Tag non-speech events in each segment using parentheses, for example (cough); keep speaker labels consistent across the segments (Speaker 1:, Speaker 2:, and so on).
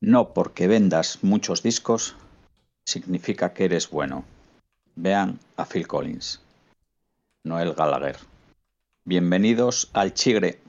Speaker 1: No porque vendas muchos discos significa que eres bueno. Vean a Phil Collins, Noel Gallagher. Bienvenidos al Chigre.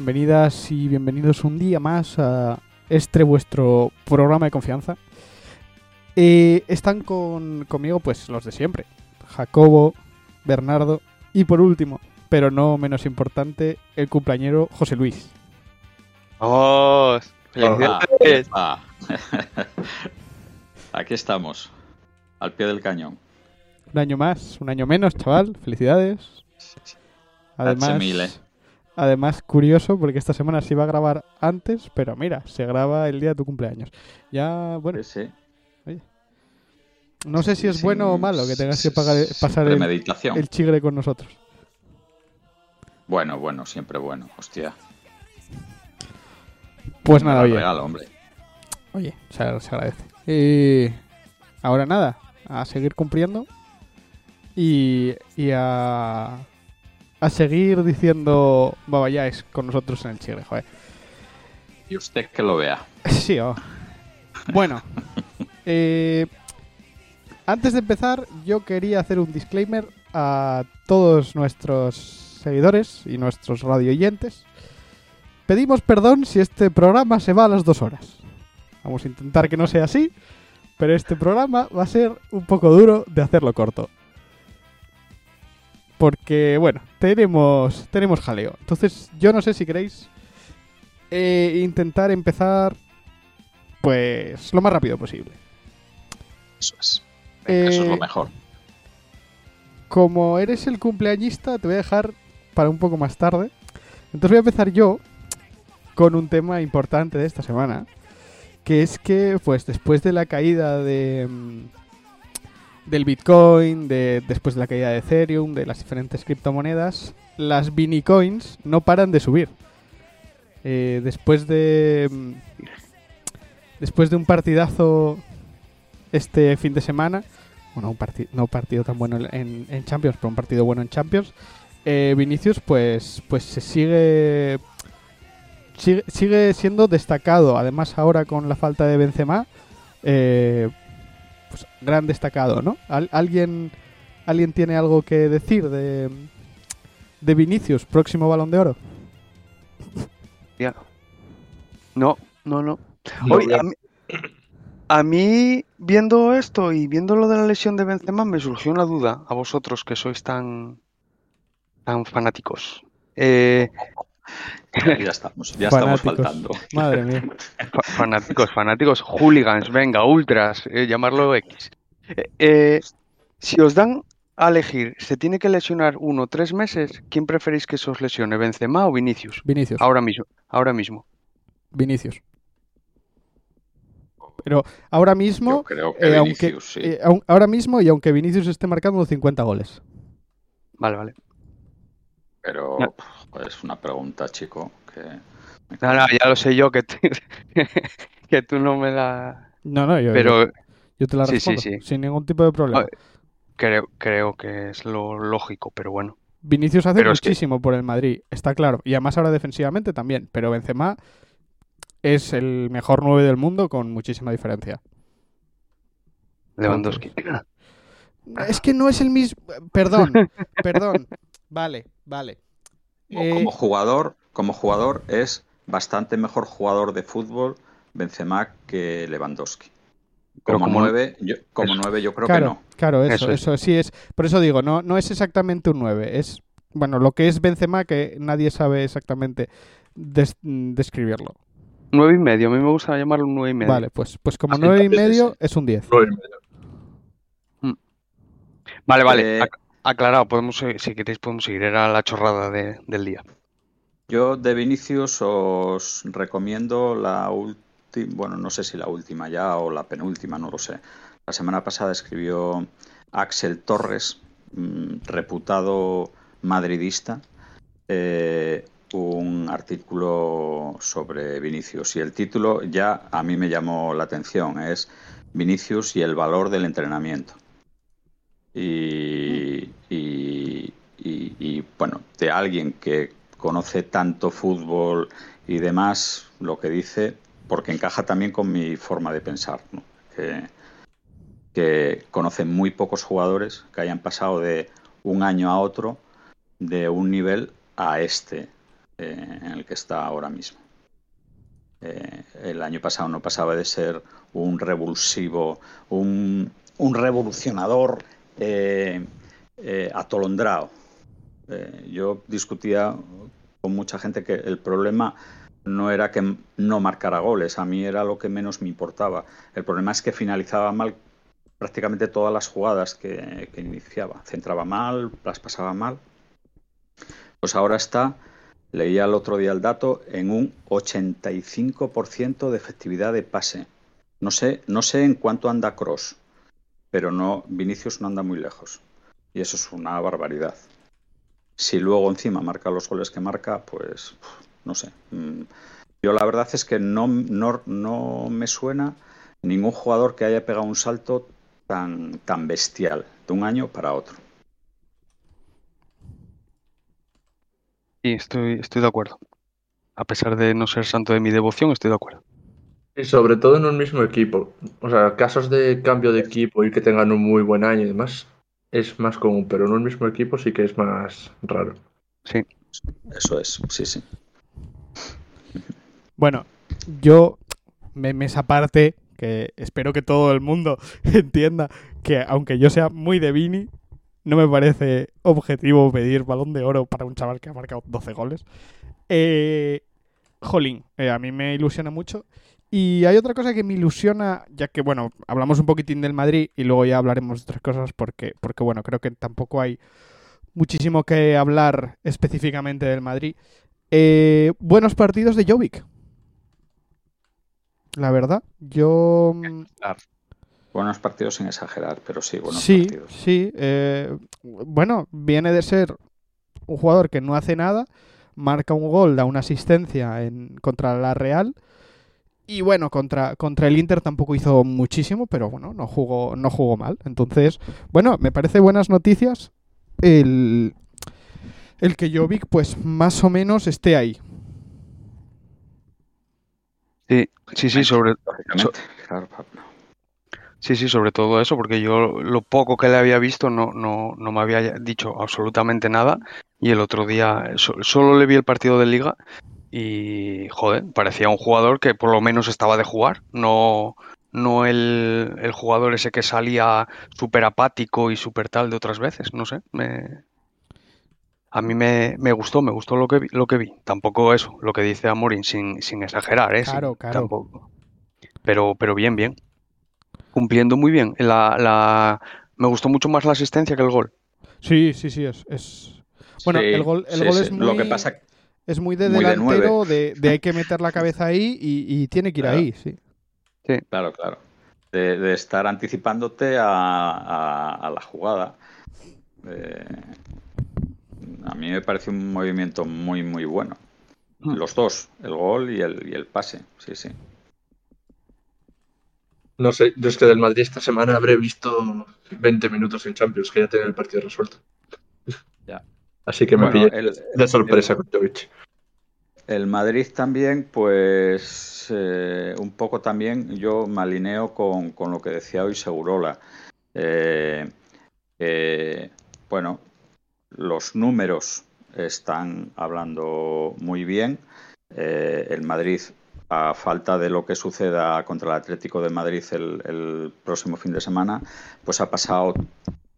Speaker 2: Bienvenidas y bienvenidos un día más a este vuestro programa de confianza. Eh, están con, conmigo pues los de siempre, Jacobo, Bernardo y por último, pero no menos importante, el cumpleañero José Luis.
Speaker 3: ¡Vamos! ¡Felicidades!
Speaker 1: Ah. (laughs) Aquí estamos, al pie del cañón.
Speaker 2: Un año más, un año menos, chaval, felicidades. Además,
Speaker 1: H1000, ¿eh?
Speaker 2: Además, curioso, porque esta semana se iba a grabar antes, pero mira, se graba el día de tu cumpleaños. Ya, bueno,
Speaker 1: Sí, sí.
Speaker 2: no sé si es
Speaker 1: Sí,
Speaker 2: bueno o malo que tengas que pagar, pasar el, chigre con nosotros.
Speaker 1: Bueno, bueno, siempre bueno. Hostia.
Speaker 2: Pues nada,
Speaker 1: da
Speaker 2: oye,
Speaker 1: regalo, hombre.
Speaker 2: oye, se, se agradece. Y ahora nada, a seguir cumpliendo y, y a, a seguir diciendo babayáis con nosotros en el chigre, joder.
Speaker 1: Y usted que lo vea. (laughs)
Speaker 2: Sí, oh. Bueno, (laughs) eh, antes de empezar, yo quería hacer un disclaimer a todos nuestros seguidores y nuestros radioyentes. Pedimos perdón si este programa se va a las dos horas. Vamos a intentar que no sea así, pero este programa va a ser un poco duro de hacerlo corto. Porque, bueno, tenemos, tenemos jaleo. Entonces, yo no sé si queréis eh, intentar empezar pues lo más rápido posible.
Speaker 1: Eso es. Venga, Eso es
Speaker 2: Eh,
Speaker 1: lo mejor.
Speaker 2: Como eres el cumpleañista, te voy a dejar para un poco más tarde. Entonces voy a empezar yo con un tema importante de esta semana, que es que pues después de la caída de mm, del Bitcoin, de, después de la caída de Ethereum, de las diferentes criptomonedas, las Coins no paran de subir. Eh, después de mm, después de un partidazo este fin de semana, bueno, un partido no un partido tan bueno en, en Champions, pero un partido bueno en Champions, eh, Vinicius pues pues se sigue, sigue sigue siendo destacado. Además ahora con la falta de Benzema, eh, pues gran destacado, ¿no? ¿Al- ¿Alguien alguien tiene algo que decir de de Vinicius próximo Balón de Oro?
Speaker 3: Ya. No, no, no.
Speaker 1: Lo
Speaker 3: Oye,
Speaker 1: veo.
Speaker 3: a mí, a mí, viendo esto y viendo lo de la lesión de Benzema, me surgió una duda a vosotros que sois tan, tan fanáticos. Eh,
Speaker 1: Ya estamos, ya estamos faltando.
Speaker 2: Madre mía. (laughs)
Speaker 3: fa- fanáticos, fanáticos, hooligans, venga, ultras, eh, llamarlo X. Eh, eh, si os dan a elegir, se tiene que lesionar uno o tres meses, ¿quién preferís que se os lesione, Benzema o Vinicius?
Speaker 2: Vinicius.
Speaker 3: Ahora mismo, ahora mismo.
Speaker 2: Vinicius. Pero ahora mismo
Speaker 1: creo que
Speaker 2: eh, aunque,
Speaker 1: Vinicius, sí.
Speaker 2: eh, aun- ahora mismo y aunque Vinicius esté marcando 50 goles.
Speaker 3: Vale, vale.
Speaker 1: Pero
Speaker 3: No.
Speaker 1: Es una pregunta, chico, que...
Speaker 3: No, no, ya lo sé yo que, tú- (laughs) que tú no me la...
Speaker 2: No, no, yo,
Speaker 3: Pero
Speaker 2: yo, yo te la
Speaker 3: sí, sí,
Speaker 2: respondo
Speaker 3: sí.
Speaker 2: sin ningún tipo de problema.
Speaker 3: Creo, creo que es lo lógico, pero bueno.
Speaker 2: Vinicius hace
Speaker 3: pero es que-
Speaker 2: muchísimo por el Madrid, está claro. Y además ahora defensivamente también. Pero Benzema es el mejor 9 del mundo con muchísima diferencia.
Speaker 3: Lewandowski.
Speaker 2: Es que no es el mismo... Perdón, (laughs) perdón. Vale, vale.
Speaker 1: Como-
Speaker 2: Eh,
Speaker 1: Como jugador, como jugador es bastante mejor jugador de fútbol Benzema que Lewandowski.
Speaker 3: Pero
Speaker 1: Como
Speaker 3: como-
Speaker 1: nueve, yo, como
Speaker 3: eso.
Speaker 1: nueve yo creo
Speaker 2: claro,
Speaker 1: que no.
Speaker 2: claro, eso,
Speaker 3: Eso
Speaker 2: eso,
Speaker 3: es.
Speaker 2: sí es. Por eso digo, no, no es exactamente un 9. Es, bueno, lo que es Benzema, que nadie sabe exactamente des- describirlo.
Speaker 3: Nueve y medio, a mí me gusta llamarlo un nueve y medio.
Speaker 2: Vale, pues, pues como
Speaker 4: Así
Speaker 2: 9 y
Speaker 4: es,
Speaker 2: medio es un 10.
Speaker 4: Nueve y medio.
Speaker 3: Vale, vale,
Speaker 1: Eh,
Speaker 3: aclarado, podemos, si queréis podemos seguir, era la chorrada de- del día.
Speaker 1: Yo de Vinicius os recomiendo la última, bueno, no sé si la última ya o la penúltima, no lo sé. La semana pasada escribió Axel Torres, mm, reputado madridista, eh, un artículo sobre Vinicius. Y el título ya a mí me llamó la atención, es Vinicius y el valor del entrenamiento. Y, bueno, de alguien que conoce tanto fútbol y demás, lo que dice, porque encaja también con mi forma de pensar, que, que conoce muy pocos jugadores que hayan pasado de un año a otro de un nivel a este eh, en el que está ahora mismo. Eh, el año pasado no pasaba de ser un revulsivo, un revolucionador eh, eh, atolondrado. Eh, yo discutía con mucha gente que el problema no era que no marcara goles, a mí era lo que menos me importaba. El problema es que finalizaba mal prácticamente todas las jugadas que, iniciaba. Centraba mal, las pasaba mal. Pues ahora está, leía el otro día el dato, en un 85% de efectividad de pase. No sé, no sé en cuánto anda Cross, pero no, Vinicius no anda muy lejos. Y eso es una barbaridad. Si luego encima marca los goles que marca, pues no sé. Mm, Yo la verdad es que no, no, no me suena ningún jugador que haya pegado un salto tan, tan bestial de un año para otro.
Speaker 3: Sí, estoy, estoy de acuerdo. A pesar de no ser santo de mi devoción, estoy de acuerdo.
Speaker 4: Y sobre todo en un mismo equipo. O sea, casos de cambio de equipo y que tengan un muy buen año y demás es más común, pero en un mismo equipo sí que es más raro.
Speaker 3: Sí.
Speaker 1: Eso es, sí, sí.
Speaker 2: Bueno, yo, me, me esa parte, que espero que todo el mundo (laughs) entienda que aunque yo sea muy de Vini, no me parece objetivo pedir balón de oro para un chaval que ha marcado 12 goles. Eh, jolín, eh, a mí me ilusiona mucho. Y hay otra cosa que me ilusiona, ya que, bueno, hablamos un poquitín del Madrid y luego ya hablaremos de otras cosas porque, porque bueno, creo que tampoco hay muchísimo que hablar específicamente del Madrid. Eh, buenos partidos de Jovic. La verdad, yo... mm,
Speaker 1: Buenos partidos sin exagerar, pero sí, buenos
Speaker 2: sí,
Speaker 1: partidos.
Speaker 2: sí. eh, bueno, viene de ser un jugador que no hace nada, marca un gol, da una asistencia en, contra la Real. Y bueno, contra, contra el Inter tampoco hizo muchísimo, pero bueno, no jugó, no jugó mal. Entonces, bueno, me parece buenas noticias el, el que Jovic, pues más o menos esté ahí.
Speaker 3: Sí, sí, sí, sobre, sí, sí, sobre todo eso, porque yo lo poco que le había visto no, no, no me había dicho absolutamente nada. Y el otro día so- solo le vi el partido de liga y, joder, parecía un jugador que por lo menos estaba de jugar, no, no el, el jugador ese que salía súper apático y súper tal de otras veces, no sé, me, a mí me, me gustó, me gustó lo que vi, lo que vi. Tampoco eso, lo que dice Amorin, sin, sin exagerar, ¿eh? Sin-
Speaker 2: Claro, claro.
Speaker 3: tampoco. Pero, pero bien, bien. Cumpliendo muy bien. La, la... Me gustó mucho más la asistencia que el gol.
Speaker 2: Sí, sí, sí, es... es... Bueno,
Speaker 1: Sí,
Speaker 2: el gol, el
Speaker 1: sí,
Speaker 2: gol
Speaker 1: sí.
Speaker 2: es muy...
Speaker 1: Lo que pasa
Speaker 2: Es muy de
Speaker 1: Muy de
Speaker 2: delantero, de, de hay que meter la cabeza ahí y, y tiene que ir
Speaker 1: Claro.
Speaker 2: ahí, sí.
Speaker 1: Claro, claro. De, de estar anticipándote a, a- a la jugada. Eh, a mí me parece un movimiento muy, muy bueno.
Speaker 3: Hmm.
Speaker 1: Los dos, el gol y el, y el pase. Sí, sí.
Speaker 4: No sé, yo es que del Madrid esta semana habré visto 20 minutos en Champions, que ya tenía el partido resuelto.
Speaker 1: Ya.
Speaker 4: Así que me
Speaker 1: Bueno,
Speaker 4: pillé
Speaker 1: el-
Speaker 4: de sorpresa con Jovic.
Speaker 1: El Madrid también, pues eh, un poco también yo me alineo con, con lo que decía hoy Segurola. Eh, eh, bueno, los números están hablando muy bien el Madrid, a falta de lo que suceda contra el Atlético de Madrid el, próximo fin de semana, pues ha pasado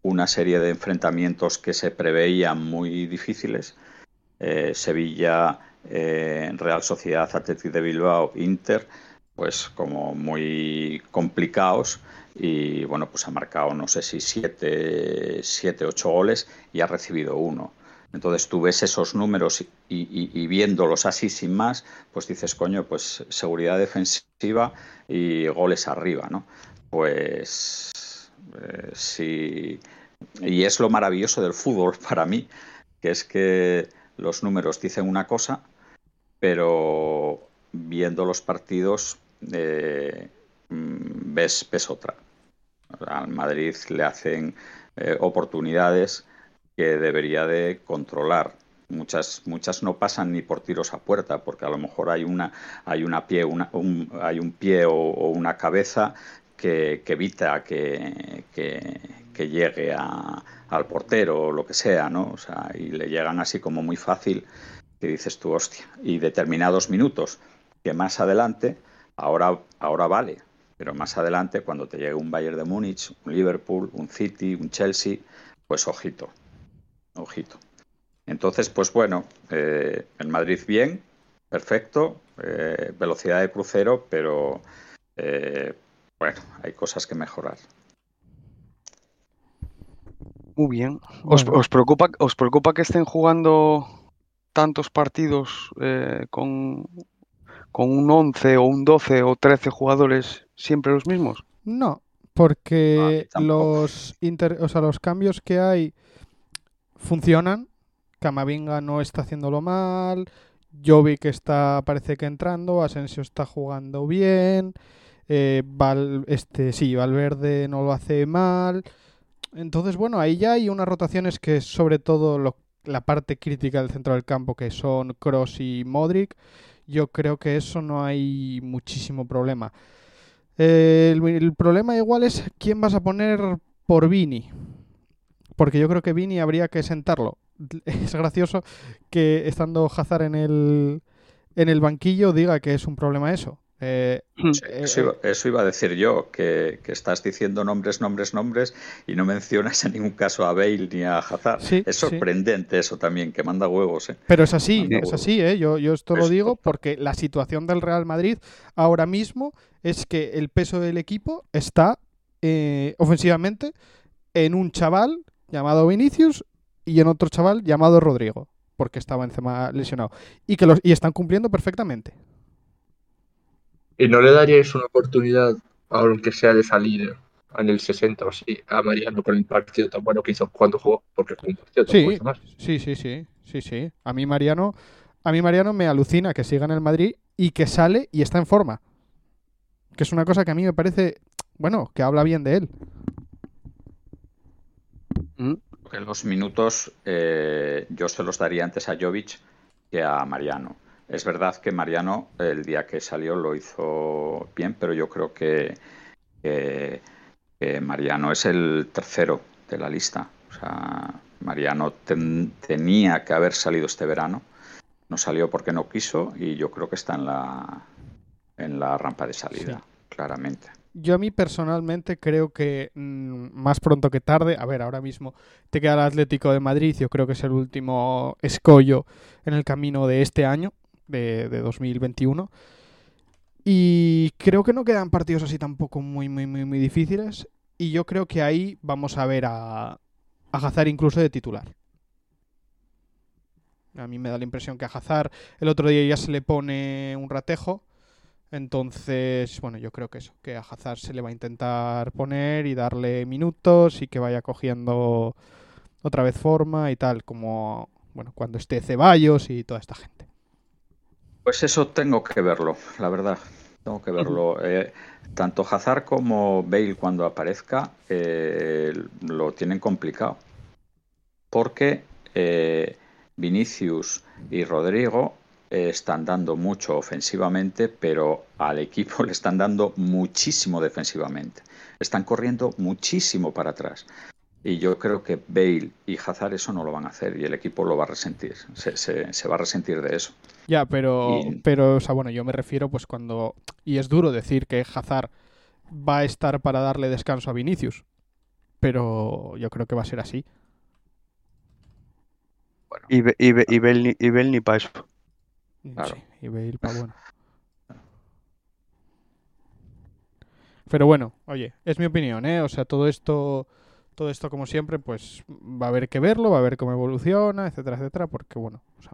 Speaker 1: una serie de enfrentamientos que se preveían muy difíciles. Eh, Real Sociedad, Atlético de Bilbao, Inter, pues como muy complicados y bueno, pues ha marcado no sé si siete, siete ocho goles y ha recibido uno. Entonces tú ves esos números y, viéndolos así sin más, pues dices, coño, pues seguridad defensiva y goles arriba, ¿no? Pues eh, sí. Y es lo maravilloso del fútbol (laughs) para mí, que es que los números dicen una cosa, pero viendo los partidos eh, mm, ves, ves otra. Al Madrid le hacen eh, oportunidades que debería de controlar. Muchas, muchas no pasan ni por tiros a puerta, porque a lo mejor hay una, hay una pie, una, un, hay un pie o, una cabeza que, evita que, que, llegue al portero o lo que sea, ¿no? O sea, y le llegan así como muy fácil, que dices tú, hostia, y determinados minutos que más adelante, ahora, ahora vale, pero más adelante, cuando te llegue un Bayern de Múnich, un Liverpool, un City, un Chelsea, pues ojito, ojito. Entonces, pues bueno, eh, el Madrid bien, perfecto, eh, velocidad de crucero, pero eh, bueno, hay cosas que mejorar.
Speaker 3: Muy bien. ¿Os, preocupa, ¿Os preocupa que estén jugando tantos partidos con, con un 11 o un 12 o 13 jugadores siempre los mismos?
Speaker 2: No, porque los, o sea, los cambios que hay funcionan. Camavinga no está haciéndolo mal. Jovic está, parece que entrando. Asensio está jugando bien. Eh, Val, este, sí, Valverde no lo hace mal. Entonces, bueno, ahí ya hay unas rotaciones que sobre todo la parte crítica del centro del campo, que son Cross y Modric. Yo creo que eso no hay muchísimo problema. el, problema igual es quién vas a poner por Vini. Porque yo creo que Vini habría que sentarlo. (laughs) Es gracioso que estando Hazard en el, en el banquillo diga que es un problema eso. Eh,
Speaker 1: hmm. eh, eso, iba, a decir yo, que, estás diciendo nombres, nombres, nombres y no mencionas en ningún caso a Bale ni a Hazard. es sorprendente eso también, que manda huevos. ¿eh?
Speaker 2: Pero es así, es así. ¿eh? Yo, yo esto lo digo porque la situación del Real Madrid ahora mismo es que el peso del equipo está ofensivamente en un chaval llamado Vinicius y en otro chaval llamado Rodrigo, porque estaba encima lesionado. Y que los, y están cumpliendo perfectamente.
Speaker 4: ¿Y no le daríais una oportunidad, aunque sea de salir en el 60 o así, a Mariano con el partido tan bueno que hizo cuando jugó? Porque fue un partido
Speaker 2: sí, más. Sí, sí, sí, sí, sí. A mí Mariano, a mí Mariano me alucina que siga en el Madrid y que sale y está en forma. Que es una cosa que a mí me parece, bueno, que habla bien de él.
Speaker 1: Mm. En los minutos eh, yo se los daría antes a Jovic que a Mariano. Es verdad que Mariano el día que salió lo hizo bien, pero yo creo que, Mariano es el tercero de la lista. O sea, Mariano tenía que haber salido este verano. No salió porque no quiso y yo creo que está en la, en la rampa de salida, claramente.
Speaker 2: Yo a mí personalmente creo que mm, más pronto que tarde, a ver, ahora mismo te queda el Atlético de Madrid, yo creo que es el último escollo en el camino de este año, de, 2021. Y creo que no quedan partidos así tampoco muy, muy, muy, muy difíciles. Y yo creo que ahí vamos a ver a, a Hazard incluso de titular. A mí me da la impresión que a Hazard el otro día ya se le pone un ratejo entonces, bueno, yo creo que eso, que a Hazard se le va a intentar poner y darle minutos y que vaya cogiendo otra vez forma y tal, como bueno, cuando esté Ceballos y toda esta gente.
Speaker 1: Pues eso tengo que verlo, la verdad. Tengo que verlo. Eh, tanto Hazard como Bale cuando aparezca eh, lo tienen complicado. Porque eh, Vinicius y Rodrigo están dando mucho ofensivamente, pero al equipo (laughs) le están dando muchísimo defensivamente. Están corriendo muchísimo para atrás. Y yo creo que Bale y Hazard eso no lo van a hacer y el equipo lo va a resentir. Se, se- se va a resentir de eso.
Speaker 2: Ya, pero,
Speaker 1: Y-
Speaker 2: pero, o sea, bueno, yo me refiero pues cuando... Y es duro decir que Hazard va a estar para darle descanso a Vinicius, pero yo creo que va a ser así.
Speaker 3: Y, Be- y, Be- y Bale ni, y Bale ni pa' eso.
Speaker 1: Claro.
Speaker 2: Sí, y Bale pa' bueno. (laughs) Pero bueno, oye, es mi opinión, ¿eh? O sea, todo esto, todo esto como siempre, pues va a haber que verlo, va a ver cómo evoluciona, etcétera, etcétera, porque bueno, o sea,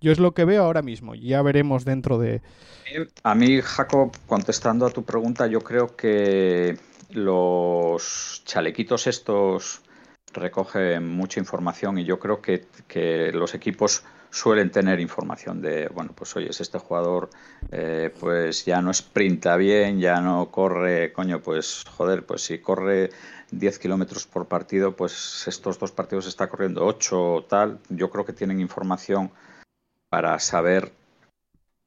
Speaker 2: yo es lo que veo ahora mismo. Ya veremos dentro de...
Speaker 1: A mí, Jacob, contestando a tu pregunta, yo creo que los chalequitos estos recogen mucha información y yo creo que, que los equipos suelen tener información de, bueno, pues oye, este jugador eh, pues ya no sprinta bien, ya no corre, coño, pues joder, pues si corre 10 kilómetros por partido, pues estos dos partidos está corriendo 8 o tal, yo creo que tienen información para saber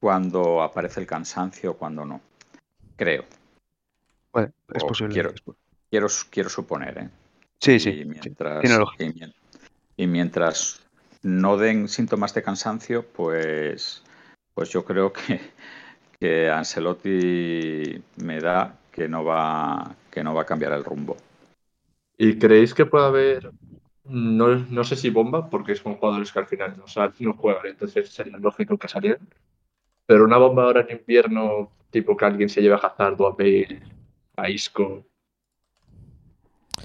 Speaker 1: cuándo aparece el cansancio o cuándo no. Creo.
Speaker 3: Bueno, es
Speaker 1: O
Speaker 3: posible.
Speaker 1: quiero- Quiero, quiero suponer, ¿eh?
Speaker 3: Sí, sí.
Speaker 1: Y
Speaker 3: sí.
Speaker 1: mientras,
Speaker 3: tiene lógica.
Speaker 1: y mien- y mientras no den síntomas de cansancio, pues, pues yo creo que, que Ancelotti me da que no va que no va a cambiar el rumbo.
Speaker 4: ¿Y creéis que puede haber, no, no sé si bomba, porque son jugadores que al final no, no juegan, entonces sería lógico que salieran, pero una bomba ahora en invierno, tipo que alguien se lleve a Hazard a Bale, a Isco,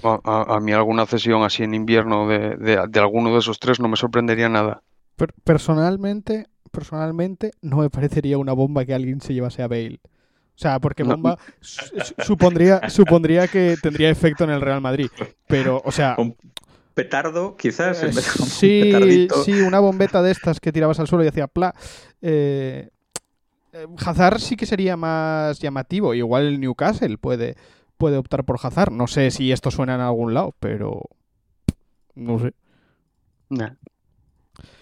Speaker 3: A, a- a mí alguna cesión así en invierno de, de- de alguno de esos tres no me sorprendería nada.
Speaker 2: Per- personalmente, personalmente, no me parecería una bomba que alguien se llevase a Bale. O sea, porque
Speaker 3: No.
Speaker 2: bomba su- su- supondría, supondría que tendría efecto en el Real Madrid. Pero, o sea,
Speaker 1: Un petardo, quizás, en vez de un
Speaker 2: Eh, sí,
Speaker 1: petardito.
Speaker 2: sí, una bombeta de estas que tirabas al suelo y hacía pla. Eh, eh, Hazard sí que sería más llamativo. Igual el Newcastle puede, puede optar por Hazard. No sé si esto suena en algún lado, pero no sé.
Speaker 3: Nah.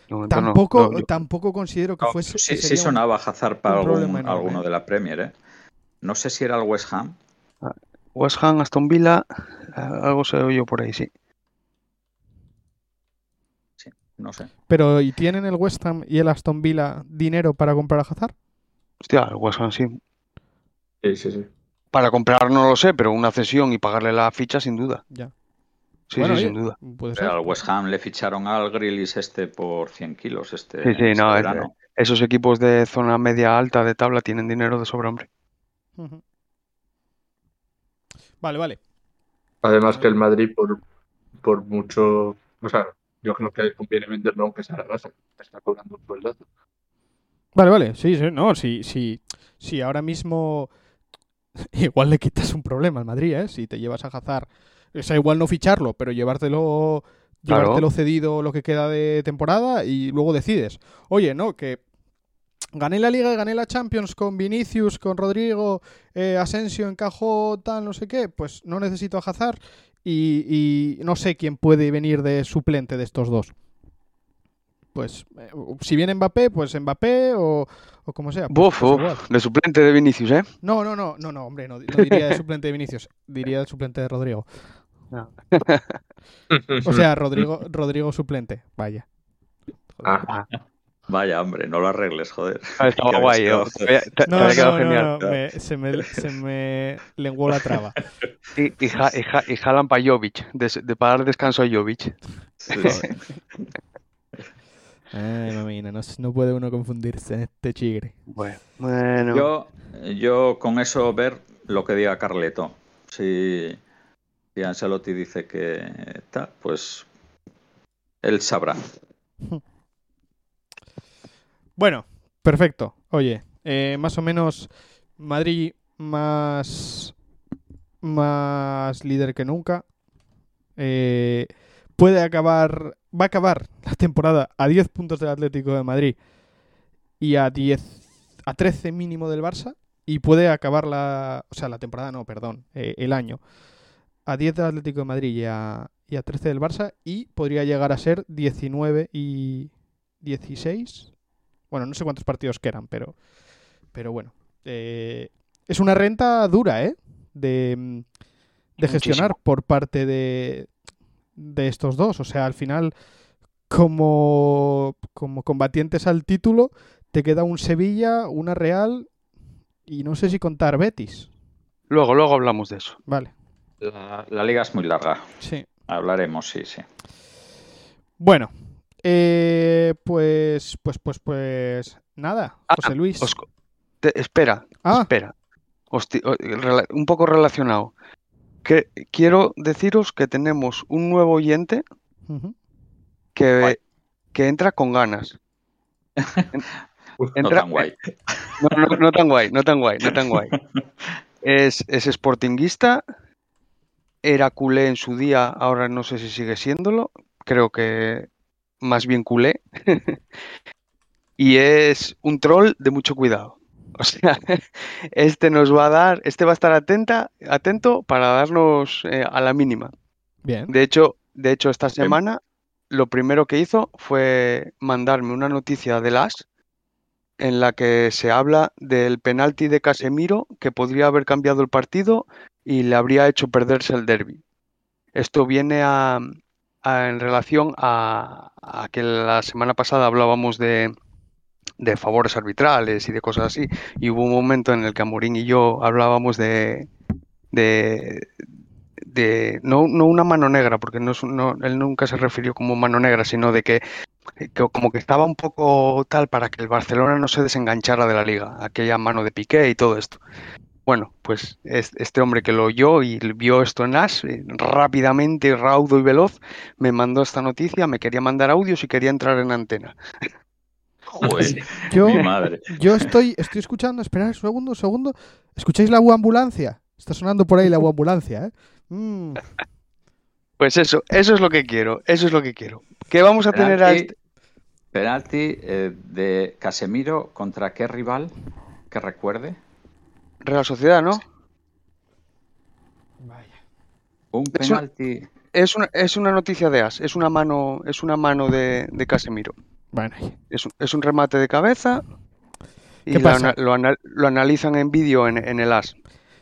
Speaker 3: No.
Speaker 2: Tampoco,
Speaker 3: No, yo-
Speaker 2: tampoco considero que
Speaker 1: No,
Speaker 2: fuese.
Speaker 1: sí,
Speaker 2: que
Speaker 1: sí sonaba Hazard para algún- alguno de la Premier, ¿eh? No sé si era el West Ham.
Speaker 3: West Ham, Aston Villa, eh, algo se oyó por ahí, sí.
Speaker 1: No sé.
Speaker 2: Pero ¿y tienen el West Ham y el Aston Villa dinero para comprar a Hazard?
Speaker 3: Hostia, el West Ham sí.
Speaker 4: sí, sí, sí.
Speaker 3: Para comprar no lo sé, pero una cesión y pagarle la ficha sin duda.
Speaker 2: Ya.
Speaker 3: Sí,
Speaker 2: Bueno,
Speaker 3: sí,
Speaker 2: oye,
Speaker 3: sin duda.
Speaker 2: Puede ser.
Speaker 1: Pero al West Ham le ficharon al Grillis este por 100 kilos este,
Speaker 3: Sí, sí,
Speaker 1: este
Speaker 3: no, es-. Esos equipos de zona media alta de tabla tienen dinero de sobra, hombre.
Speaker 2: Vale, vale.
Speaker 4: Además que el Madrid, por, por mucho, o sea, yo creo que conviene venderlo aunque sea la base, está cobrando un sueldazo.
Speaker 2: Vale, vale, sí, sí, no, sí, sí, sí, ahora mismo (laughs) igual le quitas un problema al Madrid, ¿eh? Si te llevas a Hazard, o sea, igual no ficharlo, pero llevártelo,
Speaker 3: Claro.
Speaker 2: llevártelo cedido lo que queda de temporada y luego decides, oye, no, que gané la Liga gané la Champions con Vinicius, con Rodrigo, eh, Asensio encajó tal, no sé qué, pues no necesito a Hazard y, y no sé quién puede venir de suplente de estos dos. Pues eh, si viene Mbappé, pues Mbappé o, o como sea. pues-
Speaker 3: Buf,
Speaker 2: pues
Speaker 3: de suplente de Vinicius, ¿eh?
Speaker 2: No, no, no, no, no, hombre, no, no diría de suplente de Vinicius, diría de suplente de Rodrigo. (laughs) O sea, Rodrigo, Rodrigo suplente, vaya.
Speaker 4: Ah,
Speaker 1: Vaya, hombre, no lo arregles, joder. (laughs)
Speaker 3: Ah, Estaba guay,
Speaker 1: quedado-
Speaker 3: ¿eh?
Speaker 2: No,
Speaker 3: había quedado
Speaker 2: no, no,
Speaker 3: genial.
Speaker 2: no, me- se, me, se me lenguó la traba.
Speaker 3: Y, y, ja- y, ja- y jalan para Jovic, de, de para dar descanso a Jovic.
Speaker 1: Sí.
Speaker 2: Ay, mamina, no, no puede uno confundirse en este chigre.
Speaker 3: Bueno, bueno.
Speaker 1: Yo, yo con eso ver lo que diga Carleto. Si, si Ancelotti dice que está, pues él sabrá.
Speaker 2: Bueno, perfecto. Oye, eh, más o menos Madrid más, más líder que nunca. Eh, puede acabar, va a acabar la temporada a 10 puntos del Atlético de Madrid y a 10, a 13 mínimo del Barça. Y puede acabar la, o sea, la temporada no, perdón, eh, el año. A 10 del Atlético de Madrid y a, y a 13 del Barça. Y podría llegar a ser 19 y 16. Bueno, no sé cuántos partidos quedan, pero, pero bueno. Eh, es una renta dura, ¿eh? De, mm, de gestionar por parte de, de estos dos. O sea, al final, como, como combatientes al título, te queda un Sevilla, una Real y no sé si contar Betis.
Speaker 3: Luego, luego hablamos de eso.
Speaker 2: Vale,
Speaker 1: La, la liga es muy larga.
Speaker 2: sí.
Speaker 1: Hablaremos, sí, sí.
Speaker 2: Bueno, eh, pues, pues, pues, pues, nada,
Speaker 3: Ah,
Speaker 2: José Luis.
Speaker 3: Os co- te- espera,
Speaker 2: Ah.
Speaker 3: espera. Un poco relacionado. Que quiero deciros que tenemos un nuevo oyente que,
Speaker 1: Guay.
Speaker 3: que entra con ganas.
Speaker 4: Uf, (laughs)
Speaker 1: No tan guay. (laughs)
Speaker 3: No, no- no tan guay, no tan guay, no tan guay. Es, es sportinguista, era culé en su día, ahora no sé si sigue siéndolo, creo que más bien culé. (laughs) Y es un troll de mucho cuidado. (laughs) O sea, este nos va a dar, este va a estar atenta, atento para darnos eh, a la mínima.
Speaker 2: Bien.
Speaker 3: De hecho, de hecho, esta semana lo primero que hizo fue mandarme una noticia de las en la que se habla del penalti de Casemiro que podría haber cambiado el partido y le habría hecho perderse el derby. Esto viene a, a- en relación a, a que la semana pasada hablábamos de, de favores arbitrales y de cosas así, y hubo un momento en el que Amorín y yo hablábamos de, de, de no, no una mano negra, porque no, no- él nunca se refirió como mano negra, sino de que, que como que estaba un poco tal para que el Barcelona no se desenganchara de la liga, aquella mano de Piqué y todo esto. Bueno, pues es- este hombre que lo oyó y vio esto en As, eh, rápidamente, raudo y veloz, me mandó esta noticia, me quería mandar audios y quería entrar en antena.
Speaker 1: Joder,
Speaker 2: Yo,
Speaker 1: mi madre.
Speaker 2: yo estoy, estoy escuchando, esperad un segundo, un segundo. ¿Escucháis la ambulancia? Está sonando por ahí la ambulancia, ¿eh? Mm,
Speaker 3: Pues eso, eso es lo que quiero, eso es lo que quiero. ¿Qué vamos a tener a
Speaker 1: Penalti,
Speaker 3: este?
Speaker 1: penalti, eh, de Casemiro contra qué rival que recuerde.
Speaker 3: Real Sociedad, ¿no?
Speaker 1: Un
Speaker 3: Es un-
Speaker 1: penalti.
Speaker 3: Es una, es una noticia de As, es una mano, es una mano de, de Casemiro.
Speaker 2: Bueno,
Speaker 3: Es un, es un remate de cabeza y
Speaker 2: ¿Qué
Speaker 3: lo, lo ana- lo analizan en vídeo en, en el As.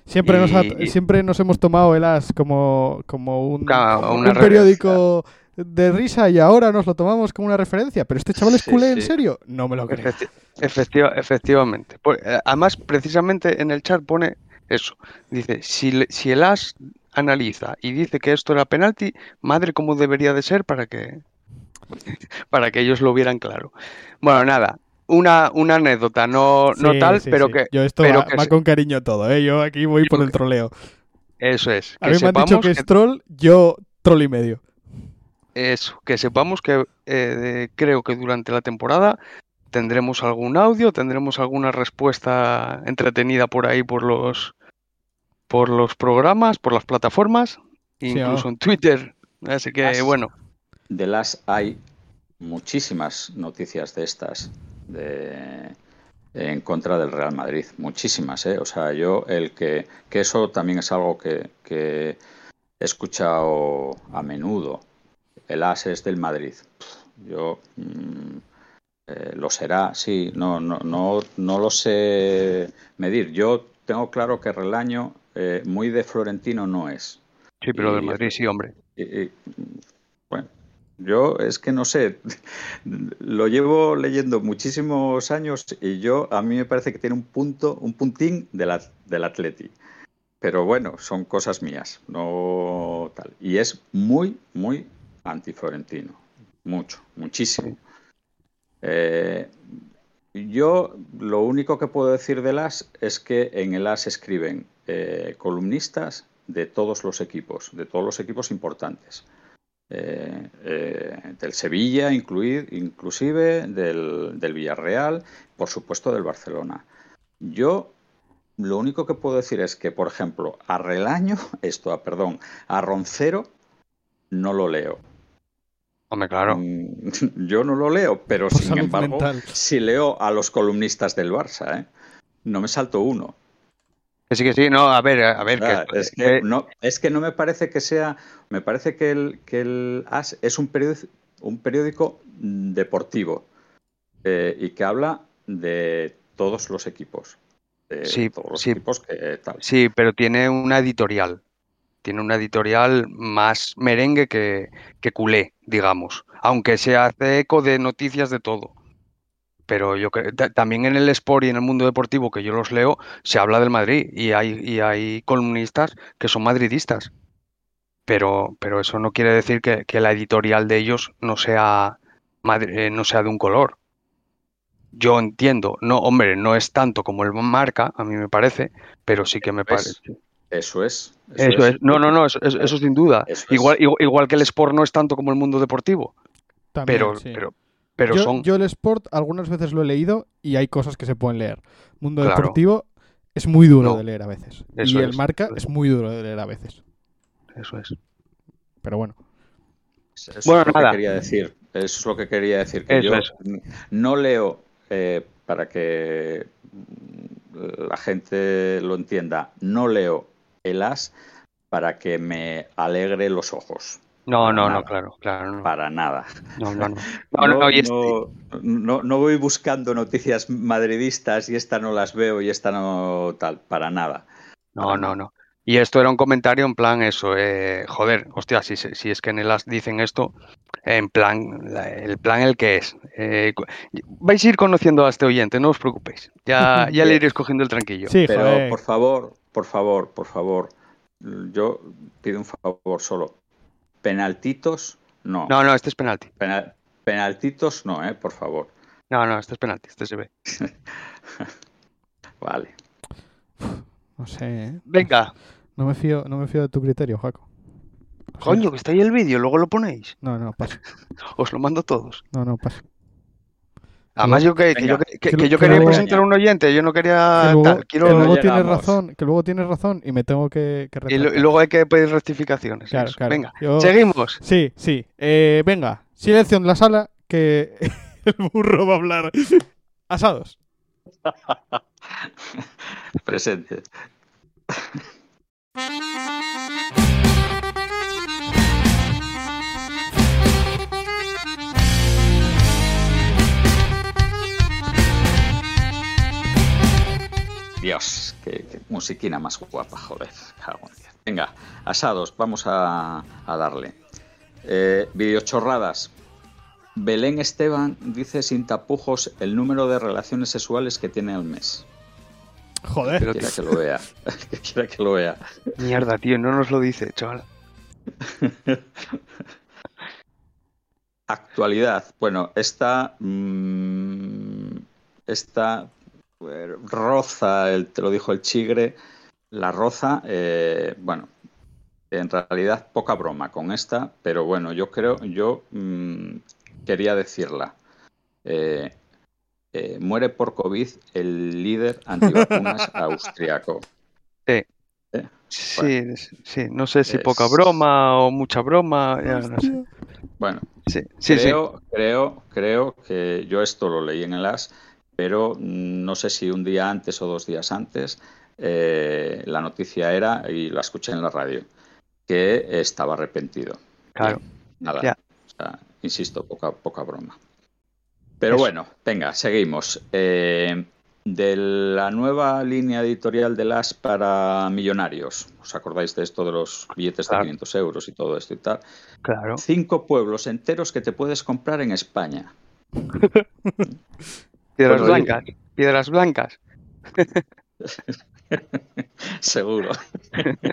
Speaker 2: siempre, nos ha-
Speaker 3: Y-
Speaker 2: siempre nos hemos tomado el as como, como un, un periódico de risa y ahora nos lo tomamos como una referencia. Pero este chaval es
Speaker 1: Sí,
Speaker 2: culé, ¿en serio? No me lo creo.
Speaker 3: Efecti- efectiva- efectivamente. Eh, además, precisamente en el chat pone eso. Dice, si, si el As analiza y dice que esto era penalti, madre, ¿cómo debería de ser para que, (laughs) para que ellos lo vieran claro? Bueno, nada, una, una anécdota, no, no tal,
Speaker 2: sí,
Speaker 3: pero
Speaker 2: sí.
Speaker 3: que
Speaker 2: Yo esto
Speaker 3: pero
Speaker 2: va,
Speaker 3: que
Speaker 2: va con cariño todo, ¿eh? Yo aquí voy por el troleo.
Speaker 3: eso es.
Speaker 2: A mí me han dicho que es troll, yo troll y medio.
Speaker 3: Eso, que sepamos que eh, creo que durante la temporada tendremos algún audio, tendremos alguna respuesta entretenida por ahí por los por los programas, por las plataformas,
Speaker 2: Sí,
Speaker 3: incluso
Speaker 2: oh.
Speaker 3: en Twitter. Así que
Speaker 1: As-
Speaker 3: bueno,
Speaker 1: De las hay muchísimas noticias de estas de, en contra del Real Madrid. Muchísimas, ¿eh? O sea, yo el que, que eso también es algo que, que he escuchado a menudo. El as es del Madrid. Pff, Yo mm, eh, lo será, sí, no, no, no, no lo sé medir. Yo tengo claro que Relaño eh, muy de Florentino no es.
Speaker 3: sí, pero del Madrid sí, hombre.
Speaker 1: Y- y, bueno, yo es que no sé, lo llevo leyendo muchísimos años y yo a mí me parece que tiene un punto, un puntín del, del Atleti. Pero bueno, son cosas mías, no tal. Y es muy, muy anti-florentino. Mucho, muchísimo. Eh, yo lo único que puedo decir del AS es que en el AS escriben eh, columnistas de todos los equipos, de todos los equipos importantes. Eh, eh, del Sevilla, incluid- inclusive del, del Villarreal, por supuesto del Barcelona. Yo lo único que puedo decir es que, por ejemplo, a Relaño, (laughs) esto, a, perdón, a Roncero no lo leo.
Speaker 3: Hombre, claro.
Speaker 1: Mm, (laughs) Yo no lo leo, pero sin embargo,
Speaker 2: mental.
Speaker 1: si leo a los columnistas del Barça, ¿eh? no me salto uno.
Speaker 3: Que sí, que sí, no, a ver, a ver,
Speaker 1: Ah,
Speaker 3: que,
Speaker 1: es, que
Speaker 3: que-
Speaker 1: no, es que no me parece que sea. Me parece que el, que el AS es un periódico, un periódico deportivo eh, y que habla de todos los equipos. De
Speaker 3: Sí,
Speaker 1: todos los
Speaker 3: sí.
Speaker 1: equipos que tal.
Speaker 3: sí, pero tiene una editorial. tiene una editorial más merengue que, que culé, digamos, aunque se hace eco de noticias de todo. Pero yo creo, ta- también en el Sport y en el mundo deportivo que yo los leo, se habla del Madrid y hay, y hay columnistas que son madridistas. Pero, pero eso no quiere decir que, que la editorial de ellos no sea, eh, no sea de un color. Yo entiendo, no, hombre, no es tanto como el marca, a mí me parece, pero sí que me
Speaker 1: Eso es,
Speaker 3: parece.
Speaker 1: Eso es.
Speaker 3: Eso es, no, no, no, eso, eso- eso sin duda. Igual, igual, igual que el Sport no es tanto como el mundo deportivo,
Speaker 2: También,
Speaker 3: pero,
Speaker 2: sí.
Speaker 3: pero, pero
Speaker 2: yo,
Speaker 3: son.
Speaker 2: yo el Sport algunas veces lo he leído y hay cosas que se pueden leer. Mundo
Speaker 3: Claro.
Speaker 2: deportivo es muy duro
Speaker 3: No.
Speaker 2: de leer a veces.
Speaker 3: Eso
Speaker 2: y el
Speaker 3: es,
Speaker 2: marca
Speaker 3: es.
Speaker 2: muy duro de leer a veces.
Speaker 3: Eso es.
Speaker 2: Pero bueno.
Speaker 1: Eso es
Speaker 3: Bueno,
Speaker 1: lo
Speaker 3: nada.
Speaker 1: que quería decir. Eso es lo que quería decir. Que yo
Speaker 3: es.
Speaker 1: no leo, eh, para que la gente lo entienda, no leo el as para que me alegre los ojos.
Speaker 3: No, no, no, claro, claro. No,
Speaker 1: Para nada.
Speaker 3: no, no. No, (laughs) no, no,
Speaker 1: No,
Speaker 3: y es-
Speaker 1: no- no- no voy buscando noticias madridistas y esta no las veo y esta no tal. Para nada.
Speaker 3: no, no, no. Y esto era un comentario en plan eso, eh, joder, hostia, si, se- si es que en el as dicen esto, en plan, la- el plan el que es. Eh, vais a ir conociendo a este oyente, no os preocupéis. Ya, (laughs) ya le iréis cogiendo el tranquillo.
Speaker 2: Sí,
Speaker 1: Pero
Speaker 2: joder.
Speaker 1: por favor, por favor, por favor, yo pido un favor solo. Penaltitos, no.
Speaker 3: No, no, este es penalti.
Speaker 1: Penal- penaltitos, no, eh, por favor.
Speaker 3: No, no, este es penalti, este se ve. (laughs)
Speaker 1: Vale.
Speaker 2: No sé, ¿eh?
Speaker 3: Venga,
Speaker 2: No me fío, no me fío de tu criterio, Jaco.
Speaker 3: Coño, que está ahí el vídeo, luego lo ponéis.
Speaker 2: No, no, paso. (laughs)
Speaker 3: Os lo mando todos.
Speaker 2: No, no, paso.
Speaker 3: Además, yo, que, que yo, que- que
Speaker 2: Que-
Speaker 3: yo
Speaker 2: que
Speaker 3: quería
Speaker 2: luego-
Speaker 3: presentar a un oyente, yo no quería
Speaker 2: que luego,
Speaker 3: tal,
Speaker 2: que
Speaker 3: quiero-
Speaker 2: luego
Speaker 1: no
Speaker 2: tienes razón, que luego tienes razón y me tengo que, que
Speaker 3: y, y luego hay que pedir rectificaciones.
Speaker 2: Claro,
Speaker 3: eso.
Speaker 2: claro.
Speaker 3: Venga,
Speaker 2: Yo-
Speaker 3: seguimos.
Speaker 2: Sí, sí. Eh, venga, silencio en la sala que (laughs) el burro va a hablar. Asados. (laughs)
Speaker 1: Presente. Dios, qué, qué musiquina más guapa, joder. Venga, asados, vamos a, a darle. Eh, videochorradas. Belén Esteban dice sin tapujos el número de relaciones sexuales que tiene al mes.
Speaker 2: Joder.
Speaker 3: Pero
Speaker 1: Quiera que lo vea. (laughs) que quiera que lo vea.
Speaker 3: Mierda, tío, no nos lo dice, chaval. (laughs)
Speaker 1: Actualidad. Bueno, esta. mm, esta roza, el, te lo dijo el chigre, la roza. eh, bueno, en realidad poca broma con esta, pero bueno, yo creo, yo mm, quería decirla. Eh, eh, muere por COVID el líder antivacunas (laughs) austriaco.
Speaker 3: Sí, sí, no sé si
Speaker 1: Es-
Speaker 3: poca broma o mucha broma, ya no sé.
Speaker 1: Bueno,
Speaker 3: Sí, sí, sí.
Speaker 1: creo, creo, creo que yo esto lo leí en el AS, pero no sé si un día antes o dos días antes eh, la noticia era, y la escuché en la radio, que estaba arrepentido.
Speaker 3: Claro.
Speaker 1: Nada, o sea, insisto, poca, poca broma. Pero
Speaker 3: Eso.
Speaker 1: bueno, venga, seguimos. Eh, de la nueva línea editorial de las para millonarios, ¿os acordáis de esto de los billetes
Speaker 3: Claro.
Speaker 1: de 500 euros y todo esto y tal?
Speaker 3: Claro.
Speaker 1: Cinco pueblos enteros que te puedes comprar en España. (laughs)
Speaker 3: Piedras blancas. Piedras (laughs) blancas.
Speaker 1: Seguro. (laughs)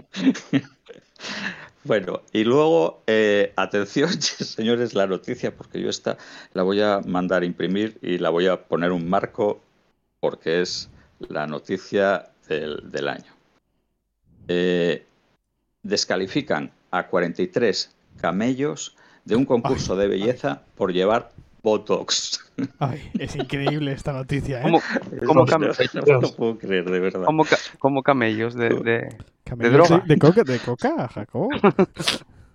Speaker 1: bueno, y luego, eh, atención, (laughs) señores, la noticia, porque yo esta la voy a mandar a imprimir y la voy a poner un marco porque es la noticia del, del año. Eh, descalifican a 43 camellos de un concurso de belleza por llevar Botox.
Speaker 2: Ay, es increíble esta noticia, ¿eh?
Speaker 3: Como, como, cam-
Speaker 1: No lo puedo creer, de verdad.
Speaker 3: ca- como camellos de, de-
Speaker 2: Camellos
Speaker 3: droga.
Speaker 2: De, de coca, de coca, Jacobo.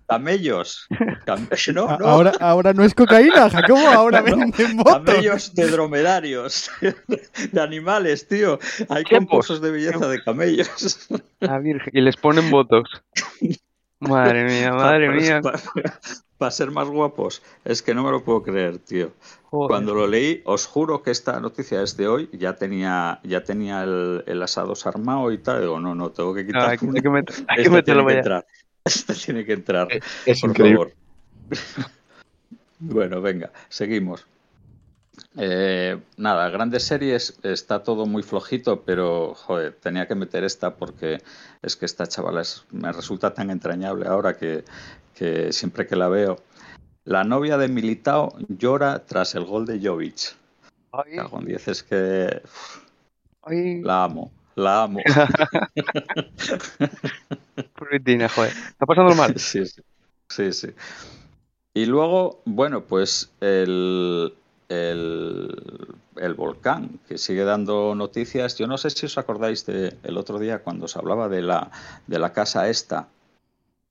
Speaker 1: Camellos. Cam- (laughs) no, no.
Speaker 2: Ahora, ahora no es cocaína, Jacobo, ahora
Speaker 1: No,
Speaker 2: venden motos.
Speaker 1: Camellos de dromedarios, (laughs) de animales, tío. Hay concursos de belleza de camellos.
Speaker 3: la Virgen. Y les ponen botox. (laughs) Madre mía, madre mía.
Speaker 1: Para ser más guapos. Es que no me lo puedo creer, tío.
Speaker 3: Joder.
Speaker 1: Cuando lo leí, os juro que esta noticia es de hoy. Ya tenía, ya tenía el, el asado armado y tal. Digo, no, no, tengo que
Speaker 3: No,
Speaker 1: quitar.
Speaker 3: hay, que- hay que met- hay que
Speaker 1: Esto
Speaker 3: meterlo
Speaker 1: tiene que entrar. (laughs) Este tiene que entrar,
Speaker 4: Es
Speaker 1: por
Speaker 4: increíble.
Speaker 1: favor. (laughs) bueno, venga, seguimos. Eh, nada, grandes series está todo muy flojito, pero joder, tenía que meter esta porque es que esta chavala es- me resulta tan entrañable ahora que, que siempre que la veo. La novia de Militao llora tras el gol de Jovic. En diez, es que
Speaker 3: ay,
Speaker 1: la amo, la amo. (laughs) (laughs)
Speaker 3: pobretina, joder. Está pasando mal.
Speaker 1: Sí, sí, sí, sí. Y luego, bueno, pues el, el, el volcán, que sigue dando noticias. Yo no sé si os acordáis de el otro día cuando se hablaba de la, de la casa esta,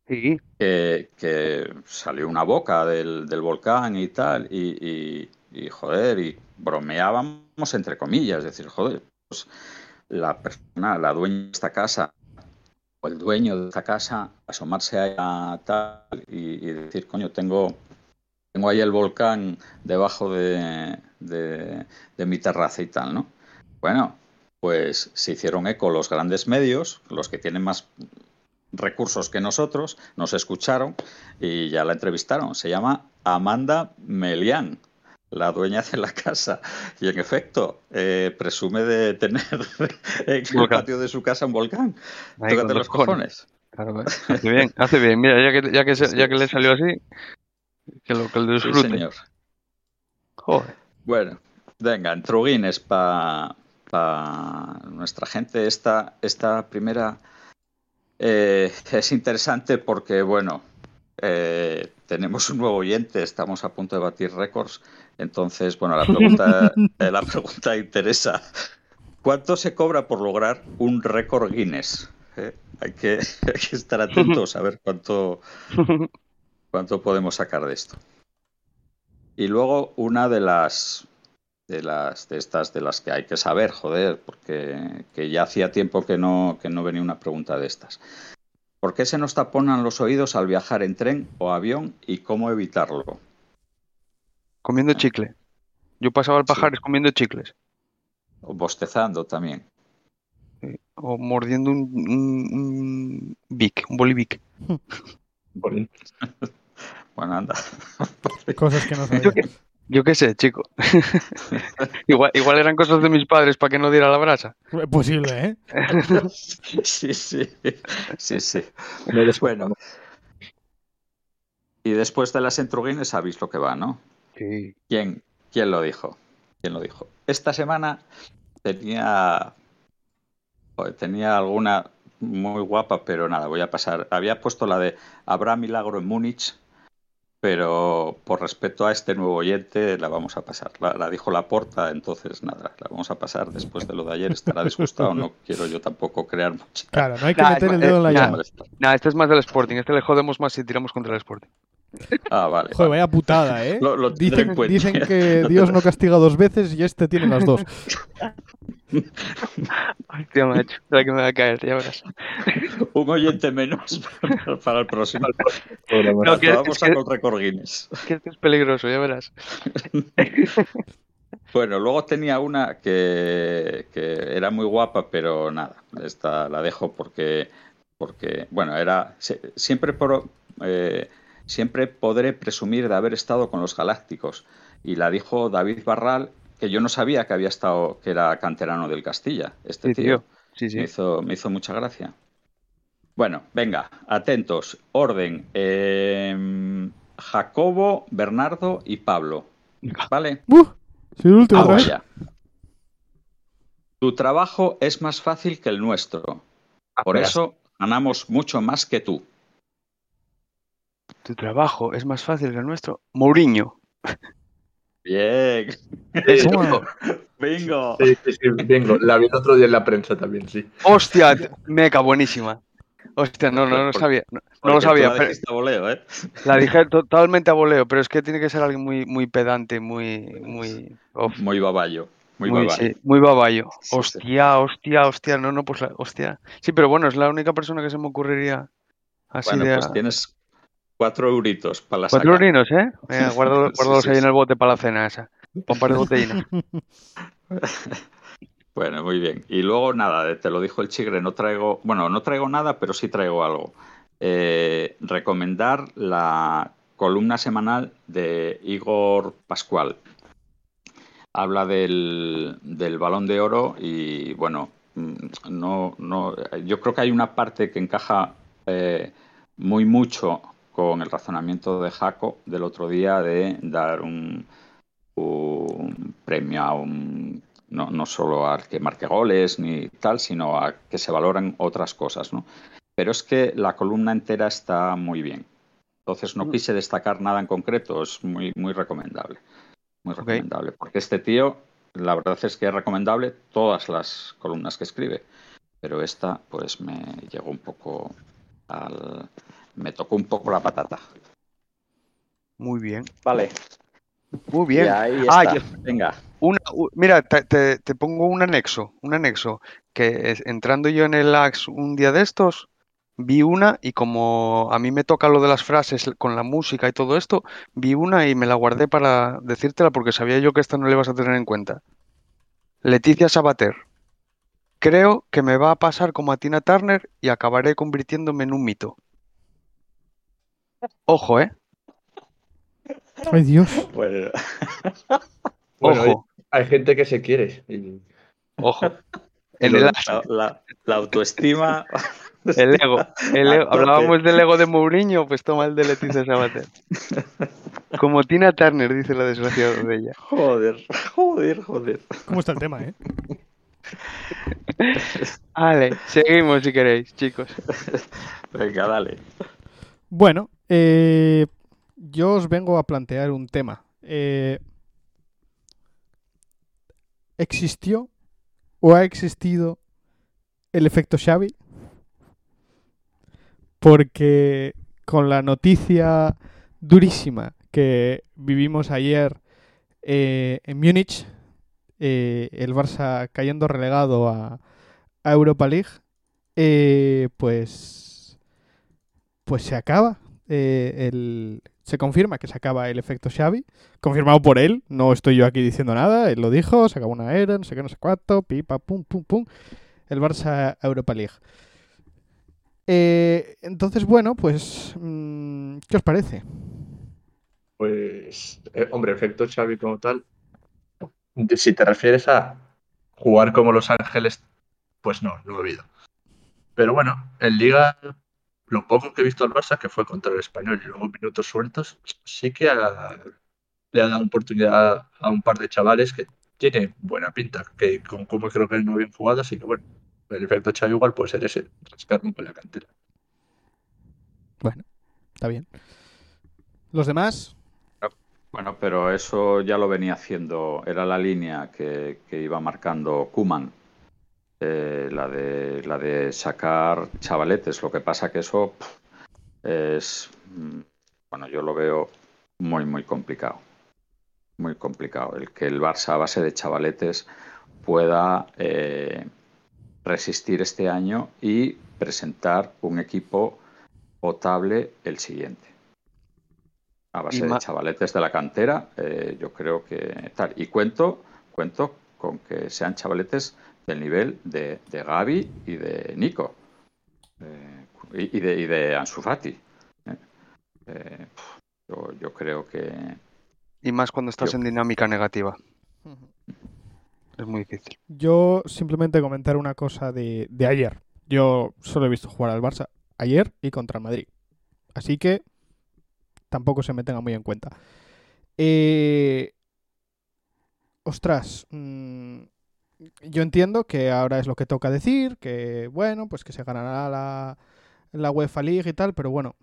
Speaker 3: Sí,
Speaker 1: que, que salió una boca del, del volcán y tal, y, y- y, joder, y bromeábamos entre comillas, es decir, joder, pues la persona, la dueña de esta casa, o el dueño de esta casa, asomarse a tal y, y decir, coño, tengo, tengo ahí el volcán debajo de, de, de mi terraza y tal, ¿no? Bueno, pues se hicieron eco los grandes medios, los que tienen más recursos que nosotros, nos escucharon y ya la entrevistaron. Se llama Amanda Melián, la dueña de la casa. Y en efecto, eh, presume de tener (laughs) en el patio de su casa un volcán.
Speaker 3: Ahí
Speaker 1: Tócate los
Speaker 3: cojones.
Speaker 1: cojones.
Speaker 3: Claro, hace bien, hace bien. Mira, ya que, ya que, (laughs) ya que le salió así, que lo que lo
Speaker 1: Sí,
Speaker 3: disfrute.
Speaker 1: señor.
Speaker 3: Joder.
Speaker 1: Bueno, venga, entruguines para nuestra gente. Esta, esta primera eh, es interesante porque, bueno, eh, tenemos un nuevo oyente, estamos a punto de batir récords. Entonces, bueno, la pregunta, (laughs) eh, la pregunta interesa. ¿Cuánto se cobra por lograr un récord Guinness? Eh, hay, que, (laughs) hay que estar atentos a ver cuánto, cuánto podemos sacar de esto. Y luego una de las de las de estas de las que hay que saber, joder, porque que ya hacía tiempo que no que no venía una pregunta de estas. ¿Por qué se nos taponan los oídos al viajar en tren o avión y cómo evitarlo?
Speaker 3: Comiendo chicle. Yo pasaba al
Speaker 1: Sí.
Speaker 3: pajares comiendo chicles.
Speaker 1: O bostezando también.
Speaker 3: O mordiendo un, un, un Vic, un bolivic. (laughs) (laughs)
Speaker 1: Bueno, anda. (laughs)
Speaker 2: Cosas que no sabía.
Speaker 3: Yo qué, yo qué sé, chico. (laughs) igual, igual eran cosas de mis padres para que no diera la brasa.
Speaker 2: Posible, ¿eh? (laughs)
Speaker 1: Sí, sí. Sí, sí.
Speaker 4: Me des-
Speaker 1: Bueno. Y después de las entruguines sabéis lo que va, ¿no?
Speaker 3: Sí.
Speaker 1: ¿Quién, quién lo dijo? ¿Quién lo dijo? Esta semana tenía. joder, tenía alguna muy guapa, pero nada, voy a pasar. Había puesto la de Habrá milagro en Múnich, pero por respeto a este nuevo oyente la vamos a pasar. La, la dijo la porta, entonces nada, la vamos a pasar después de lo de ayer. Estará disgustado, no (laughs) quiero yo tampoco crear mucha.
Speaker 2: Claro, no hay que
Speaker 3: Nah,
Speaker 2: meter
Speaker 3: es-
Speaker 2: el dedo en la.
Speaker 3: Nah, este es más del Sporting. Este le jodemos más si tiramos contra el Sporting. (laughs)
Speaker 1: Ah, vale.
Speaker 2: Joder,
Speaker 1: vale.
Speaker 2: vaya putada, ¿eh?
Speaker 1: Lo-
Speaker 2: dicen,
Speaker 1: cuenta.
Speaker 2: dicen que (laughs) Dios no castiga dos veces y este tiene las dos.
Speaker 3: Hostia, macho. La que me va a caer, ya verás.
Speaker 1: Un oyente menos para el próximo.
Speaker 3: No, que-
Speaker 1: Vamos
Speaker 3: es
Speaker 1: a
Speaker 3: que-. Que es peligroso, ya verás. (laughs)
Speaker 1: Bueno, luego tenía una que, que era muy guapa, pero nada, esta la dejo porque, porque bueno, era siempre por, eh, siempre podré presumir de haber estado con los Galácticos y la dijo David Barral, que yo no sabía que había estado, que era canterano del Castilla, este
Speaker 3: Sí,
Speaker 1: tío.
Speaker 3: tío. Sí,
Speaker 1: Me
Speaker 3: sí.
Speaker 1: hizo, me hizo mucha gracia. Bueno, venga, atentos. Orden. eh, Jacobo, Bernardo y Pablo. ¿Vale? Allá. Tu trabajo es más fácil que el nuestro. Por
Speaker 4: verás.
Speaker 1: eso ganamos mucho más que tú.
Speaker 3: Tu trabajo es más fácil que el nuestro. Mourinho.
Speaker 1: Bien.
Speaker 4: Sí, (laughs)
Speaker 2: Toma.
Speaker 1: Bingo.
Speaker 4: sí, sí, sí, vengo. La vi el otro día en la prensa también, sí.
Speaker 3: Hostia, meca, buenísima. Hostia, no, no, no sabía. No, lo sabía.
Speaker 1: la
Speaker 3: pero-
Speaker 1: dijiste a voleo, ¿eh?
Speaker 3: La dije (laughs) totalmente a voleo, pero es que tiene que ser alguien muy, muy pedante, muy, muy,
Speaker 1: Muy baballo. Muy,
Speaker 3: muy,
Speaker 1: baballo.
Speaker 3: sí, muy baballo. Hostia, hostia, hostia, no, no, pues la, hostia. Sí, pero bueno, es la única persona que se me ocurriría así
Speaker 1: Bueno,
Speaker 3: de.
Speaker 1: pues tienes cuatro euritos para la
Speaker 3: Cuatro
Speaker 1: saca.
Speaker 3: ¿eh? Venga, (laughs) guárdalo-
Speaker 1: Sí,
Speaker 3: ahí en el bote para la cena esa. Un par de botellinas. (laughs)
Speaker 1: Bueno, muy bien. Y luego nada, te lo dijo el chigre, no traigo, bueno, no traigo nada, pero sí traigo algo. eh, recomendar la columna semanal de Igor Pascual. Habla del, del balón de oro y bueno, mm, no, no, yo creo que hay una parte que encaja eh, muy mucho con el razonamiento de Jaco del otro día de dar un, un premio a un no, no, solo al que marque goles ni tal, sino a que se valoran otras cosas, ¿no? Pero es que la columna entera está muy bien. Entonces no quise destacar nada en concreto, es muy, muy recomendable. Muy recomendable. Okay. Porque este tío, la verdad es que es recomendable todas las columnas que escribe. Pero esta, pues me llegó un poco al. Me tocó un poco la patata.
Speaker 3: Muy bien.
Speaker 1: Vale.
Speaker 3: Muy bien.
Speaker 1: Y ahí está. Ah, yo, Venga.
Speaker 3: Una, mira, te, te, te, pongo un anexo, un anexo, que es, entrando yo en el Axe un día de estos, vi una y como a mí me toca lo de las frases con la música y todo esto, vi una y me la guardé para decírtela porque sabía yo que esta no le vas a tener en cuenta. Leticia Sabater. Creo que me va a pasar como a Tina Turner y acabaré convirtiéndome en un mito. Ojo, ¿eh?
Speaker 2: Ay, Dios. (laughs)
Speaker 1: Bueno.
Speaker 4: Bueno,
Speaker 3: Ojo.
Speaker 4: Hay, hay gente que se quiere.
Speaker 3: Ojo. (laughs) El,
Speaker 1: la, la- la autoestima. (laughs)
Speaker 3: el ego. El. Hablábamos del ego de Mourinho, pues toma el de Leticia Sabater. Como Tina Turner, dice la desgraciada de ella.
Speaker 1: Joder, joder, joder.
Speaker 2: ¿Cómo está el tema, eh?
Speaker 3: Vale, seguimos si queréis, chicos.
Speaker 1: Venga, dale.
Speaker 2: Bueno, eh, yo os vengo a plantear un tema. Eh, ¿Existió o ha existido el efecto Xavi? Porque con la noticia durísima que vivimos ayer eh, en Múnich, el Barça cayendo relegado a, Europa League, pues, pues se acaba. Eh, se confirma que se acaba el efecto Xavi, confirmado por él, no estoy yo aquí diciendo nada, él lo dijo, se acabó una era, no sé qué, no sé cuánto, pipa, pum, pum, pum, el Barça Europa League. Eh, entonces, bueno, pues, mm, ¿qué os parece?
Speaker 4: Pues, eh, hombre, efecto Xavi como tal. Si te refieres a jugar como Los Ángeles, pues no, no he habido. Pero bueno, en Liga, lo poco que he visto al Barça, que fue contra el Español y luego minutos sueltos, sí que ha- le ha dado oportunidad a un par de chavales que tiene buena pinta, que con como creo que no bien jugado, así que bueno, el efecto Xavi igual puede ser ese, rascar un poco la cantera.
Speaker 2: Bueno, está bien. Los demás,
Speaker 1: Bueno, pero eso ya lo venía haciendo, era la línea que, que iba marcando Kuman, la, de, la de sacar chavaletes. Lo que pasa que eso pff, es, mm, bueno, yo lo veo muy, muy complicado. Muy complicado. El que el Barça a base de chavaletes pueda eh, resistir este año y presentar un equipo potable el siguiente a base de chavaletes de la cantera, eh, yo creo que tal. Y cuento, cuento con que sean chavaletes del nivel de, de Gaby y de Nico. Eh, y, y de, y de Ansu Fati. eh. Eh, yo, yo creo que
Speaker 3: Y más cuando estás
Speaker 1: Yo-
Speaker 3: en dinámica negativa. Es muy difícil.
Speaker 2: yo simplemente comentar una cosa de, de ayer. Yo solo he visto jugar al Barça ayer y contra el Madrid. Así que tampoco se me tenga muy en cuenta. Eh, ostras, mm, yo entiendo que ahora es lo que toca decir, que bueno, pues que se ganará la, la UEFA League y tal, pero bueno,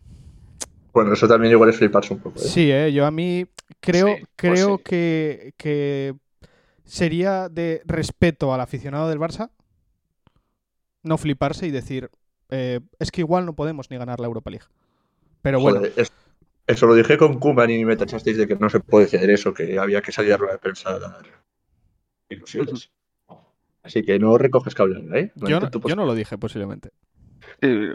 Speaker 4: Bueno, eso también igual es fliparse un poco. ¿eh?
Speaker 2: Sí, eh, yo a mí creo,
Speaker 1: Sí, pues
Speaker 2: creo
Speaker 1: sí.
Speaker 2: que, que sería de respeto al aficionado del Barça no fliparse y decir, eh, es que igual no podemos ni ganar la Europa League. Pero bueno,
Speaker 4: Joder, es- eso lo dije con Kuman y me tachasteis de que no se puede hacer eso, que había que salir a rueda de prensa a dar ilusiones. Así que no recoges cable, ¿eh?
Speaker 2: yo, no, yo no lo dije posiblemente.
Speaker 3: Eh,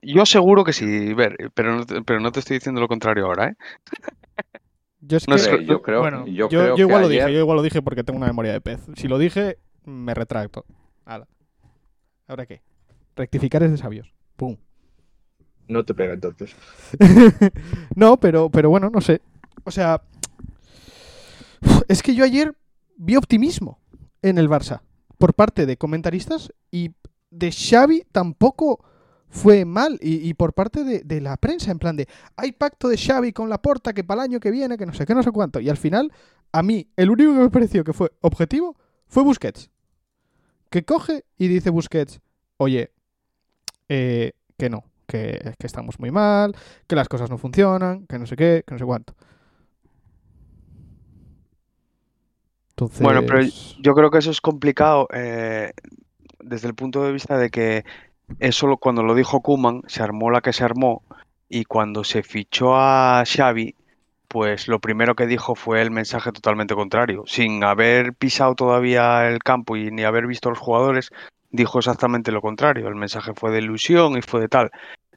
Speaker 3: Yo seguro que sí, ver, pero no, te- pero no te estoy diciendo lo contrario ahora, ¿eh? (laughs)
Speaker 2: Yo es
Speaker 3: No
Speaker 2: que-
Speaker 3: sé,
Speaker 1: yo creo,
Speaker 2: bueno,
Speaker 1: yo
Speaker 2: yo,
Speaker 1: creo
Speaker 2: yo
Speaker 1: que
Speaker 2: igual lo
Speaker 1: ayer-
Speaker 2: dije, yo igual lo dije porque tengo una memoria de pez. Si lo dije, me retracto. ¿Ahora qué? Rectificar es de sabios. Pum.
Speaker 4: No te pega entonces. (laughs)
Speaker 2: no, pero, pero bueno, no sé. O sea, es que yo ayer vi optimismo en el Barça por parte de comentaristas y de Xavi tampoco fue mal y, por parte de, la prensa en plan de hay pacto de Xavi con la porta que para el año que viene que no sé qué no sé cuánto y al final a mí el único que me pareció que fue objetivo fue Busquets que coge y dice Busquets oye eh, que no que, que estamos muy mal que las cosas no funcionan que no sé qué que no sé cuánto
Speaker 3: Bueno, pero yo creo que eso es complicado eh, desde el punto de vista de que eso cuando lo dijo Kuman se armó la que se armó y cuando se fichó a Xavi, pues lo primero que dijo fue el mensaje totalmente contrario. Sin haber pisado todavía el campo y ni haber visto a los jugadores, dijo exactamente lo contrario. El mensaje fue de ilusión y fue de tal.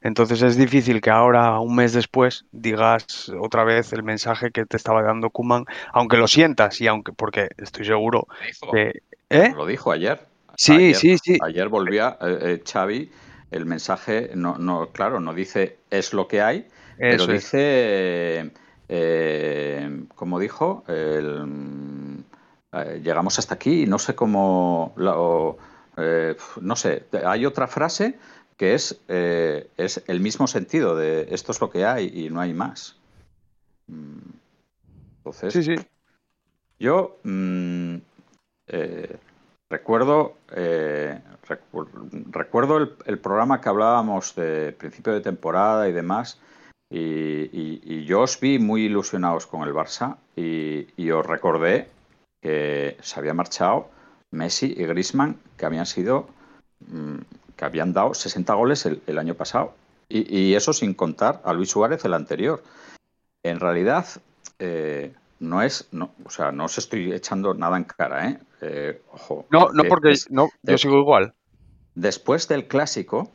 Speaker 3: Entonces es difícil que ahora, un mes después, digas otra vez el mensaje que te estaba dando Kuman, aunque lo sientas y aunque, porque estoy seguro que...
Speaker 1: ¿eh? Lo dijo ayer.
Speaker 3: Sí, sí, sí.
Speaker 1: Ayer volvía eh, eh, Xavi, el mensaje, no, no, claro, no dice es lo que hay, pero dice, como dijo, llegamos hasta aquí y no sé cómo... no sé, hay otra frase que es, eh, es el mismo sentido de esto es lo que hay y no hay más. Mm. Entonces,
Speaker 3: sí, sí.
Speaker 1: yo mm, eh, recuerdo, eh, recuerdo el, programa que hablábamos de principio de temporada y demás, y, yo os vi muy ilusionados con el Barça y, y os recordé que se había marchado Messi y Grisman, que habían sido mm, que habían dado 60 goles el, año pasado. Y, eso sin contar a Luis Suárez el anterior. En realidad, eh, no es, no, o sea, no os estoy echando nada en cara, ¿eh? eh ojo.
Speaker 3: No, no, porque no, yo sigo igual.
Speaker 1: Después del clásico,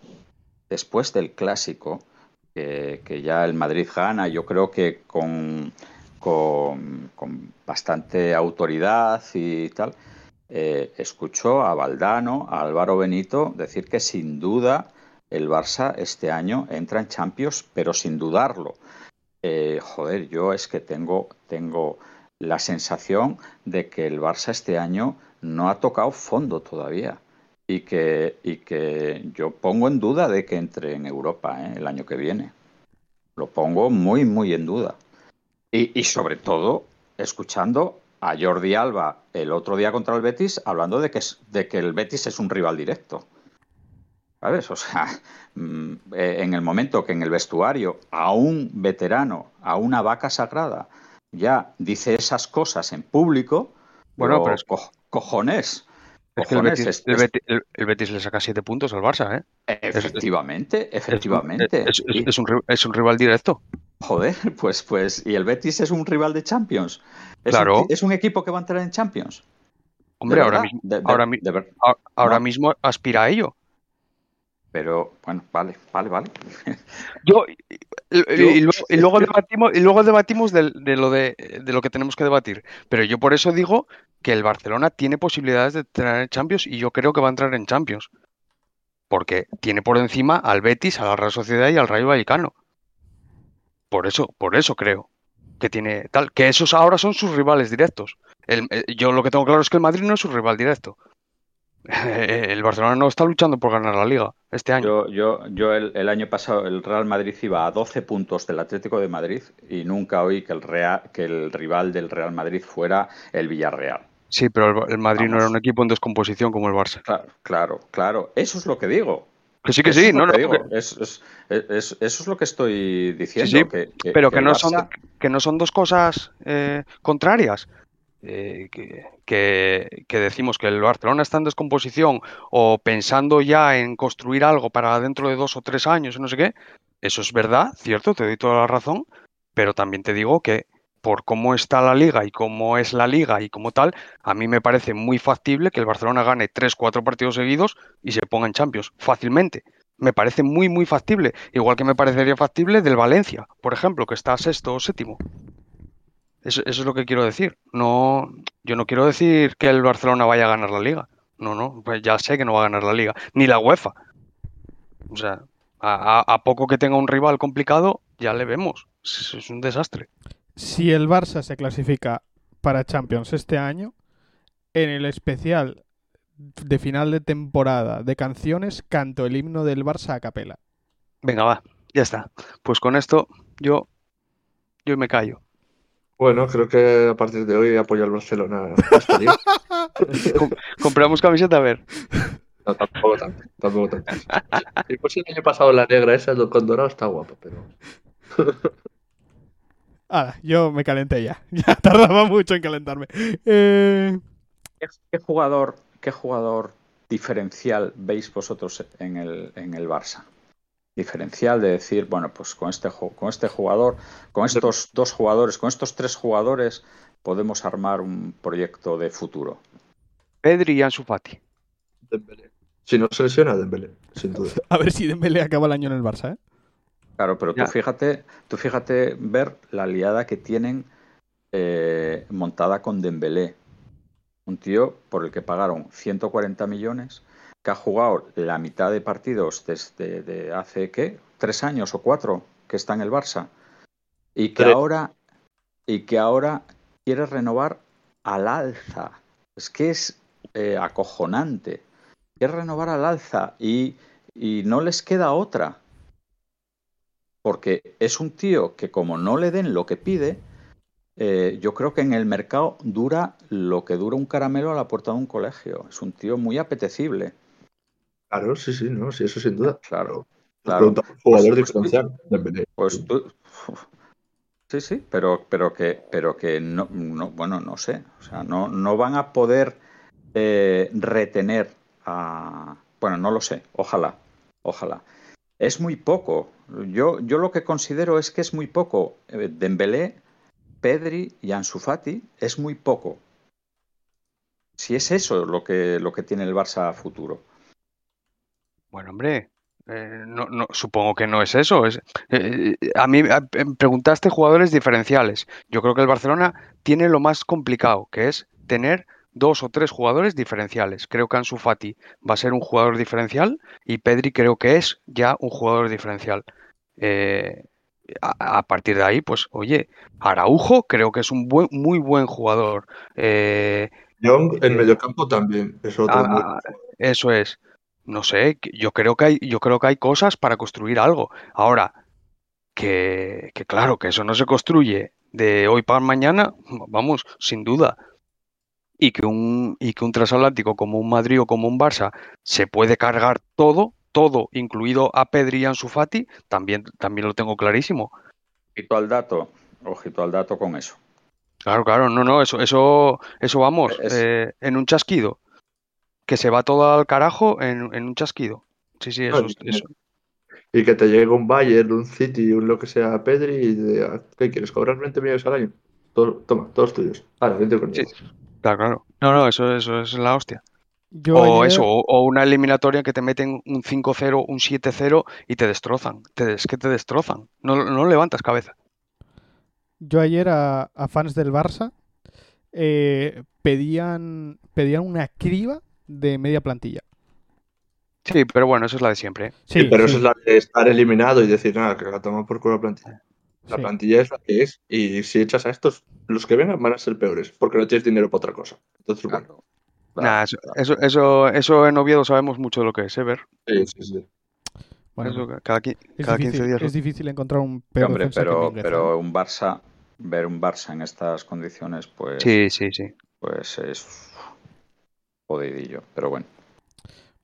Speaker 1: después del clásico, que ya el Madrid gana, yo creo que con, con, con bastante autoridad y tal, eh, escuchó a Valdano, a Álvaro Benito decir que sin duda el Barça este año entra en Champions, pero sin dudarlo. Eh, joder, yo es que tengo, tengo la sensación de que el Barça este año no ha tocado fondo todavía y que, y que yo pongo en duda de que entre en Europa ¿eh? el año que viene. Lo pongo muy, muy en duda. Y, y sobre todo escuchando a Jordi Alba el otro día contra el Betis hablando de que, es, de que el Betis es un rival directo. ¿Sabes? O sea, (laughs) mm, eh, en el momento que en el vestuario a un veterano, a una vaca sagrada, ya dice esas cosas en público, bueno, pero es... cojones.
Speaker 3: Es que el Betis, le saca siete puntos al Barça, ¿eh?
Speaker 1: Efectivamente, efectivamente.
Speaker 3: Es, un, es un rival directo.
Speaker 1: Joder, (laughs) pues, pues, ¿y el Betis es un rival de Champions? ¿Es
Speaker 3: claro.
Speaker 1: Un, ¿Es un equipo que va a entrar en Champions?
Speaker 3: Hombre, ahora, mismo, ahora, mismo aspira a ello.
Speaker 1: Pero, bueno, vale, vale, vale. (laughs)
Speaker 3: Yo, y, luego, debatimos, y luego debatimos de, lo de, de, lo que tenemos que debatir. Pero yo por eso digo que el Barcelona tiene posibilidades de entrar en Champions y yo creo que va a entrar en Champions. Porque tiene por encima al Betis, a la Real Sociedad y al Rayo Vallecano. Por eso, por eso creo que tiene tal, que esos ahora son sus rivales directos. Eh, yo lo que tengo claro es que el Madrid no es su rival directo. (laughs) El Barcelona no está luchando por ganar la liga este año.
Speaker 1: Yo, yo, yo el, año pasado el Real Madrid iba a 12 puntos del Atlético de Madrid y nunca oí que el, Real, que el rival del Real Madrid fuera el Villarreal.
Speaker 3: Sí, pero el, Madrid no era un equipo en descomposición como el Barça.
Speaker 1: Claro, claro, claro. Eso es lo que digo.
Speaker 3: Que sí, que sí, no, no.
Speaker 1: eso es lo que estoy diciendo.
Speaker 3: pero que, no son, que no son dos cosas eh, contrarias. Eh, que, decimos que el Barcelona está en descomposición o pensando ya en construir algo para dentro de dos o tres años, no sé qué. Eso es verdad, cierto, te doy toda la razón. Pero también te digo que por cómo está la liga y cómo es la liga y como tal, a mí me parece muy factible que el Barcelona gane 3-4 partidos seguidos y se ponga en Champions fácilmente. Me parece muy, muy factible. Igual que me parecería factible del Valencia, por ejemplo, que está sexto o séptimo. Eso, es lo que quiero decir. No, yo no quiero decir que el Barcelona vaya a ganar la liga. No, no, pues ya sé que no va a ganar la liga. Ni la UEFA. O sea, A, poco que tenga un rival complicado, ya le vemos. Es un desastre.
Speaker 2: Si el Barça se clasifica para Champions este año, en el especial de final de temporada de canciones canto el himno del Barça a capela.
Speaker 3: Venga, va, ya está. Pues con esto yo, yo me callo.
Speaker 4: Bueno, creo que a partir de hoy apoyo al Barcelona. Hasta. (laughs)
Speaker 3: Compramos camiseta, a ver.
Speaker 4: No, tampoco tanto, tampoco tanto. Si fuese el año pasado la negra esa con dorado está guapa, pero.
Speaker 2: Ahora, yo me calenté ya. (laughs) Ya tardaba mucho en calentarme. Eh,
Speaker 1: ¿Qué, jugador, qué jugador diferencial veis vosotros en el, en el Barça? Diferencial de decir, bueno, pues con este, con este jugador, con estos dos jugadores, con estos tres jugadores, podemos armar un proyecto de futuro.
Speaker 3: Pedri y Ansu Fati.
Speaker 4: Dembélé. Si no se lesiona, Dembélé, sin duda. (laughs)
Speaker 2: a ver si Dembélé acaba el año en el Barça, ¿eh?
Speaker 1: Claro, pero tú
Speaker 3: Ya.
Speaker 1: fíjate, tú fíjate ver la liada que tienen eh, montada con Dembélé. Un tío por el que pagaron 140 millones, que ha jugado la mitad de partidos desde de hace, ¿qué? ¿Tres años o cuatro que está en el Barça? Y que
Speaker 4: Tres.
Speaker 1: ahora, y que ahora quiere renovar al alza. Es que es eh, acojonante. Quiere renovar al alza y, y no les queda otra porque es un tío que como no le den lo que pide, eh, yo creo que en el mercado dura lo que dura un caramelo a la puerta de un colegio. Es un tío muy apetecible.
Speaker 4: Claro, sí, sí, no, sí, eso sin duda.
Speaker 1: Claro, claro.
Speaker 4: jugador
Speaker 1: Pues-
Speaker 4: diferencial, Dembélé.
Speaker 1: Pues tú... uf, Sí, sí, pero, pero que, pero que no, no, bueno, no sé. O sea, no, no van a poder eh, retener a. Bueno, no lo sé. Ojalá, ojalá. Es muy poco. Yo, yo lo que considero es que es muy poco. Eh, Dembélé, Pedri y Ansu Fati es muy poco. Si es eso lo que, lo que tiene el Barça futuro.
Speaker 3: Bueno, hombre, eh, no, no, supongo que no es eso. Es, eh, a mí a- me preguntaste jugadores diferenciales. Yo creo que el Barcelona tiene lo más complicado, que es tener dos o tres jugadores diferenciales. Creo que Ansu Fati va a ser un jugador diferencial y Pedri creo que es ya un jugador diferencial. Eh, a, a partir de ahí, pues, oye, Araujo creo que es un buen, muy buen jugador. Eh,
Speaker 4: Young en mediocampo también. Es otro
Speaker 3: Ah, eso es. No sé, yo creo que hay, yo creo que hay cosas para construir algo. Ahora, que, que claro, que eso no se construye de hoy para mañana, vamos, sin duda. Y que un, y que un transatlántico como un Madrid o como un Barça se puede cargar todo, todo, incluido a Pedri y Ansu Fati, también, también lo tengo clarísimo.
Speaker 1: Ojito al dato, ojito al dato con eso.
Speaker 3: Claro, claro, no, no, eso, eso, eso vamos,
Speaker 1: Es-
Speaker 3: eh, en un chasquido. Que se va todo al carajo en, en un chasquido. Sí, sí, eso,
Speaker 4: No, y-
Speaker 3: eso.
Speaker 4: Y que te llegue un Bayern, un City, un lo que sea, Pedri, y de, ¿qué quieres? ¿Cobrar 20 millones al año? Todo- toma, todos tuyos. Ahora, vente conmigo.
Speaker 3: Sí. Claro, claro. No, no, eso, eso es la hostia.
Speaker 2: Yo
Speaker 3: O
Speaker 2: ayer-
Speaker 3: eso, o, o una eliminatoria que te meten un 5-0, un 7-0 y te destrozan. Te- es que te destrozan. No, no levantas cabeza.
Speaker 2: Yo ayer a, a fans del Barça eh, pedían, pedían una criba de media plantilla.
Speaker 3: Sí, pero bueno, eso es la de siempre. ¿eh?
Speaker 2: Sí,
Speaker 4: pero
Speaker 2: sí,
Speaker 4: eso es la de estar eliminado y decir, nada, que la toma por culo la plantilla. La
Speaker 2: sí.
Speaker 4: plantilla es la que es. Y si echas a estos, los que vengan van a ser peores, porque no tienes dinero para otra cosa. Entonces, bueno,
Speaker 1: Claro.
Speaker 3: Nah, eso, eso, eso, eso en Oviedo sabemos mucho de lo que es, ¿eh? Ver.
Speaker 4: sí, sí, sí.
Speaker 2: Bueno,
Speaker 3: Eso cada, cada
Speaker 2: difícil,
Speaker 3: 15 días.
Speaker 2: es difícil encontrar un peor
Speaker 1: hombre, pero,
Speaker 2: ¿eh?
Speaker 1: pero un Barça, ver un Barça en estas condiciones, pues,
Speaker 3: Sí, sí, sí.
Speaker 1: pues es jodidillo. Pero bueno,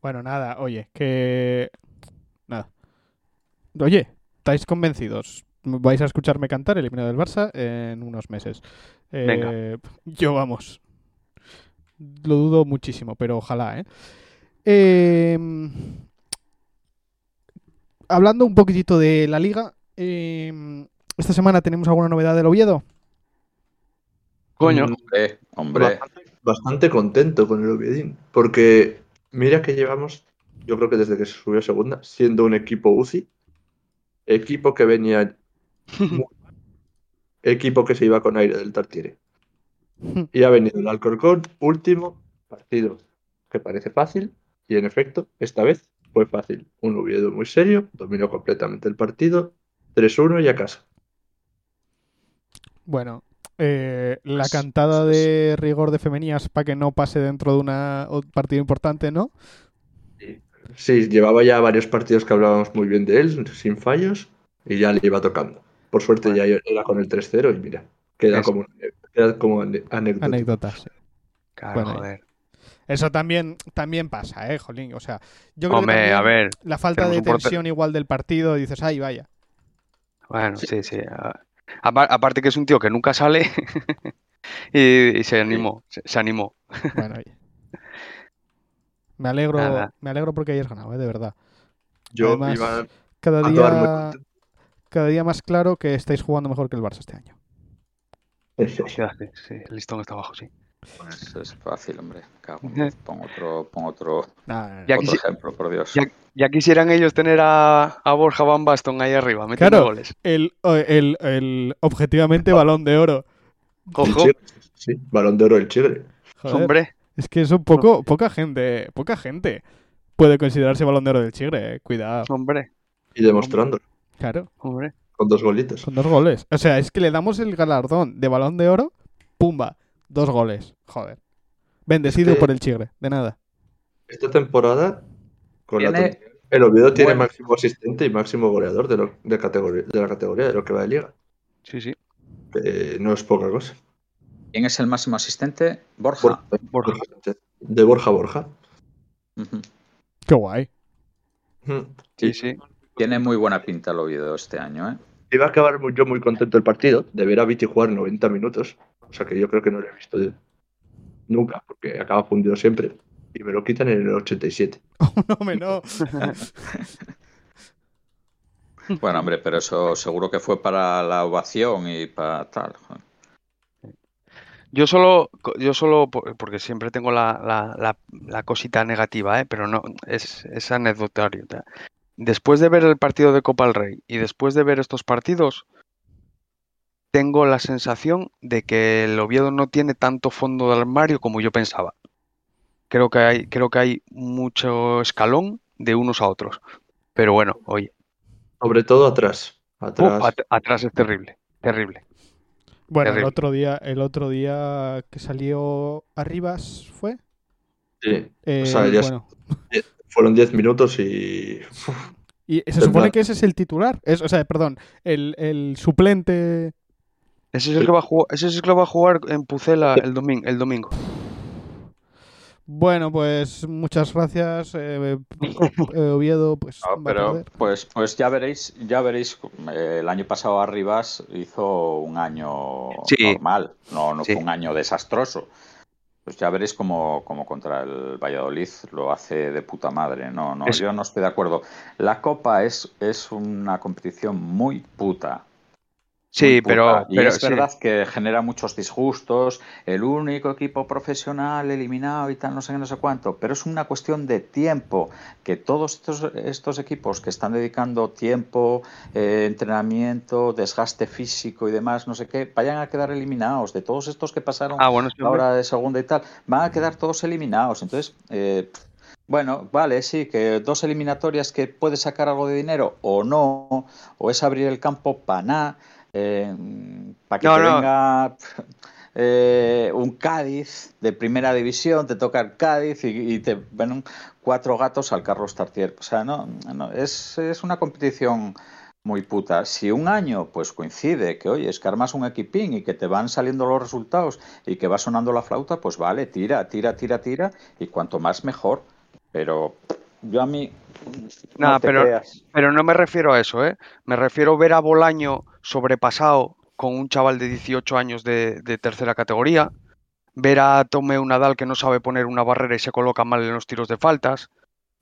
Speaker 2: Bueno, nada, oye, que... Nada. Oye, ¿estáis convencidos? Vais a escucharme cantar el himno del Barça en unos meses. Eh, Yo, vamos. Lo dudo muchísimo, pero ojalá, ¿eh? Eh, Hablando un poquitito de la liga, eh, esta semana tenemos alguna novedad del Oviedo.
Speaker 3: Coño.
Speaker 4: Mm,
Speaker 1: hombre, hombre,
Speaker 4: Bastante, bastante contento con el Oviedín, porque mira que llevamos, yo creo que desde que se subió a segunda, siendo un equipo UCI, equipo que venía (laughs) equipo que se iba con aire del Tartiere. (laughs) Y ha venido el Alcorcón, último partido, que parece fácil, y en efecto, esta vez fue fácil. Un Oviedo muy serio, dominó completamente el partido, 3-1 y a casa.
Speaker 2: Bueno, eh, la
Speaker 1: Pues-
Speaker 2: cantada de rigor de femenías para que no pase dentro de una- un partido importante, ¿no?
Speaker 4: Sí, llevaba ya varios partidos que hablábamos muy bien de él, sin fallos, y ya le iba tocando. Por suerte ya era con el 3-0 y mira, queda
Speaker 3: Eso.
Speaker 4: como, queda como anécdota.
Speaker 2: Anécdotas. sí.
Speaker 3: Claro,
Speaker 2: Bueno,
Speaker 3: joder.
Speaker 2: Eso también, también pasa, ¿eh, Jolín? O sea, yo creo que
Speaker 3: Hombre,
Speaker 2: también
Speaker 3: a ver.
Speaker 2: la falta de
Speaker 3: porte-
Speaker 2: tensión igual del partido, dices, ay, vaya.
Speaker 3: Bueno, sí, sí. Aparte que es un tío que nunca sale (laughs) y, y se animó, se, se animó.
Speaker 2: Bueno, (laughs) oye. Me alegro,
Speaker 3: Nada.
Speaker 2: me alegro porque hayas ganado, ¿eh? de verdad.
Speaker 4: Yo
Speaker 2: Además,
Speaker 4: iba
Speaker 2: Cada
Speaker 4: a acabar muy
Speaker 2: día,
Speaker 4: contento.
Speaker 2: Cada día más claro que estáis jugando mejor que el Barça este año.
Speaker 3: Sí, sí, sí, el listón está abajo, sí.
Speaker 1: Pues es fácil, hombre. Dios. Pon otro, pon otro,
Speaker 2: Nah, nah.
Speaker 3: Ya
Speaker 1: otro ejemplo, por Dios.
Speaker 3: Ya, ya quisieran ellos tener a, a Borja Van Baston ahí arriba, metiendo
Speaker 2: Claro.
Speaker 3: goles.
Speaker 2: El, el, el objetivamente balón de oro.
Speaker 3: Ojo,
Speaker 4: sí, balón de oro el.
Speaker 2: Joder,
Speaker 3: hombre.
Speaker 2: es que eso poco, poca gente, poca gente puede considerarse balón de oro del Chigre, eh. cuidado.
Speaker 3: Hombre,
Speaker 4: Y demostrándolo,
Speaker 2: Claro,
Speaker 3: hombre.
Speaker 4: con dos golitos.
Speaker 2: con dos goles. O sea, es que le damos el galardón de balón de oro, pumba, dos goles. Joder. Bendecido
Speaker 4: Es que-
Speaker 2: por el Chigre, de nada.
Speaker 4: Esta temporada, con la tontería, el Oviedo tiene
Speaker 1: Bueno.
Speaker 4: máximo asistente y máximo goleador de, lo- de, categoría, de la categoría, de lo que va de liga.
Speaker 3: Sí, sí.
Speaker 4: Eh, no es poca cosa.
Speaker 1: ¿Quién es el máximo asistente? Borja.
Speaker 4: Borja-
Speaker 3: Borja.
Speaker 4: Borja Sánchez. De Borja Borja.
Speaker 2: Qué guay.
Speaker 4: Mm.
Speaker 3: Sí, sí.
Speaker 1: Tiene muy buena pinta el Oviedo este año, ¿eh?
Speaker 4: Iba a acabar muy- yo muy contento el partido de ver a Viti jugar 90 minutos. O sea que yo creo que no lo he visto de- nunca, porque acaba fundido siempre. Y me lo quitan en el 87. (laughs)
Speaker 2: No, me no. (laughs)
Speaker 1: Bueno, hombre, pero eso seguro que fue para la ovación y para tal.
Speaker 3: Yo solo, yo solo, por- porque siempre tengo la, la- la- la cosita negativa, ¿eh? pero no, es, es anecdotario. Después de ver el partido de Copa del Rey y después de ver estos partidos, tengo la sensación de que el Oviedo no tiene tanto fondo del armario como yo pensaba. Creo que hay, creo que hay mucho escalón de unos a otros. Pero bueno, oye,
Speaker 4: Sobre todo atrás.
Speaker 3: uf,
Speaker 4: Atrás.
Speaker 3: at- atrás es terrible, terrible.
Speaker 2: Bueno, el otro día, el otro día que salió Arribas fue.
Speaker 4: Sí.
Speaker 2: Eh,
Speaker 4: O sea, ya
Speaker 2: bueno,
Speaker 4: Fueron 10 minutos y.
Speaker 2: y se
Speaker 4: Tendrá-
Speaker 2: supone que ese es el titular. Es, o sea, perdón, el, el suplente.
Speaker 3: Ese es el que va a jugar, ese es el que va a jugar en Pucela el domingo, el domingo.
Speaker 2: Bueno, pues muchas gracias, eh, eh, Oviedo. Pues
Speaker 1: No, pero pues, pues ya veréis, ya veréis, eh, el año pasado Arribas hizo un año
Speaker 3: Sí.
Speaker 1: normal, no, no
Speaker 3: Sí.
Speaker 1: fue un año desastroso. Pues ya veréis cómo, cómo contra el Valladolid lo hace de puta madre. No, no,
Speaker 3: Es-
Speaker 1: yo no estoy de acuerdo. La Copa es, es una competición muy puta.
Speaker 3: Sí, pero,
Speaker 1: y
Speaker 3: pero
Speaker 1: es
Speaker 3: sí.
Speaker 1: verdad que genera muchos disgustos, el único equipo profesional eliminado y tal, no sé qué, no sé cuánto, pero es una cuestión de tiempo, que todos estos, estos equipos que están dedicando tiempo, eh, entrenamiento, desgaste físico y demás, no sé qué, vayan a quedar eliminados. De todos estos que pasaron
Speaker 3: Ah, bueno, sí,
Speaker 1: ahora de segunda y tal, van a quedar todos eliminados. Entonces, eh, bueno, vale, sí, que dos eliminatorias que puedes sacar algo de dinero o no, o es abrir el campo para nada, para que
Speaker 3: No,
Speaker 1: te
Speaker 3: no.
Speaker 1: venga (laughs) eh, un Cádiz de primera división, te toca el Cádiz y, y te ven cuatro gatos al Carlos Tartier. O sea, no, no es, es una competición muy puta. Si un año pues coincide que, oye, es que armas un equipín y que te van saliendo los resultados y que va sonando la flauta, pues vale, tira, tira, tira, tira y cuanto más mejor. Pero yo a mí no
Speaker 3: Nah, pero-
Speaker 1: creas.
Speaker 3: Pero no me refiero a eso, ¿eh? Me refiero a ver a Bolaño sobrepasado con un chaval de 18 años de, de tercera categoría, ver a Tomeu Nadal que no sabe poner una barrera y se coloca mal en los tiros de faltas.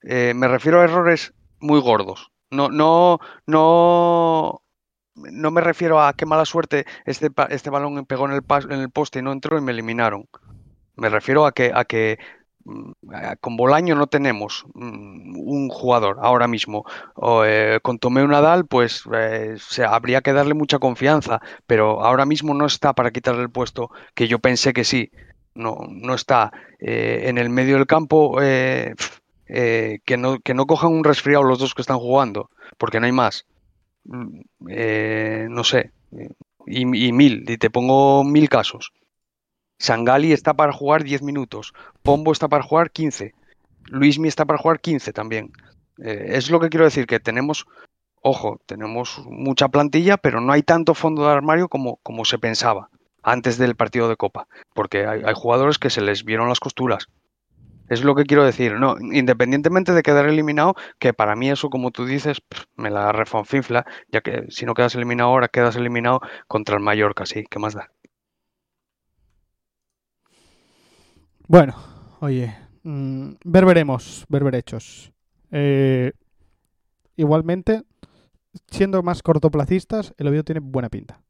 Speaker 3: Eh, me refiero a errores muy gordos. No, no, no, no me refiero a qué mala suerte este, este balón pegó en el, en el poste y no entró y me eliminaron. Me refiero a que, a que con Bolaño no tenemos mm, un jugador ahora mismo. Eh, con Tomeu Nadal, pues eh, se, habría que darle mucha confianza, pero ahora mismo no está para quitarle el puesto, que yo pensé que sí. No, no está. Eh, en el medio del campo, que, no, que no cojan un resfriado los dos que están jugando, porque no hay más. Mm, no sé, y, y mil, y te pongo mil casos. Sangali está para jugar 10 minutos, Pombo está para jugar 15, Luismi está para jugar 15 también. Eh, es lo que quiero decir, que tenemos, ojo, tenemos mucha plantilla, pero no hay tanto fondo de armario como, como se pensaba antes del partido de Copa, porque hay, jugadores que se les vieron las costuras. Es lo que quiero decir, no, independientemente de quedar eliminado, que para mí eso, como tú dices, me la refonfinfla, ya que si no quedas eliminado ahora, quedas eliminado contra el Mallorca, sí, ¿qué más da?
Speaker 2: Bueno, oye, mm, ver veremos, ver verechos. Eh, igualmente, siendo más cortoplacistas, el Oviedo tiene buena pinta.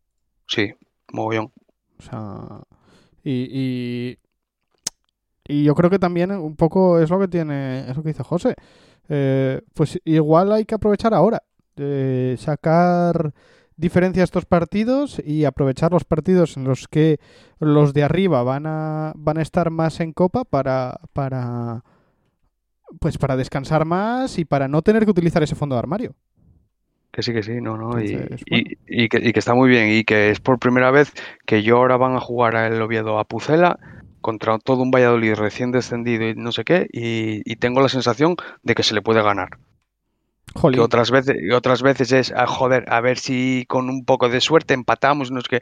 Speaker 3: Sí, mogollón.
Speaker 2: O sea, y, y, y yo creo que también un poco es lo que tiene, es lo que dice José. Eh, pues igual hay que aprovechar ahora, eh, sacar diferencia estos partidos y aprovechar los partidos en los que los de arriba van a, van a estar más en copa para, para pues para descansar más y para no tener que utilizar ese fondo de armario.
Speaker 3: Que sí, que sí, no, no. Y, y- y que, y que está muy bien. Y que es por primera vez que yo ahora van a jugar a el Oviedo a Pucela contra todo un Valladolid recién descendido y no sé qué. Y, y tengo la sensación de que se le puede ganar. Que
Speaker 2: Jolín.
Speaker 3: otras veces, y otras veces es, ah, joder, a ver si con un poco de suerte empatamos, no sé qué.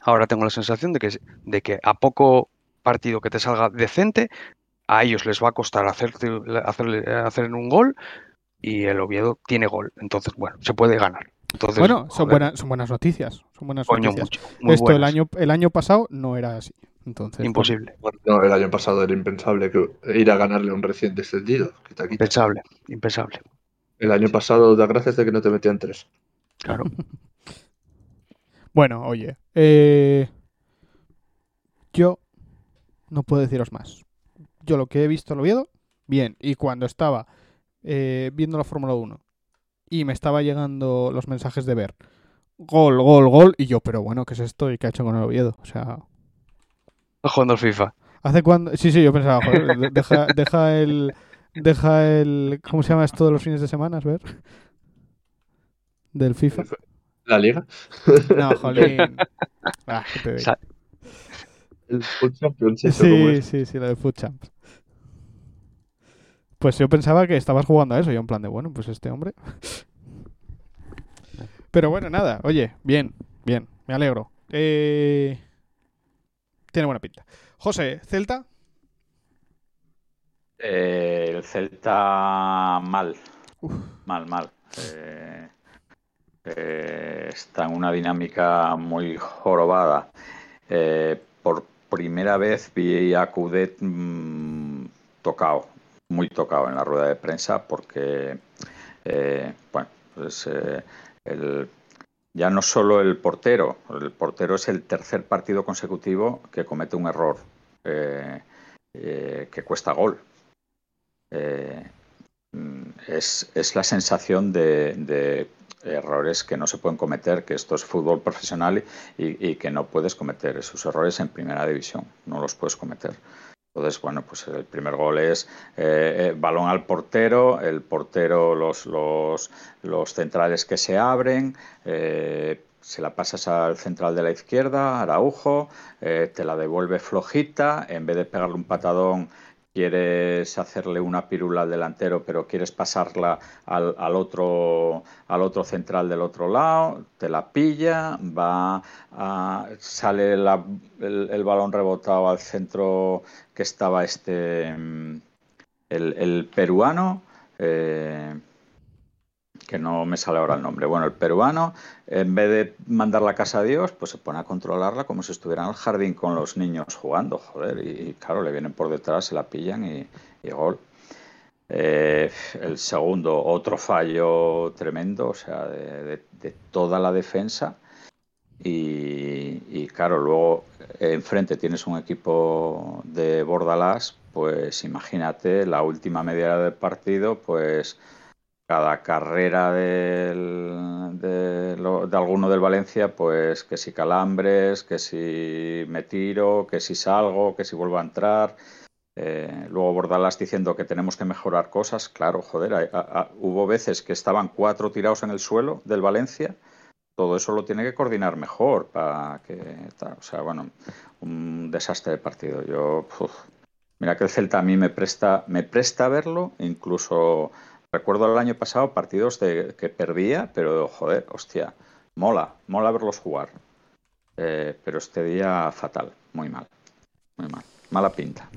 Speaker 3: Ahora tengo la sensación de que, de que a poco partido que te salga decente, a ellos les va a costar hacerte, hacerle, hacer un gol y el Oviedo tiene gol. Entonces, bueno, se puede ganar. Entonces,
Speaker 2: Bueno, son buenas, son buenas noticias. Son buenas
Speaker 3: coño,
Speaker 2: noticias.
Speaker 3: mucho, muy
Speaker 2: Esto el año, el año pasado no era así. Entonces,
Speaker 3: Imposible,
Speaker 4: Bueno, no, el año pasado era impensable que ir a ganarle a un recién descendido.
Speaker 3: Impensable, impensable.
Speaker 4: El año pasado da gracias de que no te metían tres.
Speaker 3: Claro.
Speaker 2: Bueno, oye, eh, yo no puedo deciros más. Yo lo que he visto en Oviedo, bien. Y cuando estaba eh, viendo la Fórmula 1 y me estaba llegando los mensajes de ver gol, gol, gol, y yo, pero bueno, ¿qué es esto? ¿Y qué ha hecho con el Oviedo? O sea,
Speaker 3: Jugando al FIFA.
Speaker 2: ¿hace cuándo? Sí, sí, yo pensaba, joder, deja, deja el. Deja el. ¿Cómo se llama esto de los fines de semana? ver? Del FIFA.
Speaker 4: La liga.
Speaker 2: No, jolín. (laughs) Ah, qué te digo.
Speaker 4: El Food Championship. ¿o cómo
Speaker 2: Sí, sí, sí, la de Food Champs. Pues yo pensaba que estabas jugando a eso, yo en plan de, bueno, pues este hombre. (laughs) Pero bueno, nada, oye, bien, bien, me alegro. Eh, Tiene buena pinta. José, Celta,
Speaker 1: Eh, el Celta mal,
Speaker 2: Uf.
Speaker 1: mal, mal. Eh, eh, está en una dinámica muy jorobada. Eh, por primera vez vi a Coudet mm, tocado, muy tocado en la rueda de prensa porque, eh, bueno, pues eh, el, ya no solo el portero, el portero es el tercer partido consecutivo que comete un error eh, eh, que cuesta gol. Eh, es, es la sensación de, errores que no se pueden cometer, que esto es fútbol profesional y, que no puedes cometer esos errores en primera división, no los puedes cometer. Entonces, bueno, pues el primer gol es eh, eh, balón al portero, el portero, los, los, centrales que se abren, se la pasas al central de la izquierda, Araujo, te la devuelve flojita, en vez de pegarle un patadón, quieres hacerle una pirula al delantero, pero quieres pasarla al, otro, al otro central del otro lado, te la pilla, va a- sale el, balón rebotado al centro que estaba este mm, el, el peruano, eh, que no me sale ahora el nombre. Bueno, el peruano, en vez de mandarla a casa a Dios, pues se pone a controlarla como si estuviera en el jardín con los niños jugando, joder. Y, claro, le vienen por detrás, se la pillan y, y gol. Eh, el segundo, otro fallo tremendo, o sea, de toda la defensa. Y, y claro, luego eh, enfrente tienes un equipo de Bordalás, pues imagínate la última media hora del partido, pues cada carrera del- de, de alguno del Valencia, pues que si calambres, que si me tiro, que si salgo, que si vuelvo a entrar. Eh, luego Bordalas diciendo que tenemos que mejorar cosas. Claro, joder, hubo veces que estaban cuatro tirados en el suelo del Valencia. Todo eso lo tiene que coordinar mejor para que. O sea, bueno, un desastre de partido. Yo. mira que el Celta a mí me presta, me presta verlo, incluso recuerdo el año pasado partidos de que perdía, pero joder, hostia, mola, mola verlos jugar. Eh, pero este día fatal, muy mal, muy mal, mala pinta.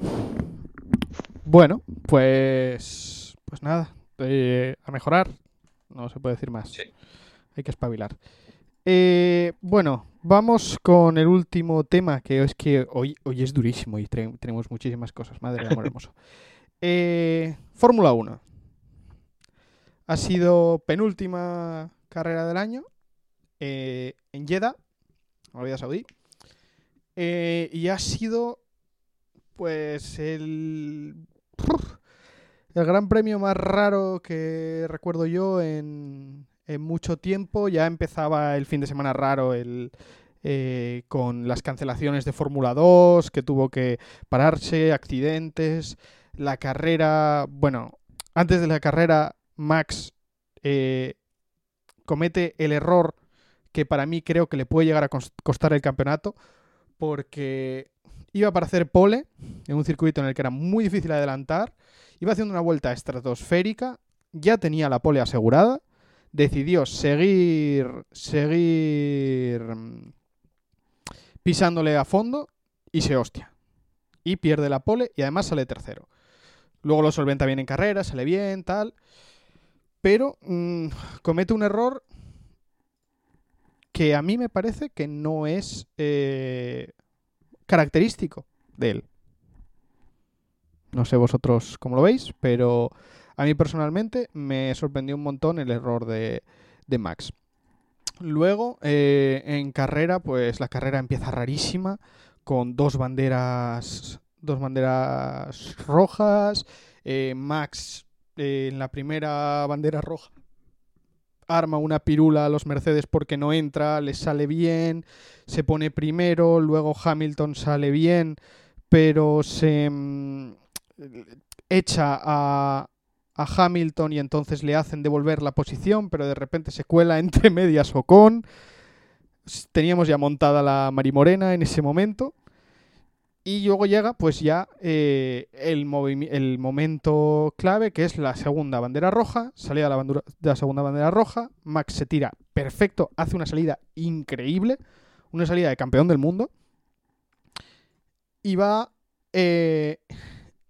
Speaker 2: Bueno, pues, pues nada, eh, a mejorar, no se puede decir más. Hay que espabilar. Eh, bueno, vamos con el último tema, que es que hoy, hoy es durísimo y tenemos muchísimas cosas. Madre de amor (laughs) hermoso. Fórmula 1. Ha sido penúltima carrera del año en Jeddah, Arabia Saudí. Eh, y ha sido, pues, el, el gran premio más raro que recuerdo yo en, en mucho tiempo. Ya empezaba el fin de semana raro el, eh, con las cancelaciones de Fórmula 2, que tuvo que pararse, accidentes, la carrera, bueno, antes de la carrera Max eh, comete el error que para mí creo que le puede llegar a costar el campeonato, porque iba para hacer pole en un circuito en el que era muy difícil adelantar, iba haciendo una vuelta estratosférica, ya tenía la pole asegurada, decidió seguir, seguir mm, pisándole a fondo y se hostia. Y pierde la pole y además sale tercero. Luego lo solventa bien en carrera, sale bien, tal. Pero mm, comete un error que a mí me parece que no es eh, característico de él. No sé vosotros cómo lo veis, pero a mí personalmente me sorprendió un montón el error de, Max. Luego, eh, en carrera, pues la carrera empieza rarísima, con dos banderas, dos banderas rojas. Eh, Max en la primera bandera roja arma una pirula a los Mercedes porque no entra, les sale bien, se pone primero, luego Hamilton sale bien, pero se mm, echa a, a, Hamilton y entonces le hacen devolver la posición, pero de repente se cuela entre (laughs) medias o con. Teníamos ya montada la Marimorena en ese momento. Y luego llega pues ya eh, el, el, momento clave que es la segunda bandera roja, salida de la, de la segunda bandera roja, Max se tira perfecto, hace una salida increíble, una salida de campeón del mundo, y va... Eh,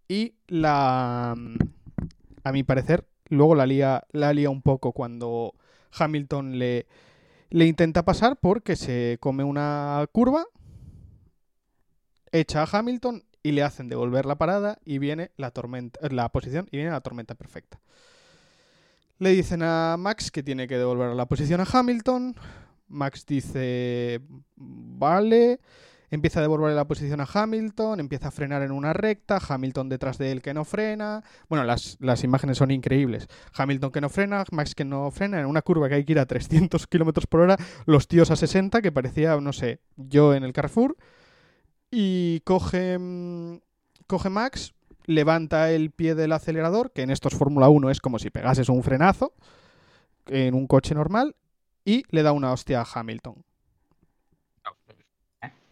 Speaker 2: y la... A mi parecer, luego la lía, la lía un poco cuando Hamilton le, le intenta pasar porque se come una curva echa a Hamilton y le hacen devolver la parada y viene la tormenta, la posición y viene la tormenta perfecta. Le dicen a Max que tiene que devolver la posición a Hamilton. Max dice, vale. Empieza a devolver la posición a Hamilton, empieza a frenar en una recta, Hamilton detrás de él que no frena. Bueno, las, las imágenes son increíbles. Hamilton que no frena, Max que no frena, en una curva que hay que ir a 300 km por hora, los tíos a 60, que parecía, no sé, yo en el Carrefour. Y coge, mm, coge Max, levanta el pie del acelerador, que en estos Fórmula 1 es como si pegases un frenazo en un coche normal, y le da una hostia a Hamilton.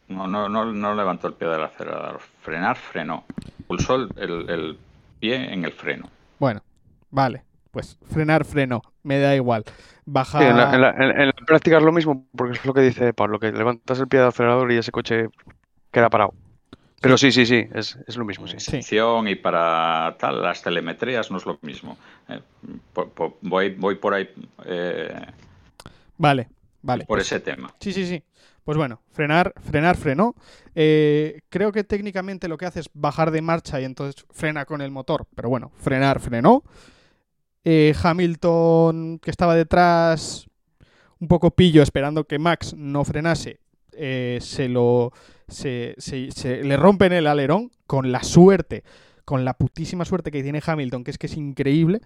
Speaker 1: No, no, no, no levantó el pie del acelerador. Frenar, frenó. Pulsó el, pie en el freno.
Speaker 2: Bueno, vale. Pues frenar, freno. Me da igual. Baja...
Speaker 3: en, la, en, práctica es lo mismo, porque es lo que dice Pablo, que levantas el pie del acelerador y ese coche queda parado. Pero sí, sí, sí, es, lo mismo, sí.
Speaker 1: Y para tal, las telemetrías no es lo mismo. Eh, voy, voy por ahí. Eh,
Speaker 2: vale, vale.
Speaker 1: Por ese tema.
Speaker 2: Sí, sí, sí. Pues bueno, frenar, frenar, frenó. Eh, creo que técnicamente lo que hace es bajar de marcha y entonces frena con el motor. Pero bueno, frenar, frenó. Hamilton, que estaba detrás, un poco pillo, esperando que Max no frenase, se lo se, se, le rompen el alerón con la suerte, con la putísima suerte que tiene Hamilton, que es que es increíble,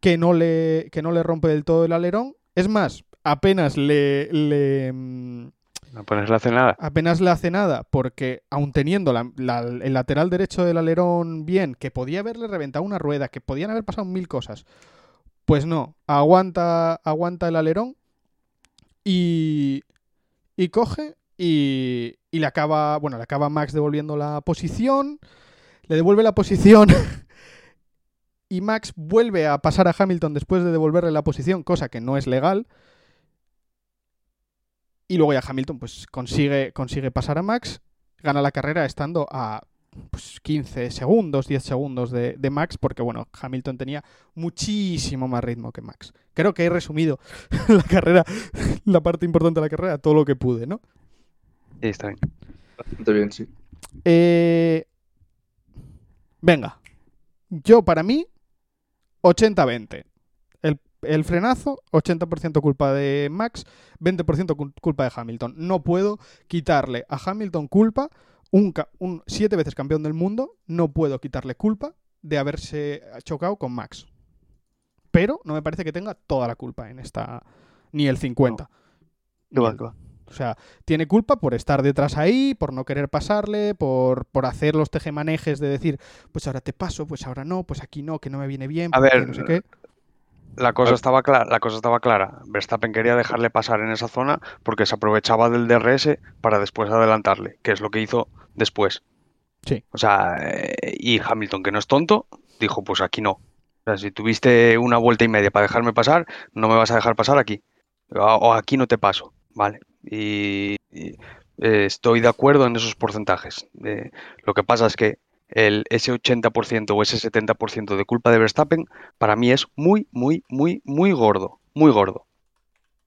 Speaker 2: que no le, que no le rompe del todo el alerón. Es más, apenas le, le, mm,
Speaker 3: Apenas le hace nada.
Speaker 2: Apenas le hace nada, porque aun teniendo la- la- el lateral derecho del alerón bien, que podía haberle reventado una rueda, que podían haber pasado mil cosas, pues no, aguanta, aguanta el alerón y, y coge y, y le acaba, bueno, le acaba Max devolviendo la posición, le devuelve la posición (laughs) y Max vuelve a pasar a Hamilton después de devolverle la posición, cosa que no es legal. Y luego ya Hamilton pues consigue, consigue pasar a Max, gana la carrera estando a pues, 15 segundos, 10 segundos de, de Max, porque bueno, Hamilton tenía muchísimo más ritmo que Max. Creo que he resumido (laughs) la carrera, la parte importante de la carrera, todo lo que pude, ¿no?
Speaker 3: Está bien.
Speaker 4: Bastante bien, sí.
Speaker 2: Eh, venga, yo para mí, 80-20. El, el frenazo, 80% culpa de Max, 20% cul- culpa de Hamilton. No puedo quitarle a Hamilton culpa, un, siete veces campeón del mundo, no puedo quitarle culpa de haberse chocado con Max. Pero no me parece que tenga toda la culpa en esta, ni el 50.
Speaker 3: Qué
Speaker 2: Ni
Speaker 3: va,
Speaker 2: el-
Speaker 3: qué va.
Speaker 2: O sea, tiene culpa por estar detrás ahí, por no querer pasarle, por, por hacer los tejemanejes de decir, pues ahora te paso, pues ahora no, pues aquí no, que no me viene bien,
Speaker 3: A
Speaker 2: porque
Speaker 3: ver,
Speaker 2: no sé qué.
Speaker 3: La cosa estaba clara, la cosa estaba clara. Verstappen quería dejarle pasar en esa zona porque se aprovechaba del DRS para después adelantarle, que es lo que hizo después.
Speaker 2: Sí.
Speaker 3: O sea, eh, y Hamilton, que no es tonto, dijo, pues aquí no. O sea, si tuviste una vuelta y media para dejarme pasar, no me vas a dejar pasar aquí. O aquí no te paso, ¿vale? Y, eh, estoy de acuerdo en esos porcentajes. Eh, lo que pasa es que el, ese 80% o ese 70% de culpa de Verstappen para mí es muy, muy, muy, muy gordo. Muy gordo.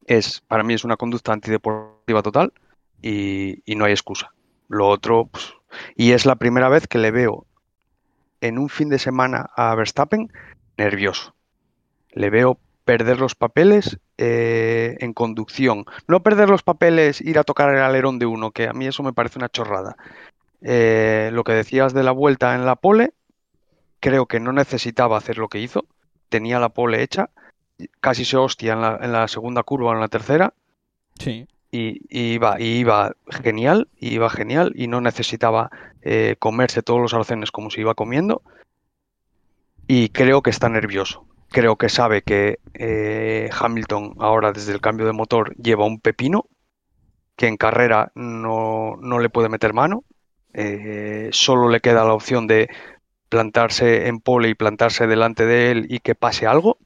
Speaker 3: Es, para mí es una conducta antideportiva total y, y no hay excusa. Lo otro, pues, y es la primera vez que le veo en un fin de semana a Verstappen nervioso. Le veo perder los papeles eh, en conducción. No perder los papeles, ir a tocar el alerón de uno, que a mí eso me parece una chorrada. Eh, lo que decías de la vuelta en la pole, creo que no necesitaba hacer lo que hizo. Tenía la pole hecha, casi se hostia en la, en la segunda curva o en la tercera,
Speaker 2: Sí.
Speaker 3: y, y iba, y iba genial, y iba genial, y no necesitaba eh, comerse todos los arcenes como se iba comiendo. Y creo que está nervioso. Creo que sabe que eh, Hamilton ahora desde el cambio de motor lleva un pepino, que en carrera no, no le puede meter mano. Eh, solo le queda la opción de plantarse en pole y plantarse delante de él y que pase algo,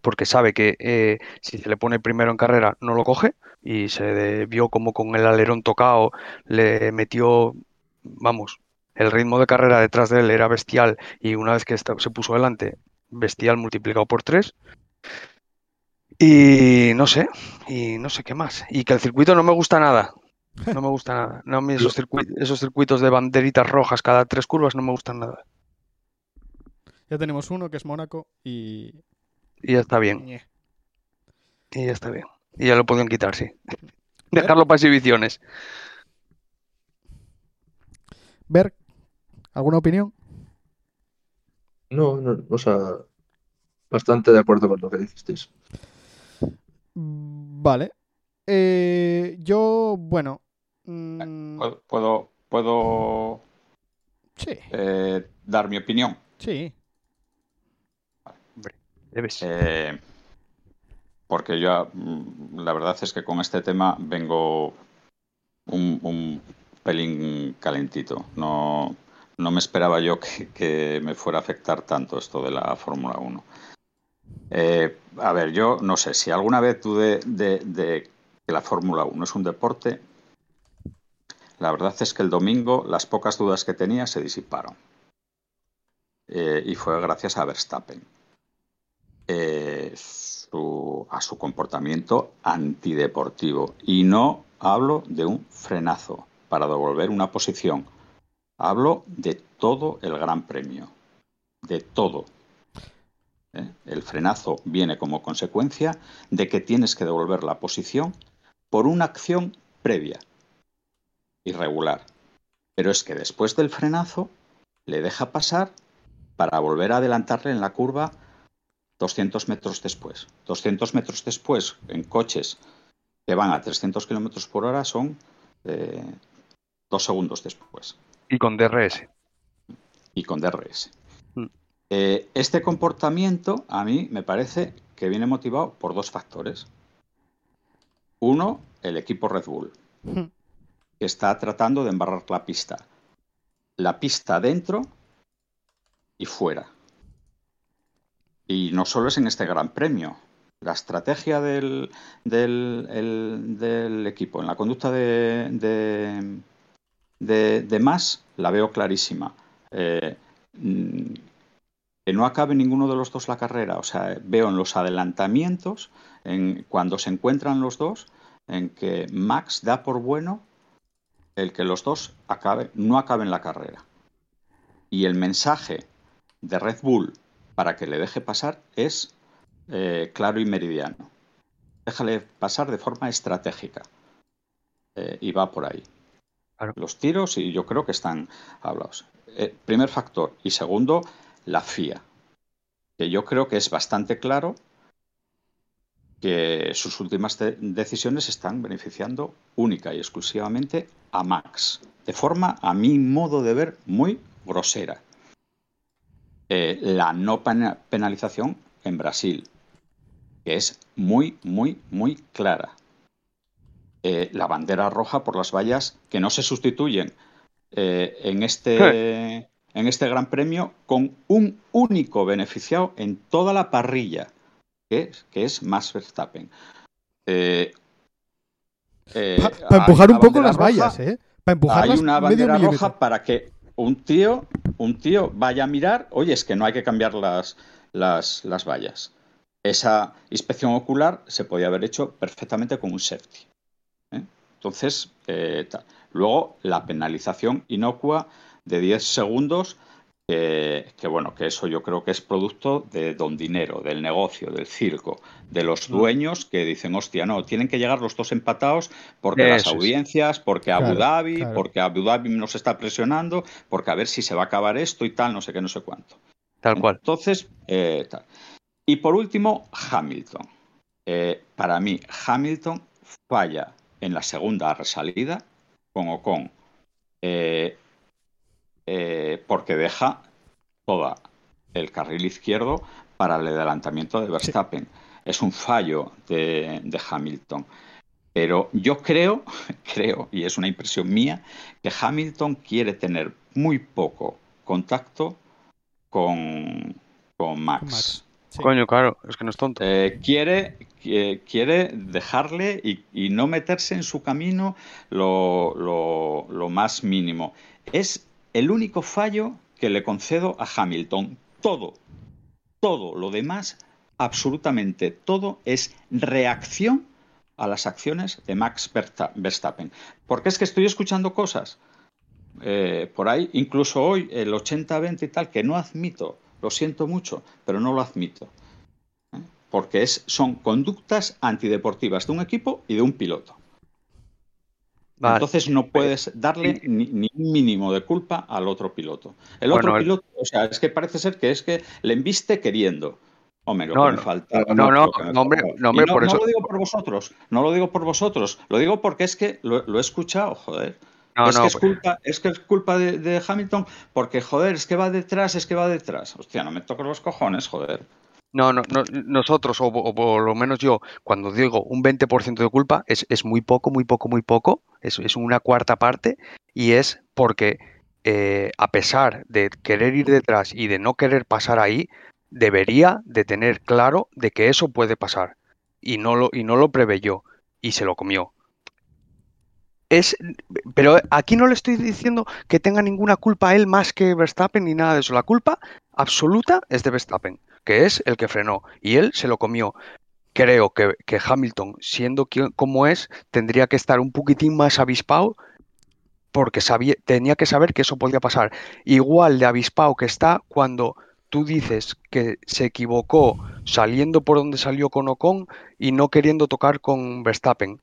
Speaker 3: porque sabe que eh, si se le pone primero en carrera no lo coge y se vio como con el alerón tocado le metió, vamos, el ritmo de carrera detrás de él era bestial y una vez que se puso delante, bestial multiplicado por tres. Y no sé, y no sé qué más. Y que el circuito no me gusta nada. No me gusta nada. No, a mí (laughs) esos, circuit- esos circuitos de banderitas rojas cada tres curvas no me gustan nada.
Speaker 2: Ya tenemos uno que es Mónaco y...
Speaker 3: Y ya está bien. Y ya está bien. Y ya lo podían quitar, sí. (laughs) Dejarlo para exhibiciones.
Speaker 2: Ver, ¿alguna opinión?
Speaker 4: No, no, o sea, bastante de acuerdo con lo que dijisteis.
Speaker 2: Vale. Eh, yo, bueno... mm,
Speaker 1: Puedo, puedo, puedo,
Speaker 2: sí,
Speaker 1: eh, dar mi opinión.
Speaker 2: sí.
Speaker 3: Debes.
Speaker 1: Eh, porque yo, mm, la verdad es que con este tema vengo un, un pelín calentito. No, no me esperaba yo que, me fuera a afectar tanto esto de la Fórmula 1. Eh, a ver, yo no sé, si alguna vez dudé de, que la Fórmula 1 es un deporte, la verdad es que el domingo las pocas dudas que tenía se disiparon. Eh, y fue gracias a Verstappen eh, a su comportamiento antideportivo. Y no hablo de un frenazo para devolver una posición. Hablo de todo el Gran Premio. De todo. ¿Eh? El frenazo viene como consecuencia de que tienes que devolver la posición por una acción previa. Irregular. Pero es que después del frenazo le deja pasar para volver a adelantarle en la curva 200 metros después. 200 metros después, en coches que van a 300 kilómetros por hora son eh, dos segundos después.
Speaker 3: Y con DRS.
Speaker 1: Y con DRS.
Speaker 3: Mm.
Speaker 1: Eh, este comportamiento a mí me parece que viene motivado por dos factores. Uno, el equipo Red Bull,
Speaker 2: Hmm.
Speaker 1: que está tratando de embarrar la pista. La pista dentro y fuera. Y no solo es en este gran premio. La estrategia del, del, el- del equipo en la conducta de, de, de, Mas la veo clarísima. Eh, mm, que no acabe ninguno de los dos la carrera. O sea, veo en los adelantamientos, en, cuando se encuentran los dos, en que Max da por bueno el que los dos acabe, no acaben la carrera. Y el mensaje de Red Bull para que le deje pasar es eh, claro y meridiano. Déjale pasar de forma estratégica. Eh, y va por ahí. Los tiros, y yo creo que están hablados. Eh, primer factor. Y segundo, la FIA. Que yo creo que es bastante claro que sus últimas de- decisiones están beneficiando única y exclusivamente a Max. De forma, a mi modo de ver, muy grosera. Eh, la no pena- penalización en Brasil, que es muy, muy, muy clara. Eh, la bandera roja por las vallas que no se sustituyen eh, en, este, en este Gran Premio con un único beneficiado en toda la parrilla, que es, que es Max Verstappen. Eh, eh,
Speaker 2: Para empujar un poco las vallas,
Speaker 1: roja,
Speaker 2: ¿eh? Para empujarlas
Speaker 1: hay una
Speaker 2: medio
Speaker 1: bandera
Speaker 2: milímetro.
Speaker 1: roja para que un tío, un tío vaya a mirar, oye, es que no hay que cambiar las, las, las vallas. Esa inspección ocular se podía haber hecho perfectamente con un safety. Entonces, eh, tal. luego la penalización inocua de 10 segundos, que, que, bueno, que eso yo creo que es producto de don dinero, del negocio, del circo, de los
Speaker 3: Mm.
Speaker 1: dueños que dicen, hostia, no, tienen que llegar los dos empatados porque las
Speaker 3: Eso
Speaker 1: audiencias, porque Abu
Speaker 2: Claro,
Speaker 1: Dhabi,
Speaker 2: claro.
Speaker 1: porque Abu Dhabi nos está presionando, porque a ver si se va a acabar esto y tal, no sé qué, no sé cuánto.
Speaker 3: Tal cual.
Speaker 1: Entonces, eh, tal. Y por último, Hamilton. Eh, para mí, Hamilton falla en la segunda resalida con Ocon eh, eh, porque deja toda el carril izquierdo para el adelantamiento de Verstappen. Es un fallo de, de Hamilton. Pero yo creo, (laughs) creo, y es una impresión mía, que Hamilton quiere tener muy poco contacto con, con Max.
Speaker 2: Con Max. Sí.
Speaker 3: Coño, claro, es que no es tonto.
Speaker 1: Eh, quiere, qui- quiere dejarle y, no meterse en su camino lo, lo- más mínimo. Es el único fallo que le concedo a Hamilton. Todo, todo lo demás, absolutamente todo, es reacción a las acciones de Max Versta- Verstappen. Porque es que estoy escuchando cosas eh, por ahí, incluso hoy, el 80-20 y tal, que no admito, lo siento mucho, pero no lo admito. Porque es, son conductas antideportivas de un equipo y de un piloto.
Speaker 3: Vale.
Speaker 1: Entonces no puedes darle ni, ni un mínimo de culpa al otro piloto. El
Speaker 3: Bueno,
Speaker 1: otro piloto, o sea, es que parece ser que es que le embiste queriendo. Hombre, lo
Speaker 3: No,
Speaker 1: que me
Speaker 3: no.
Speaker 1: falta.
Speaker 3: No, no, no, hombre, no, hombre, por eso-
Speaker 1: lo digo por vosotros, no lo digo por vosotros, lo digo porque es que lo, lo he escuchado, joder.
Speaker 3: No,
Speaker 1: es,
Speaker 3: no,
Speaker 1: que es,
Speaker 3: pues-
Speaker 1: culpa, es que es culpa de, de Hamilton porque, joder, es que va detrás, es que va detrás. Hostia, no me toques los cojones, joder.
Speaker 3: No, no, no, nosotros, o, por lo menos yo, cuando digo un 20% de culpa, es, es muy poco, muy poco, muy poco, es, una cuarta parte, y es porque eh, a pesar de querer ir detrás y de no querer pasar ahí, debería de tener claro de que eso puede pasar, y no lo, y no lo preveyó, y se lo comió. Es, pero aquí no le estoy diciendo que tenga ninguna culpa él más que Verstappen ni nada de eso. La culpa absoluta es de Verstappen que es el que frenó, y él se lo comió. Creo que, que Hamilton, siendo quien- como es, tendría que estar un poquitín más avispado porque sabía, tenía que saber que eso podía pasar. Igual de avispado que está cuando tú dices que se equivocó saliendo por donde salió con Ocon y no queriendo tocar con Verstappen.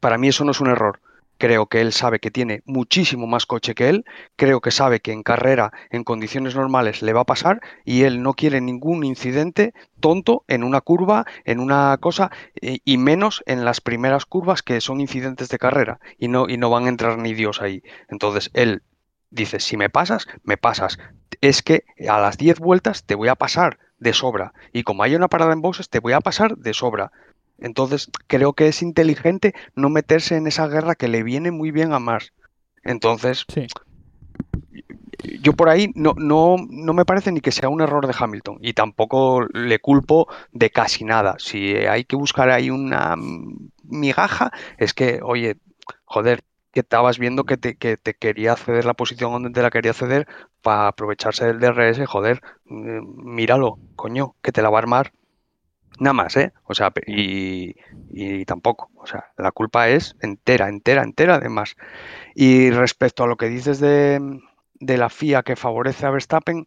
Speaker 3: Para mí eso no es un error. Creo que él sabe que tiene muchísimo más coche que él, creo que sabe que en carrera, en condiciones normales, le va a pasar y él no quiere ningún incidente tonto en una curva, en una cosa, y, menos en las primeras curvas que son incidentes de carrera y no, y no van a entrar ni Dios ahí. Entonces él dice, si me pasas, me pasas. Es que a las 10 vueltas te voy a pasar de sobra. Y como hay una parada en boxes, te voy a pasar de sobra. Entonces, creo que es inteligente no meterse en esa guerra que le viene muy bien a Mars. Entonces,
Speaker 2: Sí.
Speaker 3: yo por ahí no, no, no me parece ni que sea un error de Hamilton y tampoco le culpo de casi nada. Si hay que buscar ahí una mm, migaja, es que, oye, joder, que estabas viendo que te, que te quería ceder la posición donde te la quería ceder para aprovecharse del DRS, joder, eh, míralo, coño, que te la va a armar. Nada más, ¿eh? O sea, y, y tampoco. O sea, la culpa es entera, entera, entera, además. Y respecto a lo que dices de, de la FIA que favorece a Verstappen,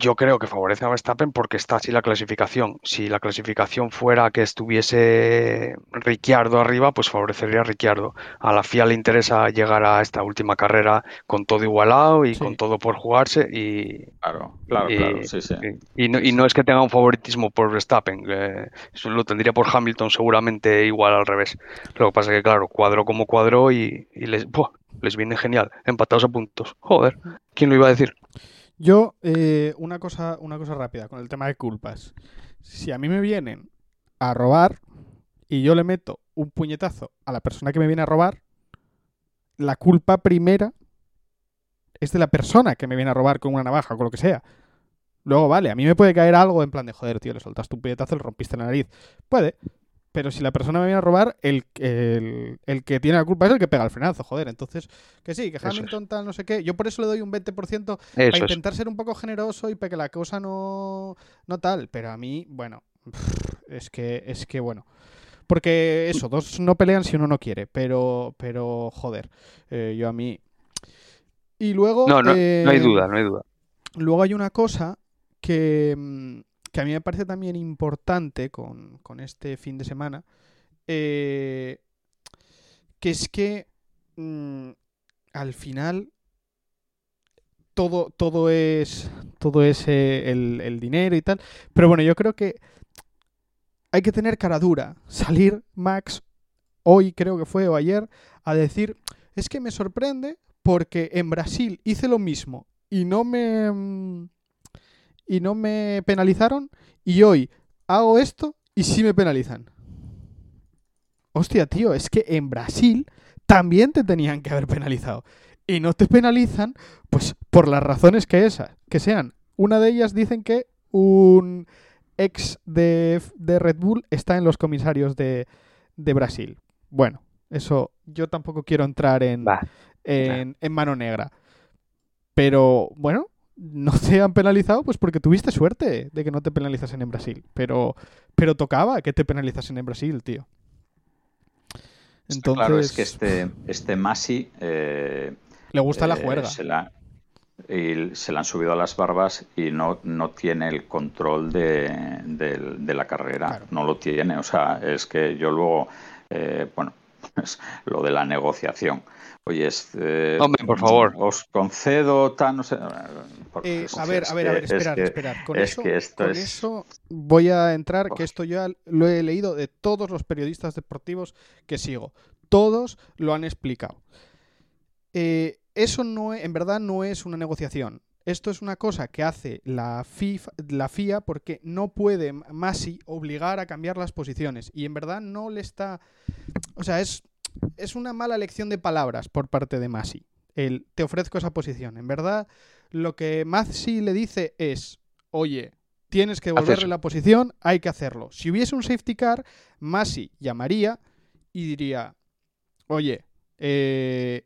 Speaker 3: yo creo que favorece a Verstappen porque está así la clasificación. Si la clasificación fuera que estuviese Ricciardo arriba, pues favorecería a Ricciardo. A la FIA le interesa llegar a esta última carrera con todo igualado y
Speaker 2: Sí.
Speaker 3: con todo por jugarse y,
Speaker 1: Claro, claro,
Speaker 3: y-
Speaker 1: claro, sí, sí.
Speaker 3: y, y no, y no es que tenga un favoritismo por Verstappen, eh, eso lo tendría por Hamilton seguramente igual al revés. Lo que pasa es que, claro, cuadro como cuadro y, y les, ¡buah! les viene genial, empatados a puntos. Joder, ¿quién lo iba a decir?
Speaker 2: Yo, eh, una cosa, una cosa rápida con el tema de culpas. Si a mí me vienen a robar y yo le meto un puñetazo a la persona que me viene a robar, la culpa primera es de la persona que me viene a robar con una navaja o con lo que sea. Luego, vale, a mí me puede caer algo en plan de, joder, tío, le soltaste un puñetazo, le rompiste la nariz. Puede. Pero si la persona me viene a robar, el, el, el que tiene la culpa es el que pega el frenazo, joder. Entonces, que sí, que. Hamilton tal, no sé qué. Yo por eso le doy un 20%
Speaker 3: Eso
Speaker 2: para
Speaker 3: es.
Speaker 2: intentar ser un poco generoso y para que la cosa no, no tal. Pero a mí, bueno, es que, es que bueno. Porque eso, dos no pelean si uno no quiere. Pero, pero joder, eh, yo a mí. Y luego.
Speaker 3: No, no, no hay
Speaker 2: eh,
Speaker 3: duda, no hay duda.
Speaker 2: Luego hay una cosa que, mm, que a mí me parece también importante con, con este fin de semana, eh, que es que mm, al final todo, todo es, todo es eh, el, el dinero y tal, pero bueno, yo creo que hay que tener cara dura, salir Max hoy creo que fue o ayer a decir, es que me sorprende porque en Brasil hice lo mismo y no me mm, y no me penalizaron y hoy hago esto y sí me penalizan. Hostia, tío, es que en Brasil también te tenían que haber penalizado y no te penalizan pues por las razones que esas, que sean. Una de ellas dicen que un ex de, de Red Bull está en los comisarios de, de Brasil. Bueno, eso yo tampoco quiero entrar en,
Speaker 3: Va.
Speaker 2: en, en mano negra. Pero bueno, no te han penalizado pues porque tuviste suerte de que no te penalizasen en Brasil. Pero, pero tocaba que te penalizasen en Brasil, tío. Entonces,
Speaker 1: Claro, es que este, este Masi eh,
Speaker 2: le gusta la
Speaker 1: eh,
Speaker 2: juerga.
Speaker 1: se, la, y se le han subido a las barbas y no, no tiene el control de, de- de la carrera.
Speaker 2: Claro.
Speaker 1: No lo tiene. O sea, es que yo luego, eh, bueno, (laughs) pues, lo de la negociación. Oye, es, eh,
Speaker 3: Hombre, por favor.
Speaker 1: Os concedo tal, no sé.
Speaker 2: Eh, a ver, a ver, a ver,
Speaker 1: es
Speaker 2: esperar,
Speaker 1: que-
Speaker 2: esperar. Con,
Speaker 1: es
Speaker 2: eso,
Speaker 1: que esto
Speaker 2: con
Speaker 1: es-
Speaker 2: eso voy a entrar, que esto ya lo he leído de todos los periodistas deportivos que sigo. Todos lo han explicado. Eh, eso no, e- en verdad no es una negociación. Esto es una cosa que hace la, FIFA, la FIA porque no puede Masi obligar a cambiar las posiciones. Y en verdad no le está... O sea, es, es una mala elección de palabras por parte de Masi. El te ofrezco esa posición. En verdad, lo que Masi le dice es, oye, tienes que devolverle la posición, hay que hacerlo. Si hubiese un safety car, Masi llamaría y diría, oye, eh,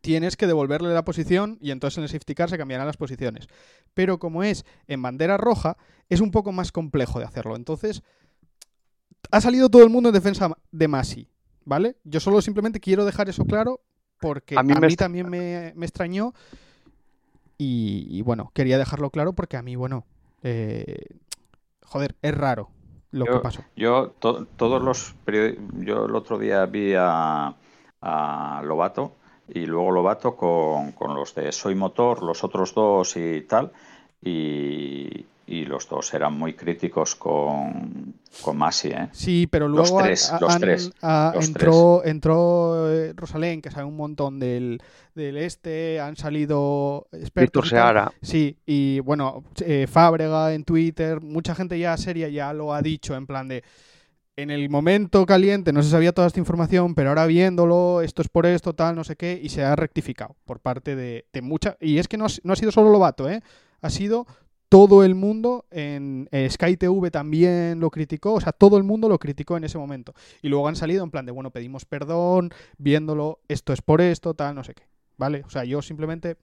Speaker 2: tienes que devolverle la posición y entonces en el safety car se cambiarán las posiciones. Pero como es en bandera roja, es un poco más complejo de hacerlo. Entonces, ha salido todo el mundo en defensa de Masi, ¿vale? Yo solo simplemente quiero dejar eso claro porque
Speaker 3: A
Speaker 2: a
Speaker 3: mí
Speaker 2: también me, me extrañó y, y bueno, quería dejarlo claro porque a mí, bueno, eh, joder, es raro. lo
Speaker 1: yo,
Speaker 2: que pasó.
Speaker 1: Yo, to- todos los yo el otro día vi a, a Lobato y luego Lobato con, con los de Soy Motor, los otros dos y tal, y, y los dos eran muy críticos con, con Masi, ¿eh?
Speaker 2: Sí, pero
Speaker 1: Los
Speaker 2: luego han-
Speaker 1: tres,
Speaker 2: han-
Speaker 1: los tres,
Speaker 2: ah,
Speaker 1: los
Speaker 2: entró, entró eh, Rosalén, que sabe un montón del, del este, han salido expertos.
Speaker 3: Seara.
Speaker 2: Sí, y bueno, eh, Fábrega en Twitter, mucha gente ya seria ya lo ha dicho en plan de en el momento caliente no se sabía toda esta información, pero ahora viéndolo, esto es por esto, tal, no sé qué, y se ha rectificado por parte de, de mucha... Y es que no, ha- no ha sido solo Lobato, ¿eh? Ha sido todo el mundo, en eh, Sky TV también lo criticó, o sea, todo el mundo lo criticó en ese momento. Y luego han salido en plan de, bueno, pedimos perdón, viéndolo, esto es por esto, tal, no sé qué, ¿vale? O sea, yo simplemente,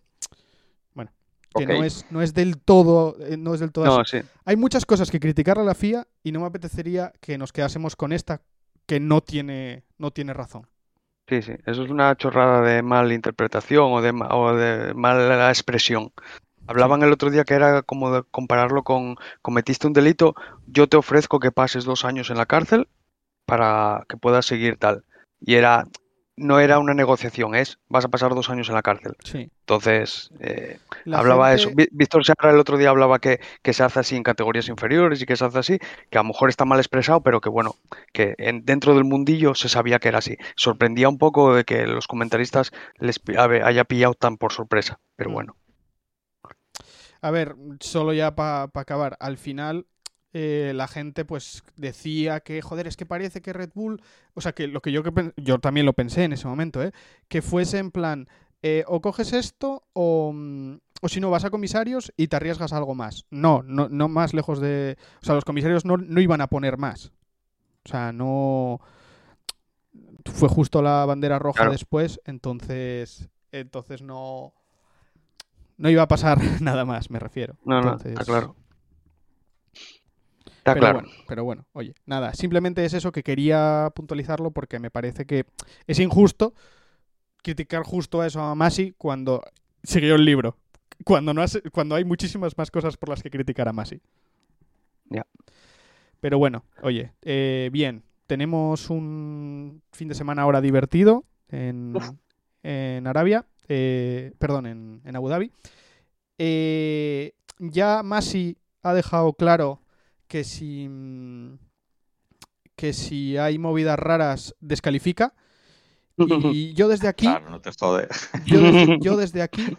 Speaker 2: bueno, que no, es, no es del todo, eh, no es del todo así.
Speaker 3: No, sí.
Speaker 2: Hay muchas cosas que criticar a la FIA y no me apetecería que nos quedásemos con esta que no tiene, no tiene razón.
Speaker 3: Sí, sí, eso es una chorrada de mala interpretación o de, o de mala expresión. Hablaban el otro día que era como de compararlo con cometiste un delito, yo te ofrezco que pases dos años en la cárcel para que puedas seguir tal. Y era, no era una negociación, es vas a pasar dos años en la cárcel.
Speaker 2: Sí.
Speaker 3: Entonces, eh,
Speaker 2: La
Speaker 3: hablaba
Speaker 2: gente-
Speaker 3: eso. Víctor Serra el otro día hablaba que, que se hace así en categorías inferiores y que se hace así, que a lo mejor está mal expresado, pero que bueno, que en- dentro del mundillo se sabía que era así. Sorprendía un poco de que los comentaristas les haya pillado tan por sorpresa, pero
Speaker 2: Mm.
Speaker 3: bueno.
Speaker 2: A ver, solo ya para acabar, al final eh, la gente pues decía que, joder, es que parece que Red Bull, o sea, que lo que yo, que yo también lo pensé en ese momento, ¿eh? que fuese en plan, eh, o coges esto o, mm, o si no vas a comisarios y te arriesgas a algo más. No, no, no más lejos de... O sea, los comisarios no, no iban a poner más. O sea, no... Fue justo la bandera roja
Speaker 3: Claro.
Speaker 2: después, entonces... Entonces no... No iba a pasar (laughs) nada más, me refiero.
Speaker 3: No, no, está claro. Está
Speaker 2: pero
Speaker 3: claro.
Speaker 2: bueno, pero bueno, oye, nada, simplemente es eso que quería puntualizarlo porque me parece que es injusto criticar justo a eso a Masi cuando siguió el libro. Cuando, no has- cuando hay muchísimas más cosas por las que criticar a Masi.
Speaker 3: Ya.
Speaker 2: Pero bueno, oye, eh, bien, tenemos un fin de semana ahora divertido en, en Arabia, eh, perdón, en, en Abu Dhabi. Eh, ya Masi ha dejado claro que si que si hay movidas raras descalifica y (laughs) yo desde aquí
Speaker 1: Claro, no te jode.
Speaker 2: yo desde, (laughs) yo desde aquí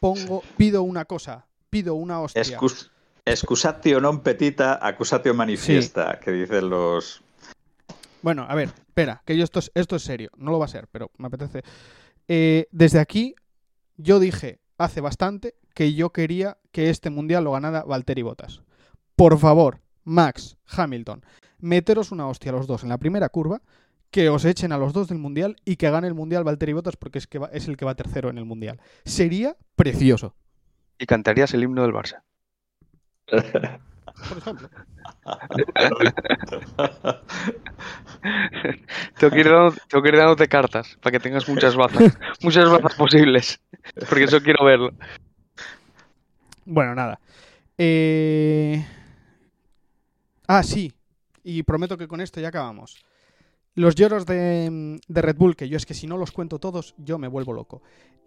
Speaker 2: pongo pido una cosa pido una hostia
Speaker 1: Excus- excusatio non petita, accusatio manifiesta, que dicen los...
Speaker 2: Bueno, a ver, espera, que yo esto es, esto es serio, no lo va a ser, pero me apetece. Eh, desde aquí, yo dije hace bastante que yo quería que este mundial lo ganara Valtteri Bottas. Por favor, Max, Hamilton, meteros una hostia a los dos en la primera curva, que os echen a los dos del mundial y que gane el mundial Valtteri Bottas porque es, que va- es el que va tercero en el mundial. Sería precioso.
Speaker 3: Y cantarías el himno del Barça. (laughs)
Speaker 2: Por ejemplo. (laughs)
Speaker 3: Tengo que ir, dando- tengo que ir dándote cartas para que tengas muchas bazas. (laughs) muchas bazas posibles. Porque eso quiero verlo.
Speaker 2: Bueno, nada. Eh, Ah, sí. Y prometo que con esto ya acabamos. Los lloros de, de Red Bull, que yo es que si no los cuento todos, yo me vuelvo loco.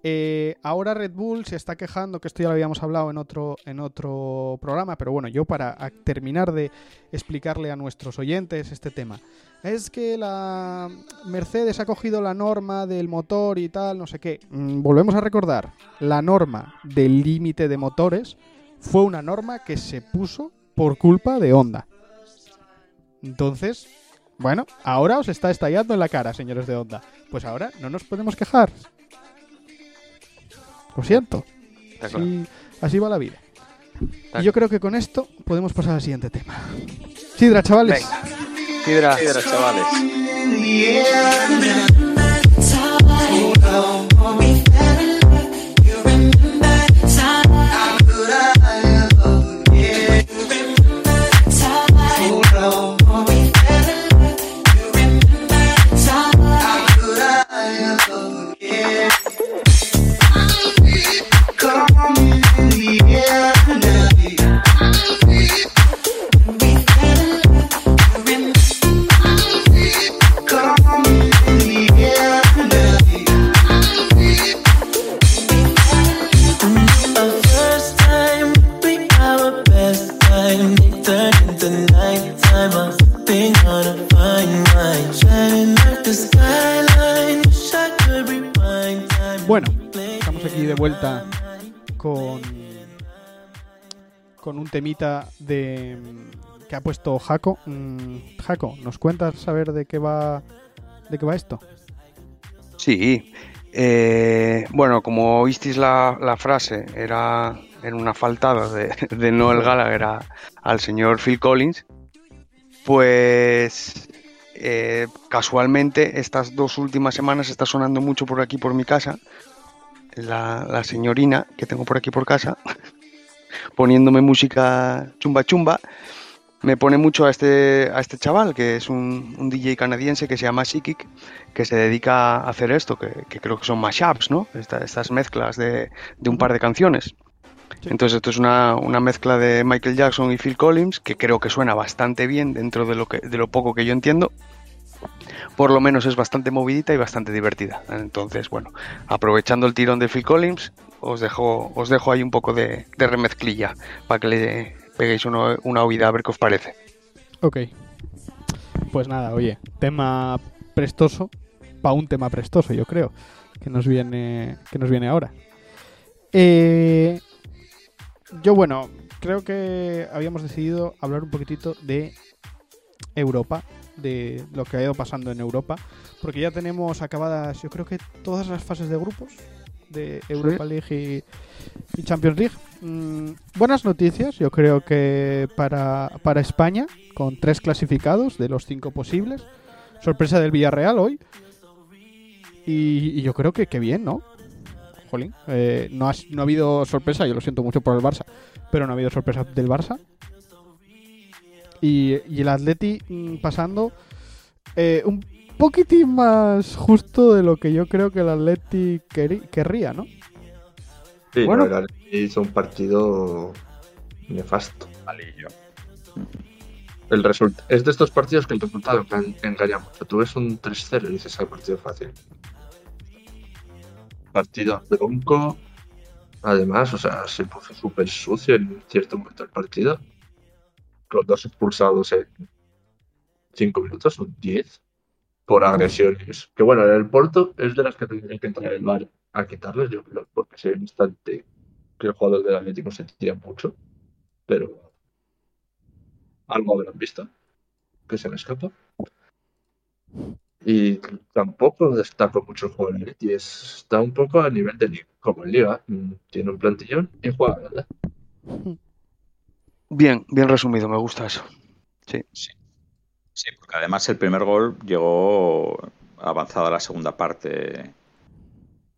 Speaker 2: Eh, ahora Red Bull se está quejando, que esto ya lo habíamos hablado en otro, en otro programa, pero bueno, yo para terminar de explicarle a nuestros oyentes este tema. Es que la Mercedes ha cogido la norma del motor y tal, no sé qué. Mm, volvemos a recordar, la norma del límite de motores fue una norma que se puso por culpa de Honda. Entonces, bueno, ahora os está estallando en la cara, señores de Honda. Pues ahora no nos podemos quejar. Lo siento. Así, así va la vida. Y yo creo que con esto podemos pasar al siguiente tema. Sidra, chavales.
Speaker 3: Sidra,
Speaker 1: Sidra, chavales.
Speaker 2: Vuelta con con un temita de que ha puesto Jaco. Mm, Jaco, ¿nos cuentas saber de qué va de qué va esto?
Speaker 3: Sí. Eh, bueno, como oísteis la, la frase, era en una faltada de, de Noel Gallagher al señor Phil Collins, pues eh, casualmente estas dos últimas semanas está sonando mucho por aquí por mi casa la, la señorina que tengo por aquí por casa (laughs) poniéndome música chumba chumba me pone mucho a este, a este chaval, que es un, un DJ canadiense que se llama Sikik, que se dedica a hacer esto, que, que creo que son mashups, ¿no? estas mezclas de, de, un par de canciones. Entonces esto es una, una, mezcla de Michael Jackson y Phil Collins, que creo que suena bastante bien dentro de lo, que, de lo poco que yo entiendo. Por lo menos es bastante movidita y bastante divertida. Entonces, bueno, aprovechando el tirón de Phil Collins, os dejo, os dejo ahí un poco de, remezclilla para que le, peguéis una, una oída a ver qué os parece.
Speaker 2: Ok. Pues nada, oye, tema prestoso, para un tema prestoso, yo creo, que nos viene, que nos viene ahora. Eh, yo, bueno, creo que habíamos decidido hablar un poquitito de Europa, de lo que ha ido pasando en Europa, porque ya tenemos acabadas, yo creo que todas las fases de grupos de Europa ¿Sí? League y, y, Champions League. Mm, buenas noticias, yo creo que para, para España, con tres clasificados de los cinco posibles. Sorpresa del Villarreal hoy. Y, y yo creo que, que bien, ¿no? Jolín, eh, no, ha, no ha habido sorpresa, yo lo siento mucho por el Barça, pero no ha habido sorpresa del Barça. Y, y el Atleti mm, pasando eh, un poquitín más justo de lo que yo creo que el Atleti querría, ¿no?
Speaker 4: Sí, bueno, no, el Atleti hizo un partido nefasto.
Speaker 1: Malillo.
Speaker 4: El resulta es de estos partidos que el resultado engaña mucho. Tú ves un 3-0 y dices, el partido fácil. Partido bronco. Además, o sea, se puso súper sucio en cierto momento del partido. Con dos expulsados en 5 minutos o 10 por agresiones. Que bueno, en el Porto es de las que tendrían que entrar el bar a quitarles, yo creo, porque se ve bastante que el jugador del Atlético se tira mucho, pero algo habrán visto que se me escapa. Y tampoco destaco mucho el juego del Atleti, está un poco a nivel de liga, como en Liga, mm, tiene un plantillón y juega, ¿verdad?
Speaker 3: Bien, bien resumido, me gusta eso. Sí,
Speaker 1: sí. Sí, porque además el primer gol llegó avanzada la segunda parte.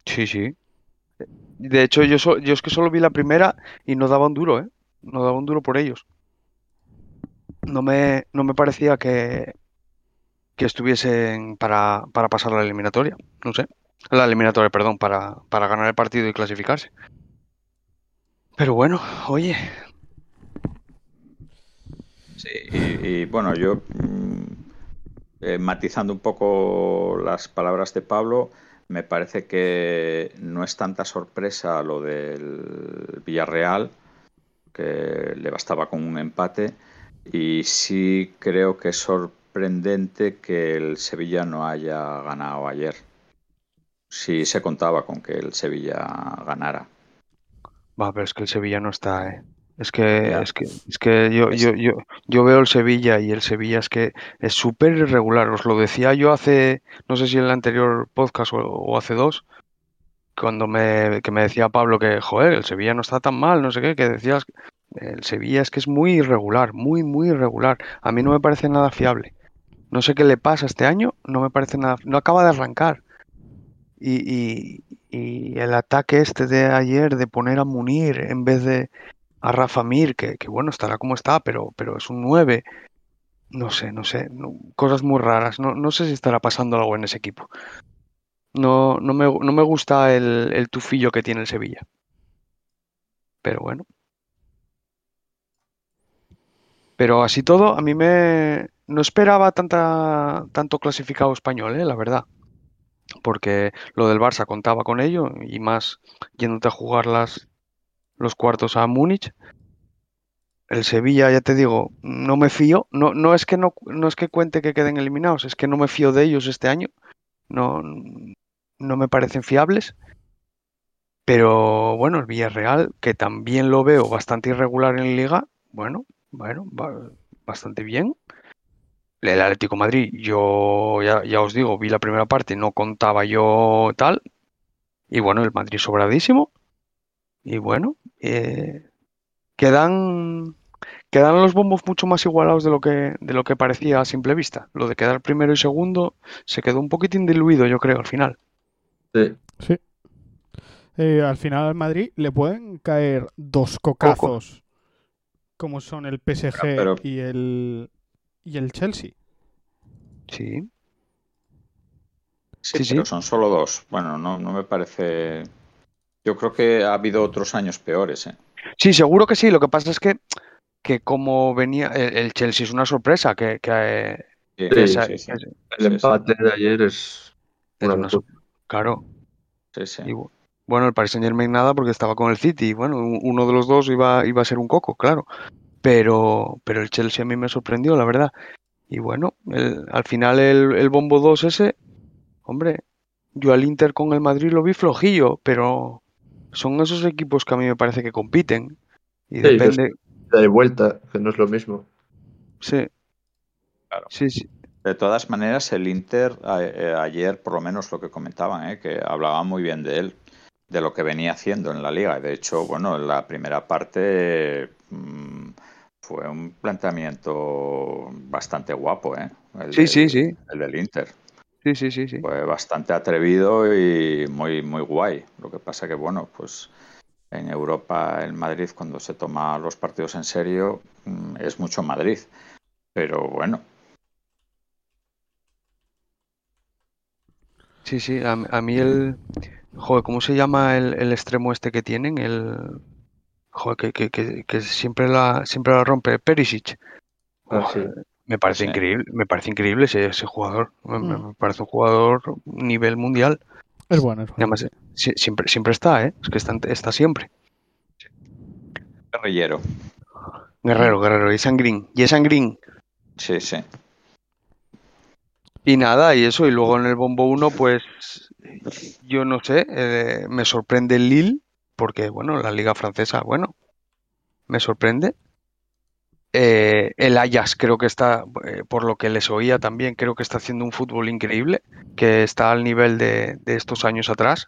Speaker 3: Sí, sí. De hecho, yo, so, yo es que solo vi la primera y no daba un duro, ¿eh? No daba un duro por ellos. No me, no me parecía que, que estuviesen para, para pasar la eliminatoria. No sé. La eliminatoria, perdón, para, para ganar el partido y clasificarse. Pero bueno, oye,
Speaker 1: y, bueno, yo mmm, eh, matizando un poco las palabras de Pablo, me parece que no es tanta sorpresa lo del Villarreal, que le bastaba con un empate, y sí creo que es sorprendente que el Sevilla no haya ganado ayer. Sí se contaba con que el Sevilla ganara.
Speaker 3: Va, pero es que el Sevilla no está, ¿eh? Es que, es que, es que yo, yo, yo, yo veo el Sevilla y el Sevilla es que es súper irregular. Os lo decía yo hace, no sé si en el anterior podcast o, o, hace dos, cuando me, que me decía Pablo que, joder, el Sevilla no está tan mal, no sé qué, que decías, el Sevilla es que es muy irregular, muy, muy irregular. A mí no me parece nada fiable. No sé qué le pasa este año, no me parece nada, no acaba de arrancar. Y, y, y el ataque este de ayer de poner a Munir en vez de a Rafa Mir, que, que, bueno, estará como está, pero, pero es un 9. No sé, no sé, cosas muy raras. No, no, sé si estará pasando algo en ese equipo. No, no, me, no me gusta el, el tufillo que tiene el Sevilla. Pero bueno. Pero así todo, a mí me. No esperaba tanta, tanto clasificado español, ¿eh? la verdad. Porque lo del Barça contaba con ello y más yéndote a jugar las, los cuartos a Múnich. el Sevilla, ya te digo, no me fío. No, no es que no, no es que cuente que queden eliminados, es que no me fío de ellos este año. No, no me parecen fiables. Pero bueno, el Villarreal, que también lo veo bastante irregular en Liga, bueno, bueno, bastante bien. El Atlético Madrid, yo ya, ya os digo, vi la primera parte, no contaba yo tal. Y bueno, el Madrid sobradísimo. Y bueno, eh, quedan, quedan los bombos mucho más igualados de lo que, de lo que parecía a simple vista. Lo de quedar primero y segundo se quedó un poquitín diluido, yo creo, al final.
Speaker 4: Sí.
Speaker 2: Sí. Eh, al final al Madrid le pueden caer dos cocazos como son el PSG
Speaker 1: Pero-
Speaker 2: y el y el Chelsea.
Speaker 3: Sí.
Speaker 1: Sí,
Speaker 3: Sí, sí.
Speaker 1: pero son solo dos. Bueno, no, no me parece. Yo creo que ha habido otros años peores, ¿eh?
Speaker 3: Sí, seguro que sí. Lo que pasa es que, que como venía, el, el Chelsea es una sorpresa, que, que,
Speaker 1: Sí,
Speaker 3: que
Speaker 4: Sí,
Speaker 3: esa-
Speaker 1: sí, sí.
Speaker 3: que-
Speaker 4: El
Speaker 1: Sí, sí.
Speaker 4: empate de ayer es una
Speaker 3: una claro.
Speaker 1: Sí, sí.
Speaker 3: Y bu- bueno, el Paris Saint Germain nada porque estaba con el City. y Bueno, uno de los dos iba, iba a ser un coco, claro. Pero, pero el Chelsea a mí me sorprendió, la verdad. Y bueno, el- al final el, el bombo 2 ese, hombre, yo al Inter con el Madrid lo vi flojillo, pero son esos equipos que a mí me parece que compiten. Y
Speaker 4: Sí,
Speaker 3: depende,
Speaker 4: De vuelta, que no es lo mismo.
Speaker 3: sí,
Speaker 1: Claro.
Speaker 3: sí, sí.
Speaker 1: De todas maneras, el Inter a- eh, ayer, por lo menos lo que comentaban, ¿eh? que hablaban muy bien de él, de lo que venía haciendo en la liga. De hecho, bueno, en la primera parte mm, fue un planteamiento bastante guapo, ¿eh? El
Speaker 3: Sí,
Speaker 1: del-
Speaker 3: sí, sí.
Speaker 1: El del Inter.
Speaker 3: Sí, sí, sí, sí.
Speaker 1: Fue bastante atrevido y muy, muy guay. Lo que pasa que, bueno, pues en Europa, el Madrid, cuando se toma los partidos en serio, mm, es mucho Madrid. Pero bueno,
Speaker 3: Sí, sí, a, a mí el... Joder, ¿cómo se llama el, el extremo este que tienen? El... Joder, que, que, que, que siempre la, siempre la rompe, Perisic.
Speaker 4: Ah, sí.
Speaker 3: Me parece
Speaker 1: Sí.
Speaker 3: increíble, me parece increíble ese, ese jugador. Me-
Speaker 2: Mm.
Speaker 3: me parece un jugador nivel mundial.
Speaker 2: Es bueno, es bueno.
Speaker 3: además, siempre, siempre está, ¿eh? Es que está, está siempre.
Speaker 1: guerrillero.
Speaker 3: Guerrero, Guerrero, y Green, y Green.
Speaker 1: Sí, sí.
Speaker 3: Y nada, y eso, y luego en el bombo 1, pues yo no sé, eh, me sorprende el Lille, porque bueno, la liga francesa, bueno, me sorprende. Eh, el Ajax creo que está, eh, por lo que les oía también, creo que está haciendo un fútbol increíble, que está al nivel de, de estos años atrás.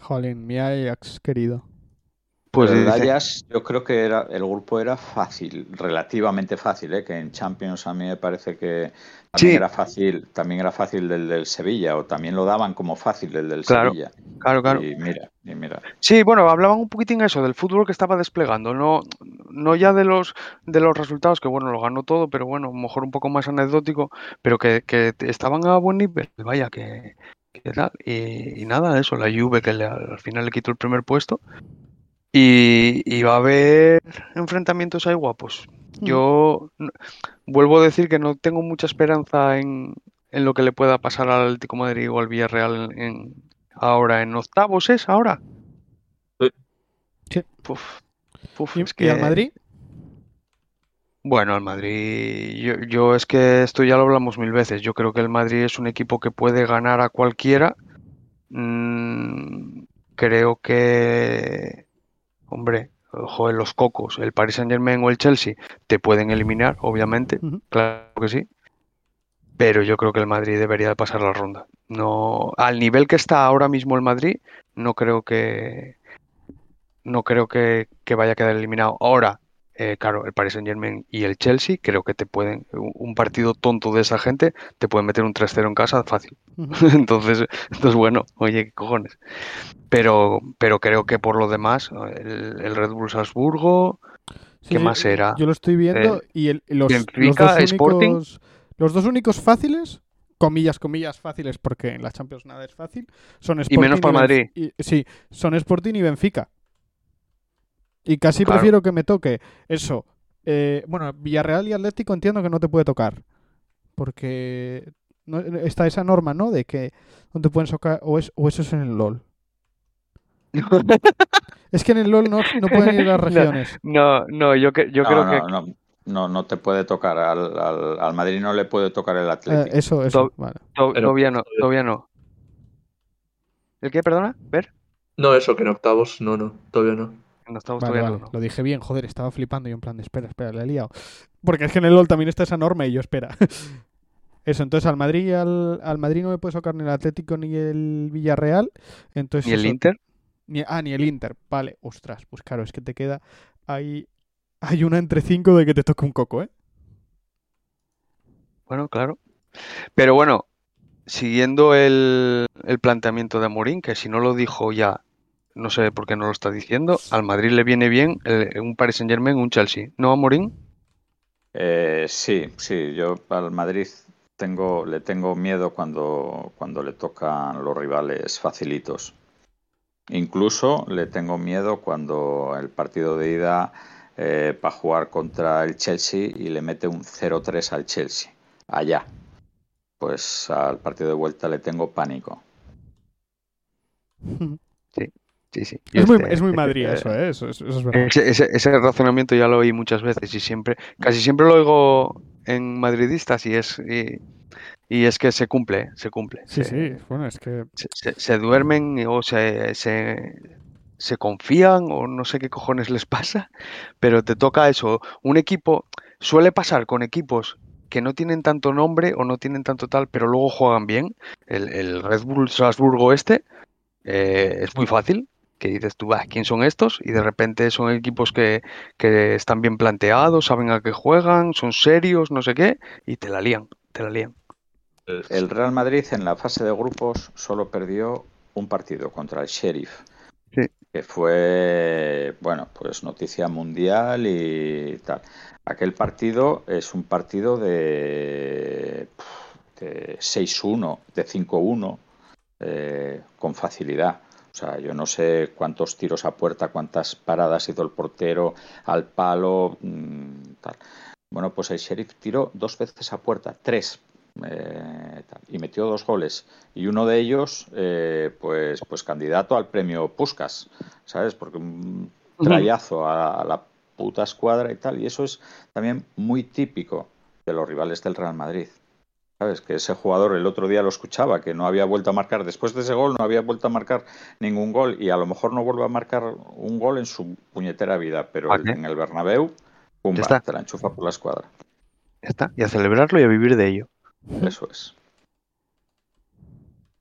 Speaker 2: Jolín, mi Ajax querido.
Speaker 3: Pues
Speaker 1: el Ajax, yo creo que era el grupo era fácil, relativamente fácil, ¿eh? que en Champions a mí me parece que también
Speaker 3: Sí.
Speaker 1: era fácil, también era fácil del del Sevilla, o también lo daban como fácil el del
Speaker 3: Claro,
Speaker 1: Sevilla.
Speaker 3: claro, claro.
Speaker 1: Y mira, y mira.
Speaker 3: Sí, bueno, hablaban un poquitín eso, del fútbol que estaba desplegando, no, no ya de los, de los resultados, que bueno, lo ganó todo, pero bueno, a lo mejor un poco más anecdótico, pero que, que estaban a buen nivel, vaya, que, que tal. Y, y nada, eso, la Juve que le- al final le quitó el primer puesto. Y, y va a haber enfrentamientos ahí guapos. Yo n- vuelvo a decir que no tengo mucha esperanza en, en lo que le pueda pasar al Atlético de Madrid o al Villarreal en, en- ahora en octavos, ¿es ahora?
Speaker 4: Sí.
Speaker 2: Sí.
Speaker 3: Puf, puf,
Speaker 2: ¿Y,
Speaker 3: es
Speaker 2: y al
Speaker 3: que-
Speaker 2: Madrid?
Speaker 3: Bueno, el Madrid, yo, yo es que esto ya lo hablamos mil veces. Yo creo que el Madrid es un equipo que puede ganar a cualquiera. Mm, creo que, hombre, joder, los cocos, el Paris Saint-Germain o el Chelsea te pueden eliminar, obviamente, claro que sí. Pero yo creo que el Madrid debería de pasar la ronda. No, al nivel que está ahora mismo el Madrid, no creo que no creo que, que vaya a quedar eliminado. Ahora, eh, claro, el Paris Saint Germain y el Chelsea, creo que te pueden, un partido tonto de esa gente, te pueden meter un 3-0 en casa fácil. (laughs) Entonces, entonces, bueno, oye, qué cojones. Pero, pero creo que por lo demás, el, el Red Bull Salzburgo,
Speaker 2: Sí,
Speaker 3: ¿Qué más era?
Speaker 2: Yo lo estoy viendo
Speaker 3: Eh,
Speaker 2: y el- los, los dos únicos, los dos únicos fáciles, comillas, comillas fáciles, porque en la Champions nada es fácil, son Sporting
Speaker 3: menos para Madrid.
Speaker 2: y- sí, son Sporting y Benfica. Y casi
Speaker 3: Claro.
Speaker 2: prefiero que me toque eso. eh, bueno, Villarreal y Atlético entiendo que no te puede tocar. Porque no- está esa norma, ¿no? De que no te pueden tocar. O, es, o eso es en el LOL. (laughs) Es que en el LOL no, no pueden ir las (laughs) regiones.
Speaker 3: No, no, yo, que- yo
Speaker 1: No,
Speaker 3: creo
Speaker 1: no,
Speaker 3: que
Speaker 1: no, no, no te puede tocar. Al, al, al Madrid no le puede tocar el
Speaker 2: Eh,
Speaker 1: Atlético.
Speaker 2: eso, eso.
Speaker 3: To-
Speaker 2: Vale.
Speaker 3: to-
Speaker 4: Pero-
Speaker 3: todavía no, todavía no. ¿El qué, perdona? ¿Ver?
Speaker 4: No, eso, que en octavos, no, no, todavía no.
Speaker 3: No estamos
Speaker 2: Vale, vale. Lo dije bien, joder, estaba flipando yo en plan de espera, espera, le he liado. Porque es que en el LOL también está esa norma y yo espera. (laughs) Eso, entonces al Madrid al, al Madrid no me puede tocar ni el Atlético ni el Villarreal. Entonces
Speaker 3: ¿Y el
Speaker 2: eso-
Speaker 3: Inter?
Speaker 2: Ni, ah, ni el Inter. Vale, ostras, pues claro, es que te queda ahí. Hay una entre cinco de que te toque un coco, ¿eh?
Speaker 3: Bueno, claro. Pero bueno, siguiendo el, el planteamiento de Amorín, que si no lo dijo ya, no sé por qué no lo está diciendo, al Madrid le viene bien el- un Paris Saint-Germain, un Chelsea. ¿No, Amorín?
Speaker 1: Eh, sí, sí, yo al Madrid tengo, le tengo miedo cuando, cuando le tocan los rivales facilitos. Incluso le tengo miedo cuando el partido de ida para jugar contra el Chelsea y le mete un 0-3 al Chelsea. Allá. Pues al partido de vuelta le tengo pánico. (laughs)
Speaker 3: Sí, sí.
Speaker 2: Es muy,
Speaker 3: este-
Speaker 2: es muy
Speaker 3: este-
Speaker 2: Madrid eso, ¿eh? Eso, eso- eso es verdad.
Speaker 3: Ese, ese- ese razonamiento ya lo oí muchas veces y siempre, casi siempre lo oigo en madridistas y es, y, y es que se cumple, se cumple.
Speaker 2: Sí,
Speaker 3: se,
Speaker 2: sí, bueno, es que.
Speaker 3: se, se- se duermen o se, se, se confían o no sé qué cojones les pasa, pero te toca eso. Un equipo, suele pasar con equipos que no tienen tanto nombre o no tienen tanto tal, pero luego juegan bien. El, el Red Bull Salzburgo este eh, es muy fácil. Que dices tú, "Ah, ¿quién son estos? Y de repente son equipos que, que están bien planteados, saben a qué juegan, son serios, no sé qué, y te la lían, te la lían.
Speaker 1: El Real Madrid en la fase de grupos solo perdió un partido contra el Sheriff,
Speaker 3: Sí.
Speaker 1: que fue, bueno, pues noticia mundial y tal. Aquel partido es un partido de, de 6-1, de 5-1, eh, con facilidad. O sea, yo no sé cuántos tiros a puerta, cuántas paradas hizo el portero al palo, mm, tal. Bueno, pues el Sheriff tiró dos veces a puerta, tres, eh, tal, y metió dos goles. Y uno de ellos, eh, pues, pues candidato al premio Puskas, ¿sabes? Porque un trayazo a, a la puta escuadra y tal. Y eso es también muy típico de los rivales del Real Madrid. ¿Sabes? Que ese jugador el otro día lo escuchaba, que no había vuelto a marcar, después de ese gol no había vuelto a marcar ningún gol y a lo mejor no vuelve a marcar un gol en su puñetera vida, pero
Speaker 3: ¿Ah,
Speaker 1: el- en el Bernabéu, pumba,
Speaker 3: está.
Speaker 1: te la enchufa por la escuadra.
Speaker 3: Ya está, y a celebrarlo y a vivir de ello.
Speaker 1: Eso es.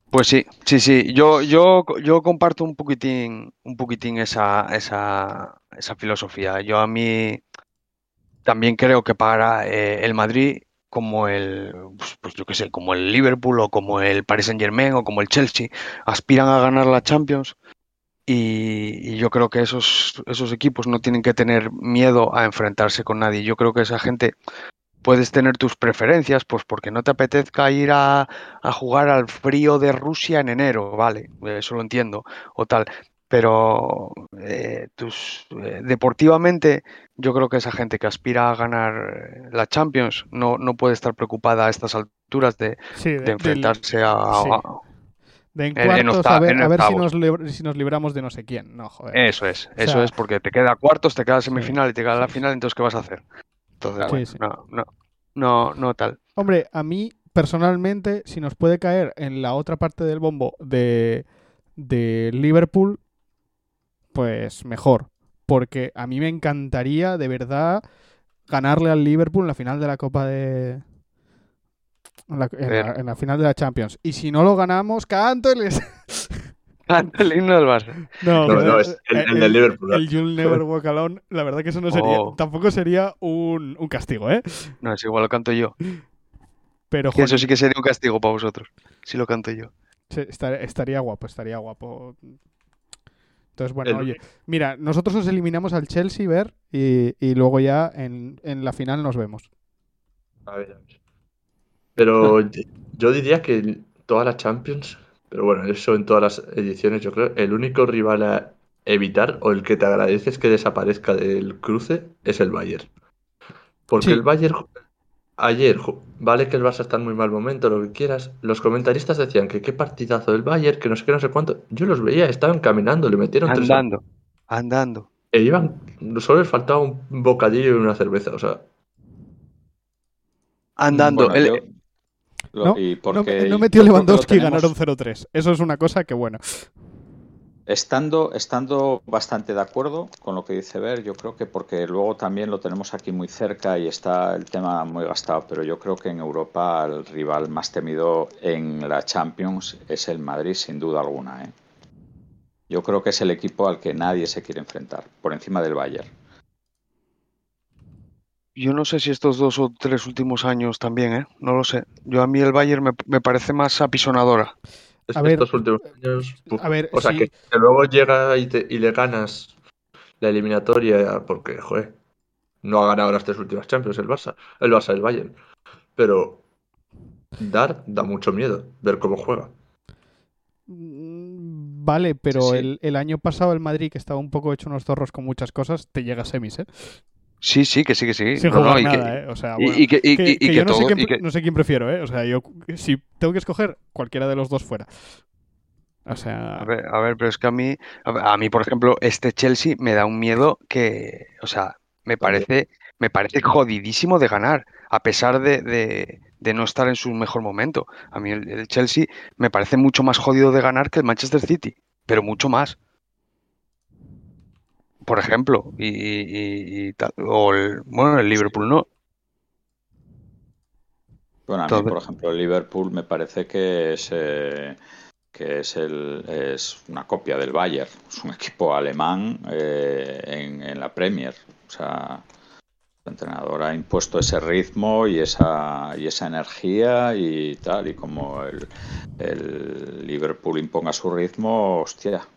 Speaker 3: Pues sí, sí, sí. Yo, yo, yo comparto un poquitín, un poquitín esa, esa, esa filosofía. Yo a mí también creo que para eh, el Madrid, como el, pues, pues yo qué sé, como el Liverpool o como el Paris Saint-Germain o como el Chelsea, aspiran a ganar la Champions. Y, y yo creo que esos, esos equipos no tienen que tener miedo a enfrentarse con nadie. Yo creo que esa gente puedes tener tus preferencias, pues porque no te apetezca ir a, a jugar al frío de Rusia en enero, vale, eso lo entiendo, o tal. Pero eh, tus, eh, deportivamente, yo creo que esa gente que aspira a ganar eh, la Champions no, no puede estar preocupada a estas alturas de,
Speaker 2: Sí, de,
Speaker 3: de
Speaker 2: del-
Speaker 3: enfrentarse a,
Speaker 2: sí.
Speaker 3: a-
Speaker 2: de en cuartos a ver, a ver si, nos si nos libramos de no sé quién. No, joder.
Speaker 3: Eso es, eso
Speaker 2: sea-
Speaker 3: es, porque te queda cuartos, te queda semifinal y te queda la final, entonces ¿qué vas a hacer? Entonces,
Speaker 2: Sí,
Speaker 3: bueno,
Speaker 2: sí.
Speaker 3: no, no, no, no tal.
Speaker 2: Hombre, a mí personalmente, si nos puede caer en la otra parte del bombo de, de Liverpool, pues mejor. Porque a mí me encantaría, de verdad, ganarle al Liverpool en la final de la Copa de... En la, en la- en la final de la Champions. Y si no lo ganamos, cánteles.
Speaker 3: el himno del Barça.
Speaker 2: No,
Speaker 4: No, es el, el de Liverpool.
Speaker 2: el You'll (laughs) Never Walk Alone, la verdad que eso no sería,
Speaker 3: Oh.
Speaker 2: tampoco sería un, un castigo, ¿eh?
Speaker 3: No, es igual, lo canto yo.
Speaker 2: Pero
Speaker 3: eso sí que sería un castigo para vosotros, si lo canto yo.
Speaker 2: estaría guapo, estaría guapo. Entonces, bueno,
Speaker 4: El-
Speaker 2: oye, mira, nosotros nos eliminamos al Chelsea, ver, y, y luego ya en, en la final nos vemos.
Speaker 4: A ver, a ver. Pero (laughs) yo- diría que toda la Champions, pero bueno, eso en todas las ediciones, yo creo, el único rival a evitar o el que te agradeces que desaparezca del cruce es el Bayern. Porque
Speaker 2: Sí.
Speaker 4: el Bayern, ayer, vale que el Barça está en muy mal momento, lo que quieras, los comentaristas decían que qué partidazo del Bayern, que no sé qué, no sé cuánto. Yo los veía, estaban caminando, le metieron tres.
Speaker 3: Andando. Andando.
Speaker 4: E iban, solo les faltaba un bocadillo y una cerveza, o sea,
Speaker 3: Andando.
Speaker 1: Bueno,
Speaker 3: El-
Speaker 1: yo-
Speaker 2: No,
Speaker 1: y
Speaker 2: No, no metió Lewandowski y ganaron 0-3. Eso es una cosa que, bueno.
Speaker 1: Estando, estando bastante de acuerdo con lo que dice Ver, yo creo que porque luego también lo tenemos aquí muy cerca y está el tema muy gastado, pero yo creo que en Europa el rival más temido en la Champions es el Madrid, sin duda alguna. ¿eh? Yo creo que es el equipo al que nadie se quiere enfrentar, por encima del Bayern.
Speaker 3: Yo no sé si estos dos o tres últimos años también, ¿eh? No lo sé. Yo a mí el Bayern me, me parece más apisonadora.
Speaker 4: Es
Speaker 2: A ver,
Speaker 4: estos últimos años. uf.
Speaker 2: a ver,
Speaker 4: o sea,
Speaker 2: sí.
Speaker 4: que, que luego llega y, te- y le ganas la eliminatoria porque, joder, no ha ganado las tres últimas Champions el Barça, el Barça el Bayern. Pero dar da mucho miedo ver cómo juega.
Speaker 2: Mm, Vale, pero
Speaker 1: Sí, sí.
Speaker 2: El, el año pasado el Madrid, que estaba un poco hecho unos zorros con muchas cosas, te llega a semis, ¿eh?
Speaker 3: Sí, sí, que sí, que sí.
Speaker 2: Sin
Speaker 3: No, no, y que-
Speaker 2: ¿eh? O sea, bueno,
Speaker 3: y que- y-
Speaker 2: que-
Speaker 3: y- y
Speaker 2: que
Speaker 3: que
Speaker 2: yo no, sé quién,
Speaker 3: y que-
Speaker 2: no sé quién prefiero, ¿eh? O sea, yo si tengo que escoger cualquiera de los dos fuera. O sea,
Speaker 3: A ver, a ver, pero es que a mí, a, mí, por ejemplo, este Chelsea me da un miedo que, o sea, me parece, me parece jodidísimo de ganar, a pesar de, de- de no estar en su mejor momento. A mí el, el Chelsea me parece mucho más jodido de ganar que el Manchester City, pero mucho más. Por ejemplo, y, y- y tal, o el, bueno, el Liverpool no.
Speaker 1: Bueno, a mí, por ejemplo, el Liverpool me parece que es, eh, que es, el, es una copia del Bayern. Es un (laughs) equipo alemán eh, en, en la Premier. O sea, el entrenador ha impuesto ese ritmo y esa, y esa energía y tal. Y como el, el Liverpool imponga su ritmo, hostia,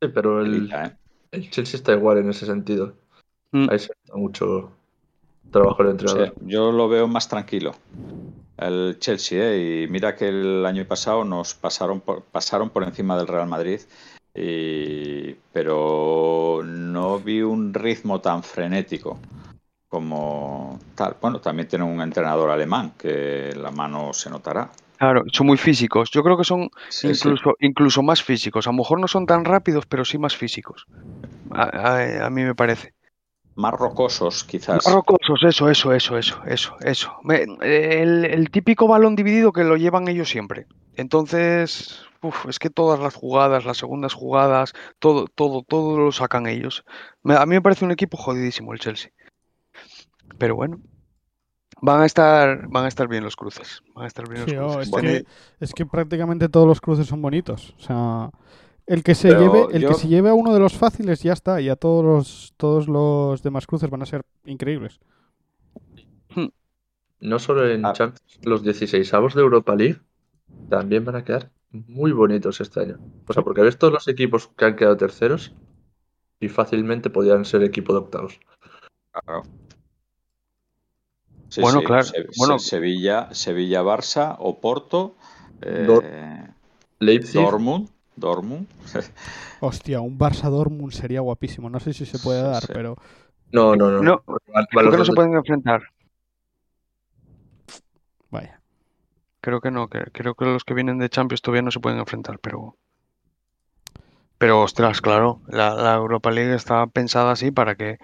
Speaker 4: Sí, pero el,
Speaker 1: telita, ¿eh?
Speaker 4: El Chelsea está igual en ese sentido.
Speaker 3: Mm.
Speaker 4: Ahí se nota mucho trabajo
Speaker 1: Sí,
Speaker 4: entrenador.
Speaker 1: yo lo veo más tranquilo. El Chelsea, ¿eh? y mira que el año pasado nos pasaron por, pasaron por encima del Real Madrid, y- pero no vi un ritmo tan frenético como tal. Bueno, también tiene un entrenador alemán que la mano se notará.
Speaker 3: Claro, son muy físicos. Yo creo que son
Speaker 1: Sí, sí.
Speaker 3: incluso, incluso más físicos. A lo mejor no son tan rápidos, pero sí más físicos. A, a- a mí me parece.
Speaker 1: Más rocosos, quizás.
Speaker 3: Más rocosos, eso, eso, eso, eso, eso, eso. Me- el, el típico balón dividido que lo llevan ellos siempre. Entonces, uf, es que todas las jugadas, las segundas jugadas, todo, todo, todo lo sacan ellos. A mí me parece un equipo jodidísimo el Chelsea. Pero bueno, van a estar, van a estar bien los cruces. Van a estar bien los
Speaker 2: Sí, oh,
Speaker 3: cruces.
Speaker 2: es,
Speaker 1: Bueno,
Speaker 2: que, es que prácticamente todos los cruces son bonitos. O sea, el que se
Speaker 1: Pero
Speaker 2: lleve, el
Speaker 1: yo-
Speaker 2: que se lleve a uno de los fáciles ya está, y a todos los, todos los demás cruces van a ser increíbles. (clears throat)
Speaker 4: No solo en
Speaker 1: Ah.
Speaker 4: Champions, los 16avos de Europa League también van a quedar muy bonitos este año. O sea, porque ves todos los equipos que han quedado terceros y fácilmente podían ser equipo de octavos.
Speaker 1: Claro. Sí,
Speaker 3: Bueno,
Speaker 1: sí,
Speaker 3: claro,
Speaker 1: Se-
Speaker 3: bueno.
Speaker 1: Se- Sevilla, Sevilla, Barça, Oporto, eh,
Speaker 4: Leipzig,
Speaker 1: Dortmund, Dortmund.
Speaker 2: Hostia, un Barça Dortmund sería guapísimo. No sé si se puede
Speaker 1: Sí,
Speaker 2: dar,
Speaker 1: sí.
Speaker 2: pero
Speaker 4: no, no, no.
Speaker 3: No,
Speaker 4: los
Speaker 3: que no se
Speaker 4: de-
Speaker 3: pueden enfrentar.
Speaker 2: vaya.
Speaker 3: Creo que no, que, creo que los que vienen de Champions todavía no se pueden enfrentar, pero. Pero ostras, claro, la, la Europa League está pensada así para que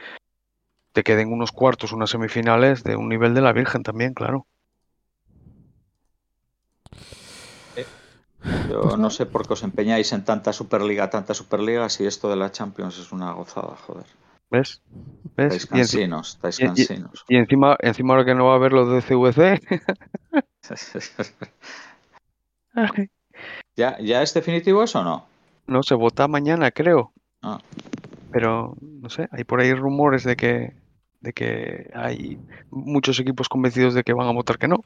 Speaker 3: te queden unos cuartos, unas semifinales de un nivel de la Virgen también, claro.
Speaker 1: Yo
Speaker 2: Pues
Speaker 1: no
Speaker 2: no.
Speaker 1: sé por qué os empeñáis en tanta Superliga, tanta Superliga, si esto de la Champions es una gozada, joder.
Speaker 3: ¿Ves? ¿Ves?
Speaker 1: Estáis cansinos,
Speaker 3: y- y-
Speaker 1: cansinos.
Speaker 3: y encima, encima ahora que no va a haber los de CVC. (laughs)
Speaker 1: ¿Ya, ¿Ya es definitivo eso o no?
Speaker 3: No, se vota mañana, creo.
Speaker 1: Ah.
Speaker 3: Pero, no sé, hay por ahí rumores de que, de que hay muchos equipos convencidos de que van a votar que no.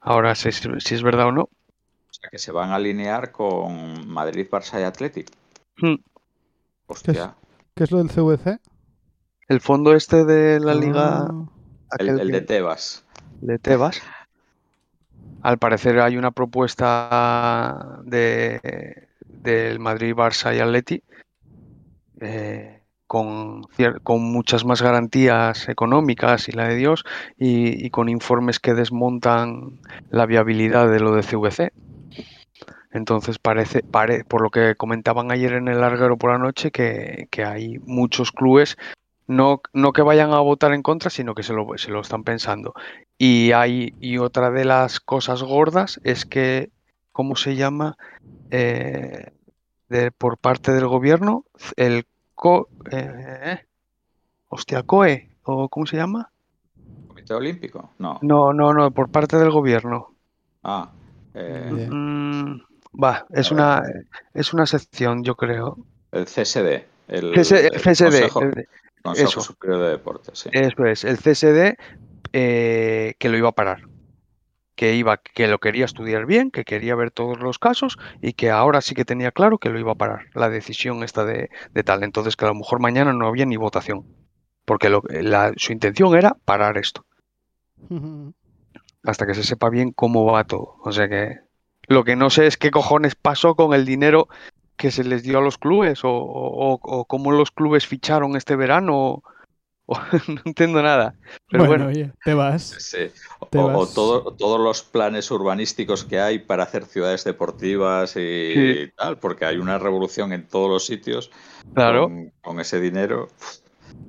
Speaker 3: Ahora, si, si es verdad o no.
Speaker 1: O sea, que se van a alinear con Madrid, Barça y Athletic.
Speaker 3: Hmm.
Speaker 1: Hostia,
Speaker 2: ¿Qué es lo del CVC?
Speaker 3: El fondo este de la liga,
Speaker 2: Ah,
Speaker 1: el,
Speaker 3: aquel
Speaker 1: el de
Speaker 3: que-
Speaker 1: Tebas.
Speaker 3: de Tebas. Al parecer hay una propuesta de del Madrid, Barça y Atleti eh, con muchas más garantías económicas y la de Dios y, y con informes que desmontan la viabilidad de lo de CVC. Entonces parece, pare, por lo que comentaban ayer en el larguero por la noche, que, que hay muchos clubes, no, no que vayan a votar en contra, sino que se lo, se lo están pensando. Y hay, y otra de las cosas gordas es que, ¿cómo se llama? Eh, de, por parte del gobierno, el co, eh, hostia, COE, o ¿cómo se llama?
Speaker 1: ¿Comité Olímpico? No.
Speaker 3: No, no, no, por parte del gobierno.
Speaker 1: Ah. eh,
Speaker 2: Bien.
Speaker 3: Mm, va, es una, es una sección, yo creo.
Speaker 1: el CSD. El,
Speaker 3: CSD,
Speaker 1: el
Speaker 3: CSD,
Speaker 1: Consejo,
Speaker 3: el-
Speaker 1: Consejo
Speaker 3: eso.
Speaker 1: Superior de Deportes. Sí.
Speaker 3: Eso es, el CSD eh, que lo iba a parar. Que iba, que lo quería estudiar bien, que quería ver todos los casos y que ahora sí que tenía claro que lo iba a parar, la decisión esta de, de tal. Entonces que a lo mejor mañana no había ni votación. Porque lo- la- su intención era parar esto, (laughs) hasta que se sepa bien cómo va todo. O sea que lo que no sé es qué cojones pasó con el dinero que se les dio a los clubes o, o- o- o cómo los clubes ficharon este verano. o- (laughs) o- no entiendo nada. Pero
Speaker 2: bueno,
Speaker 3: bueno,
Speaker 2: oye, te vas.
Speaker 1: Sí. O,
Speaker 2: Te
Speaker 1: o
Speaker 2: vas.
Speaker 1: todo- todos los planes urbanísticos que hay para hacer ciudades deportivas y
Speaker 3: Sí.
Speaker 1: tal, porque hay una revolución en todos los sitios
Speaker 3: claro.
Speaker 1: con, con ese dinero.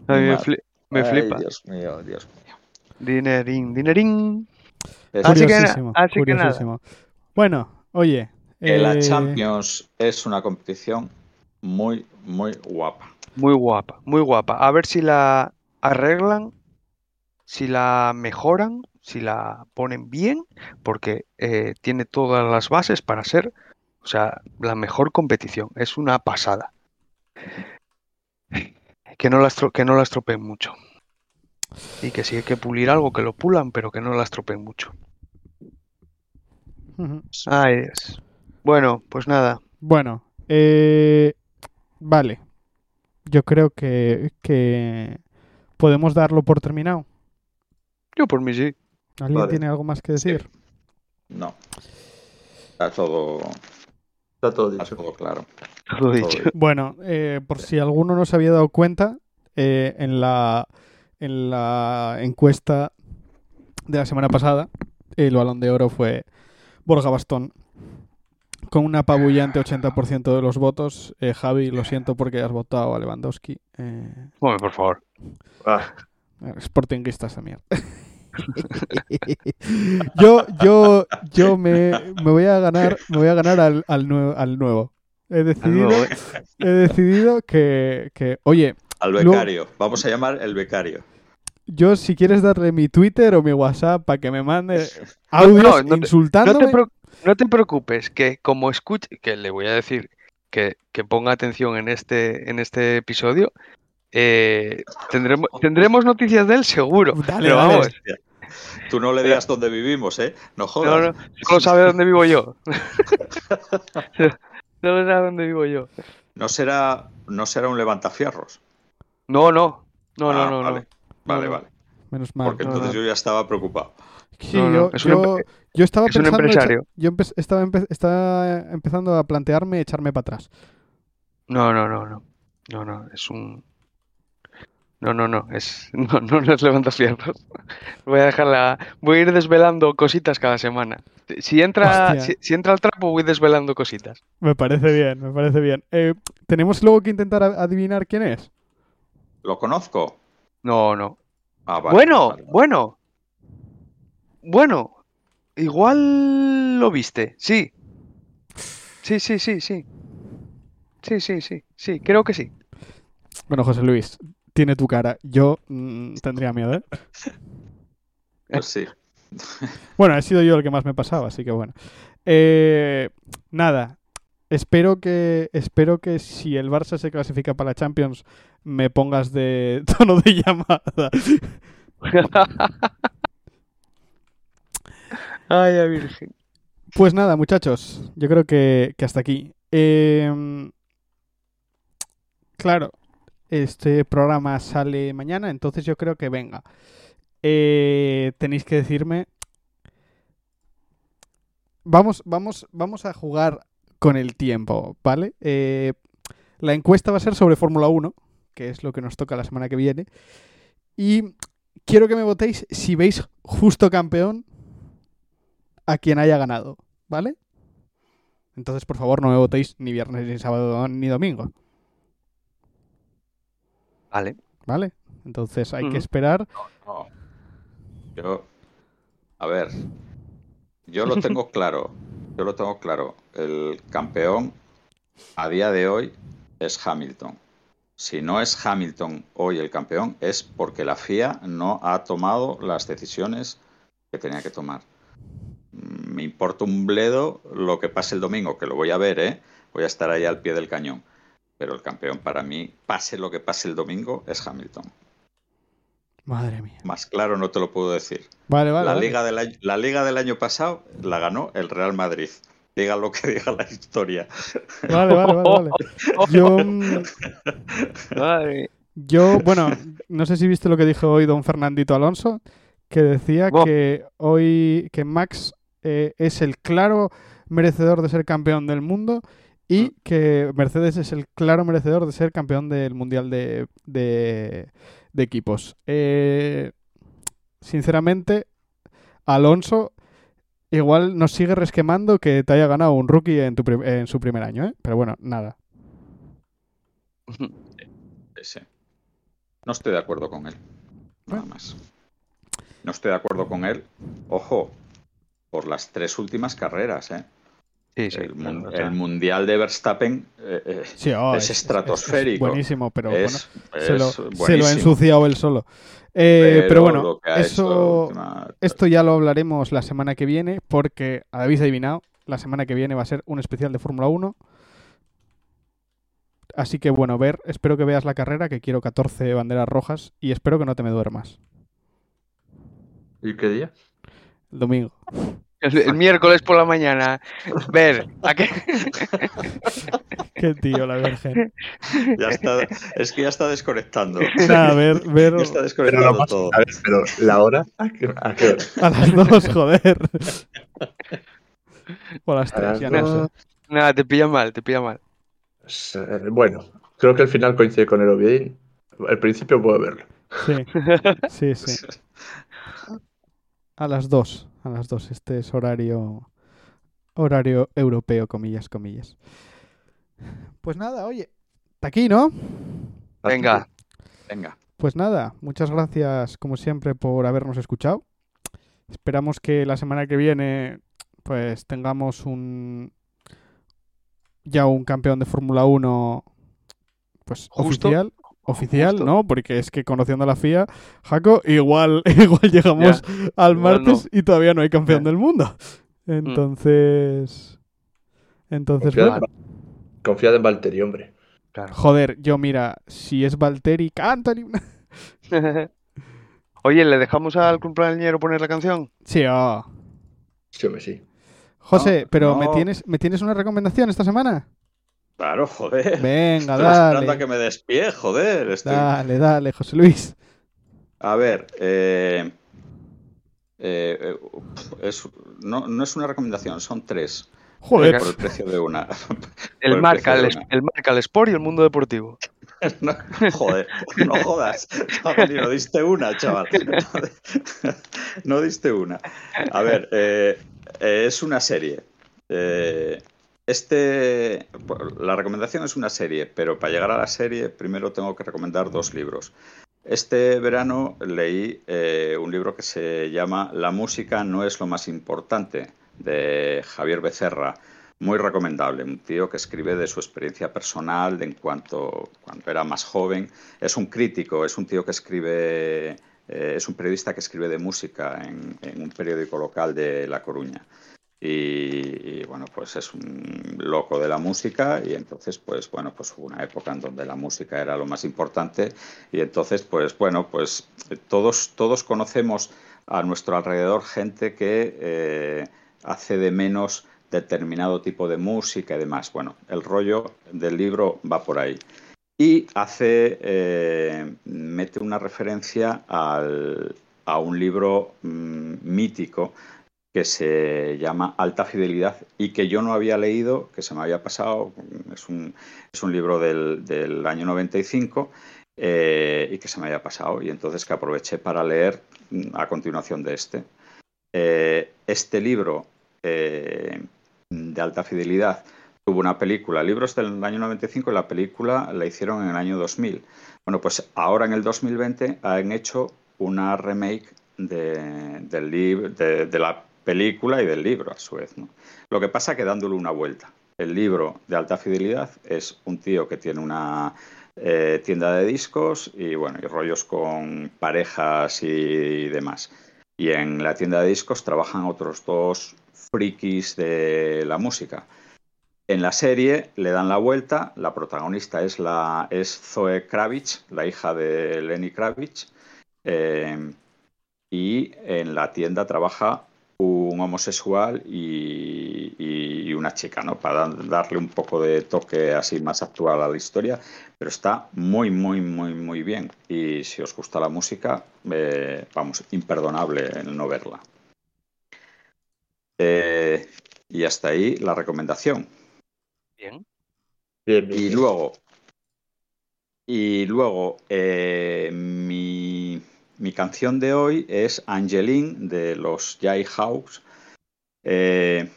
Speaker 3: A mí me, fli- me
Speaker 1: Ay,
Speaker 3: flipa.
Speaker 1: Dios mío, Dios mío.
Speaker 3: Dinerín, dinerín.
Speaker 1: Es
Speaker 3: Así que así que nada.
Speaker 2: Bueno, oye.
Speaker 1: la
Speaker 2: eh,
Speaker 1: Champions es una competición muy, muy guapa.
Speaker 3: Muy guapa, muy guapa. A ver si la arreglan, si la mejoran, si la ponen bien, porque eh, tiene todas las bases para ser, o sea, la mejor competición. Es una pasada. Que no la, estro- que no la estropeen mucho. Y que si hay que pulir algo, que lo pulan, pero que no la estropeen mucho.
Speaker 2: Ujú.
Speaker 3: Ay, Dios. Bueno, pues nada.
Speaker 2: Bueno, eh, vale. Yo creo que, que podemos darlo por terminado.
Speaker 3: Yo por mí sí.
Speaker 2: ¿Alguien
Speaker 4: Vale.
Speaker 2: tiene algo más que
Speaker 1: Sí.
Speaker 2: decir?
Speaker 1: No. Está todo,
Speaker 4: Está todo
Speaker 1: está
Speaker 4: dicho.
Speaker 1: todo claro.
Speaker 3: Todo dicho.
Speaker 2: Bueno, eh, por si alguno no se había dado cuenta, eh, en la en la encuesta de la semana pasada, el balón de oro fue Borja Bastón. Con un apabullante 80% de los votos. Eh, Javi, lo siento porque has votado a Lewandowski. Eh,
Speaker 3: Hombre, por favor.
Speaker 4: Ah,
Speaker 2: Sportinguista esa mierda. (laughs) yo, yo, yo me, me voy a ganar, me voy a ganar al, al, nue- al nuevo. He decidido,
Speaker 3: nuevo, ¿eh?
Speaker 2: he decidido que, que, oye,
Speaker 1: Al
Speaker 2: Luego-
Speaker 1: becario. Vamos a llamar el becario.
Speaker 2: Yo si quieres darle mi Twitter o mi WhatsApp para que me mande audios
Speaker 3: no, no te- No te, preo- no te preocupes, que como escuche, que le voy a decir que, que ponga atención en este, en este episodio, eh, tendremos, tendremos noticias de él seguro.
Speaker 2: Dale,
Speaker 3: pero
Speaker 2: dale.
Speaker 3: vamos,
Speaker 1: Hostia. Tú no le digas dónde vivimos, ¿eh? No
Speaker 3: no,
Speaker 1: jodas.
Speaker 3: no, solo sabe dónde vivo yo. (laughs) Solo sabe dónde vivo yo.
Speaker 1: No será, no será un levantafierros.
Speaker 3: No, no, no, no,
Speaker 1: Ah,
Speaker 3: no, no.
Speaker 1: Vale,
Speaker 3: no.
Speaker 1: Vale.
Speaker 2: menos mal.
Speaker 1: Porque entonces
Speaker 3: no.
Speaker 1: yo ya estaba preocupado.
Speaker 2: Sí,
Speaker 3: No, no,
Speaker 2: yo,
Speaker 3: es un
Speaker 2: yo, estaba
Speaker 3: es un
Speaker 2: pensando, echa-
Speaker 3: empresario.
Speaker 2: yo empe- estaba, empe- estaba empezando a plantearme echarme para atrás.
Speaker 3: No, no, no, no. No, no, es un. No, no, no, es. (laughs) No, no nos levanta fierros. Voy a dejarla. Voy a ir desvelando cositas cada semana. Si entra, si, si entra el trapo, voy desvelando cositas.
Speaker 2: Me parece bien, me parece bien. Eh, Tenemos luego que intentar adivinar quién es.
Speaker 1: ¿Lo conozco?
Speaker 3: No, no.
Speaker 1: Ah, vale,
Speaker 3: bueno,
Speaker 1: vale, vale.
Speaker 3: bueno. Bueno. Igual lo viste, sí. Sí, sí, sí, sí. Sí, sí, sí, sí, creo que sí.
Speaker 2: Bueno, José Luis, tiene tu cara. Yo mm, tendría miedo, ¿eh?
Speaker 1: Pues sí. (laughs)
Speaker 2: Bueno, he sido yo el que más me pasaba, así que bueno. Eh, nada, espero que espero que si el Barça se clasifica para la Champions me pongas de (laughs) tono de llamada.
Speaker 3: Ay, virgen.
Speaker 2: Pues nada, muchachos, yo creo que, que hasta aquí. Em, claro, este programa sale mañana, entonces yo creo que venga. Eh, tenéis que decirme. Vamos, vamos, vamos a jugar con el tiempo, ¿vale? Eh, la encuesta va a ser sobre Fórmula 1, que es lo que nos toca la semana que viene. Y quiero que me votéis si veis justo campeón a quien haya ganado, ¿vale? Entonces, por favor, no me votéis ni viernes, ni sábado, ni domingo.
Speaker 3: Vale.
Speaker 2: ¿Vale? Entonces hay que esperar.
Speaker 1: No. Yo, a ver, yo lo tengo (laughs) claro. Yo lo tengo claro. El campeón a día de hoy es Hamilton. Si no es Hamilton hoy el campeón, es porque la FIA no ha tomado las decisiones que tenía que tomar. Mm, Me importa un bledo lo que pase el domingo, que lo voy a ver, ¿eh? Voy a estar ahí al pie del cañón. Pero el campeón para mí, pase lo que pase el domingo, es Hamilton.
Speaker 2: Madre mía.
Speaker 1: Más claro no te lo puedo decir.
Speaker 2: Vale, vale.
Speaker 1: la,
Speaker 2: vale.
Speaker 1: liga del año, la liga del año pasado la ganó el Real Madrid. Diga lo que (laughs) diga la historia.
Speaker 2: Vale, vale, vale, vale. (laughs) Yo, mm,
Speaker 3: Madre.
Speaker 2: yo, bueno, no sé si viste lo que dijo hoy don Fernandito Alonso, que decía que hoy que Max eh, es el claro merecedor de ser campeón del mundo y que Mercedes es el claro merecedor de ser campeón del mundial de, de- de equipos. Eh, sinceramente, Alonso igual nos sigue resquemando que te haya ganado un rookie en, tu en su primer año, ¿eh? Pero bueno, nada. (laughs)
Speaker 1: Ese. No estoy de acuerdo con él. Nada más. No estoy de acuerdo con él. Ojo, por las tres últimas carreras. ¿eh?
Speaker 3: Sí, sí.
Speaker 1: el, el mundial de Verstappen eh, eh,
Speaker 2: Sí, oh,
Speaker 1: Es estratosférico.
Speaker 2: buenísimo, pero
Speaker 1: es,
Speaker 2: bueno, se, lo,
Speaker 1: es
Speaker 2: se lo ha ensuciado él solo. Eh, pero, bueno, eso,
Speaker 1: última-
Speaker 2: esto ya lo hablaremos la semana que viene, porque habéis adivinado, la semana que viene va a ser un especial de Fórmula 1. Así que bueno, ver, espero que veas la carrera, que quiero 14 banderas rojas y espero que no te me duermas.
Speaker 4: ¿Y qué día?
Speaker 2: El domingo.
Speaker 3: El, el miércoles por la mañana. Ver, ¿a qué? (laughs)
Speaker 2: Qué tío, la Virgen.
Speaker 1: Ya está, es que ya está desconectando.
Speaker 2: Nada, ver, ver
Speaker 1: Ya está
Speaker 4: Pero,
Speaker 1: desconectando
Speaker 4: más-
Speaker 1: todo.
Speaker 4: a ver, pero la hora, ¿a qué, a qué hora?
Speaker 2: a las dos, joder. O a las
Speaker 4: A las
Speaker 2: tres, ya no
Speaker 4: dos.
Speaker 2: sé.
Speaker 3: Nada, te pilla mal, te pilla mal.
Speaker 4: Eh, Bueno, creo que el final coincide con el Ovidín. Al principio puedo verlo.
Speaker 2: Sí, sí, sí. (laughs) A las dos, a las dos. Este es horario, horario europeo, comillas, comillas. Pues nada, oye, hasta aquí, ¿no?
Speaker 3: Venga,
Speaker 1: Venga.
Speaker 2: Pues nada, muchas gracias como siempre por habernos escuchado. Esperamos que la semana que viene pues tengamos un ya un campeón de Fórmula 1 pues
Speaker 3: Justo.
Speaker 2: oficial, oficial,
Speaker 3: Justo.
Speaker 2: ¿no? Porque es que conociendo a la FIA, Jaco, igual (laughs) igual llegamos al
Speaker 3: igual
Speaker 2: martes y todavía no hay campeón
Speaker 3: Ya.
Speaker 2: del mundo. Entonces entonces
Speaker 4: Confiad,
Speaker 2: bueno,
Speaker 4: en- confiad en Valtteri, hombre.
Speaker 3: claro.
Speaker 2: joder, yo mira, si es Valtteri, Cantoni, (laughs)
Speaker 3: Oye, ¿le dejamos al cumpleañero poner la canción?
Speaker 2: sí, oh.
Speaker 4: Sí, hombre, sí.
Speaker 2: José,
Speaker 1: No,
Speaker 2: pero ¿me tienes me tienes una recomendación esta semana?
Speaker 1: Claro, joder.
Speaker 2: Venga,
Speaker 1: Estoy esperando a
Speaker 2: dale.
Speaker 1: que me despie, joder. Estoy-
Speaker 2: Dale, dale, José Luis.
Speaker 1: A ver, eh, eh, eh, es, no, no es una recomendación, son tres.
Speaker 2: Joder.
Speaker 1: Por el precio de una. (laughs)
Speaker 3: El
Speaker 1: el
Speaker 3: marca, el,
Speaker 1: de una.
Speaker 3: el marca, el Sport y el mundo deportivo. (laughs)
Speaker 1: No, joder, no jodas. No, diste una, chaval. No, no diste una. A ver, eh, eh, es una serie. Eh, este, la recomendación es una serie, pero para llegar a la serie primero tengo que recomendar dos libros. Este verano leí eh, un libro que se llama La música no es lo más importante, de Javier Becerra. Muy recomendable, un tío que escribe de su experiencia personal de en cuanto cuando era más joven. Es un crítico, es un tío que escribe, eh, es un periodista que escribe de música en, en un periódico local de La Coruña. Y, bueno, pues es un loco de la música y entonces pues bueno, pues hubo una época en donde la música era lo más importante y entonces pues bueno, pues todos, todos conocemos a nuestro alrededor gente que eh, hace de menos determinado tipo de música y demás. Bueno, el rollo del libro va por ahí. Y hace, eh, mete una referencia al, a un libro mmm, mítico que se llama Alta Fidelidad y que yo no había leído, que se me había pasado, es un, es un libro del, del año 95 eh, y que se me había pasado y entonces que aproveché para leer a continuación de este. Eh, este libro eh, de alta fidelidad tuvo una película, el libro es del año 95 y la película la hicieron en el año 2000. Bueno, pues ahora en el 2020 han hecho una remake de, del de, de, la película y del libro a su vez. ¿no? Lo que pasa que dándole una vuelta. El libro de alta fidelidad es un tío que tiene una eh, tienda de discos y bueno, y rollos con parejas y demás. Y en la tienda de discos trabajan otros dos frikis de la música. En la serie le dan la vuelta, la protagonista es, la, es Zoe Kravitz, la hija de Lenny Kravitz, eh, y en la tienda trabaja un homosexual y, y, una chica, ¿no? Para darle un poco de toque así más actual a la historia, pero está muy, muy, muy, muy bien. Y si os gusta la música, eh, vamos, imperdonable el no verla. Eh, y hasta ahí la recomendación.
Speaker 3: Bien.
Speaker 4: Bien, bien,
Speaker 1: Y luego, y luego eh, mi, mi canción de hoy es Angeline de los Jayhawks, eh,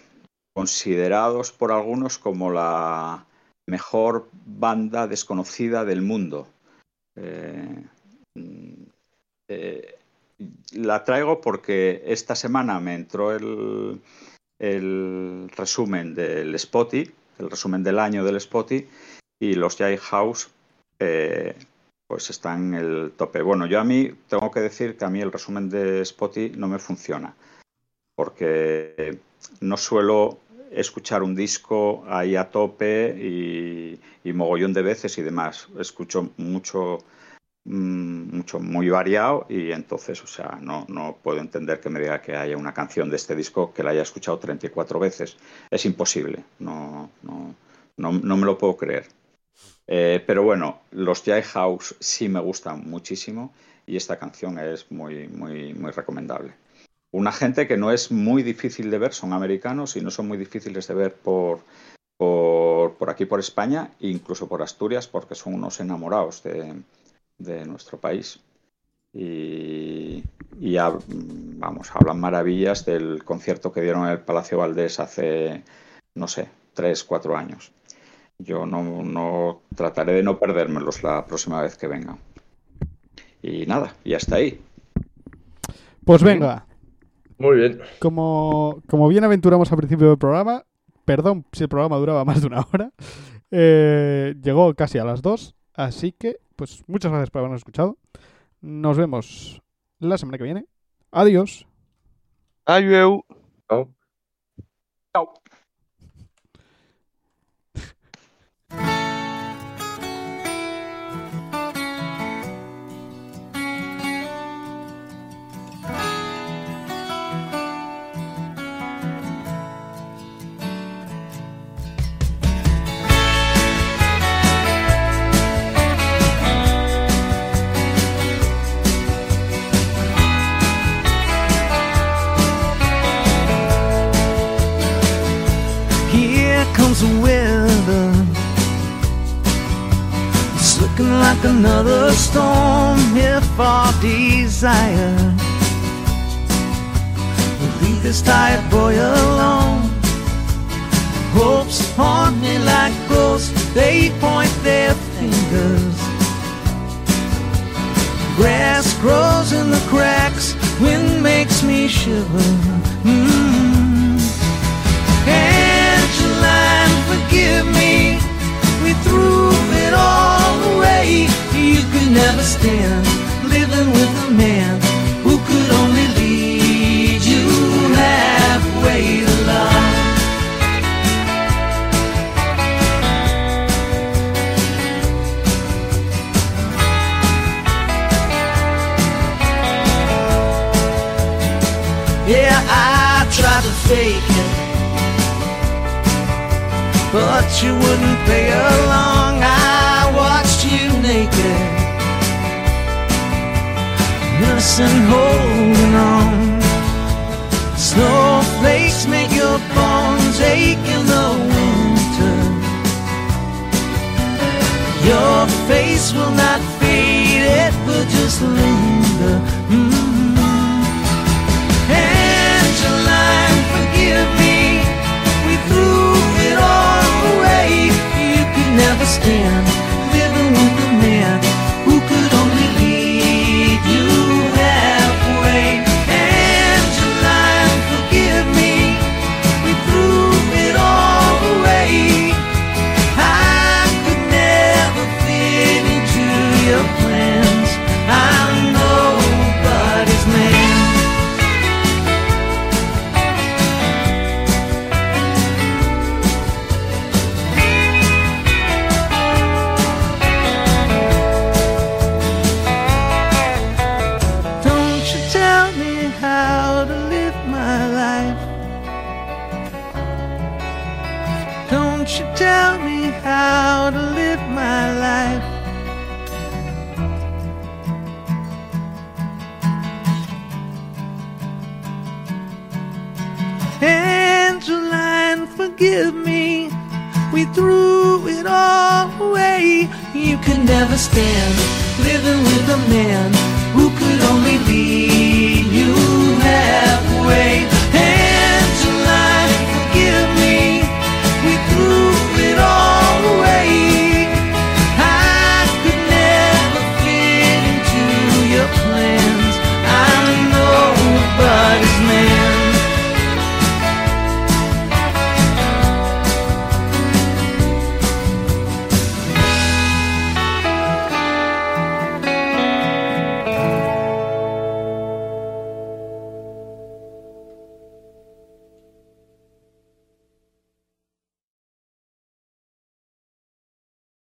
Speaker 1: considerados por algunos como la mejor banda desconocida del mundo. Eh, mm, eh, la traigo porque esta semana me entró el, resumen del Spotify, el resumen del año del Spotify, y los Jayhawks eh, pues están en el tope. Bueno, yo a mí tengo que decir que a mí el resumen de Spotify no me funciona, porque no suelo escuchar un disco ahí a tope y, y mogollón de veces y demás. Escucho mucho, mm, mucho muy variado y entonces, o sea, no, no puedo entender que me diga que haya una canción de este disco que la haya escuchado 34 veces. Es imposible, no, no, no, no me lo puedo creer. Eh, pero bueno, los Jayhawks sí me gustan muchísimo y esta canción es muy, muy, recomendable. Una gente que no es muy difícil de ver, son americanos y no son muy difíciles de ver por, por, aquí, por España, incluso por Asturias, porque son unos enamorados de, de nuestro país. Y, vamos, hablan maravillas del concierto que dieron en el Palacio Valdés hace, no sé, tres, cuatro años. Yo no, no trataré de no perdérmelos la próxima vez que vengan. Y nada, y hasta ahí.
Speaker 2: Pues venga,
Speaker 4: Muy bien.
Speaker 2: como, como bien aventuramos al principio del programa, perdón si el programa duraba más de una hora, eh, llegó casi a las dos, así que pues muchas gracias por habernos escuchado. Nos vemos la semana que viene. Adiós.
Speaker 3: Adiós.
Speaker 4: Chao.
Speaker 5: Here desire leave this tired boy alone. Hopes haunt me like ghosts, they point their fingers. Grass grows in the cracks, wind makes me shiver. Mm. Angeline, forgive me. We threw it all away. You could never stand living with a man who could only lead you halfway love. Yeah, I tried to fake it but you wouldn't play along. I watched you naked, us and holding on. Snowflakes make your bones ache in the winter. Your face will not fade, it will just linger. -hmm. Angeline, forgive me. We threw it all away. You could never stand. Stand living with a man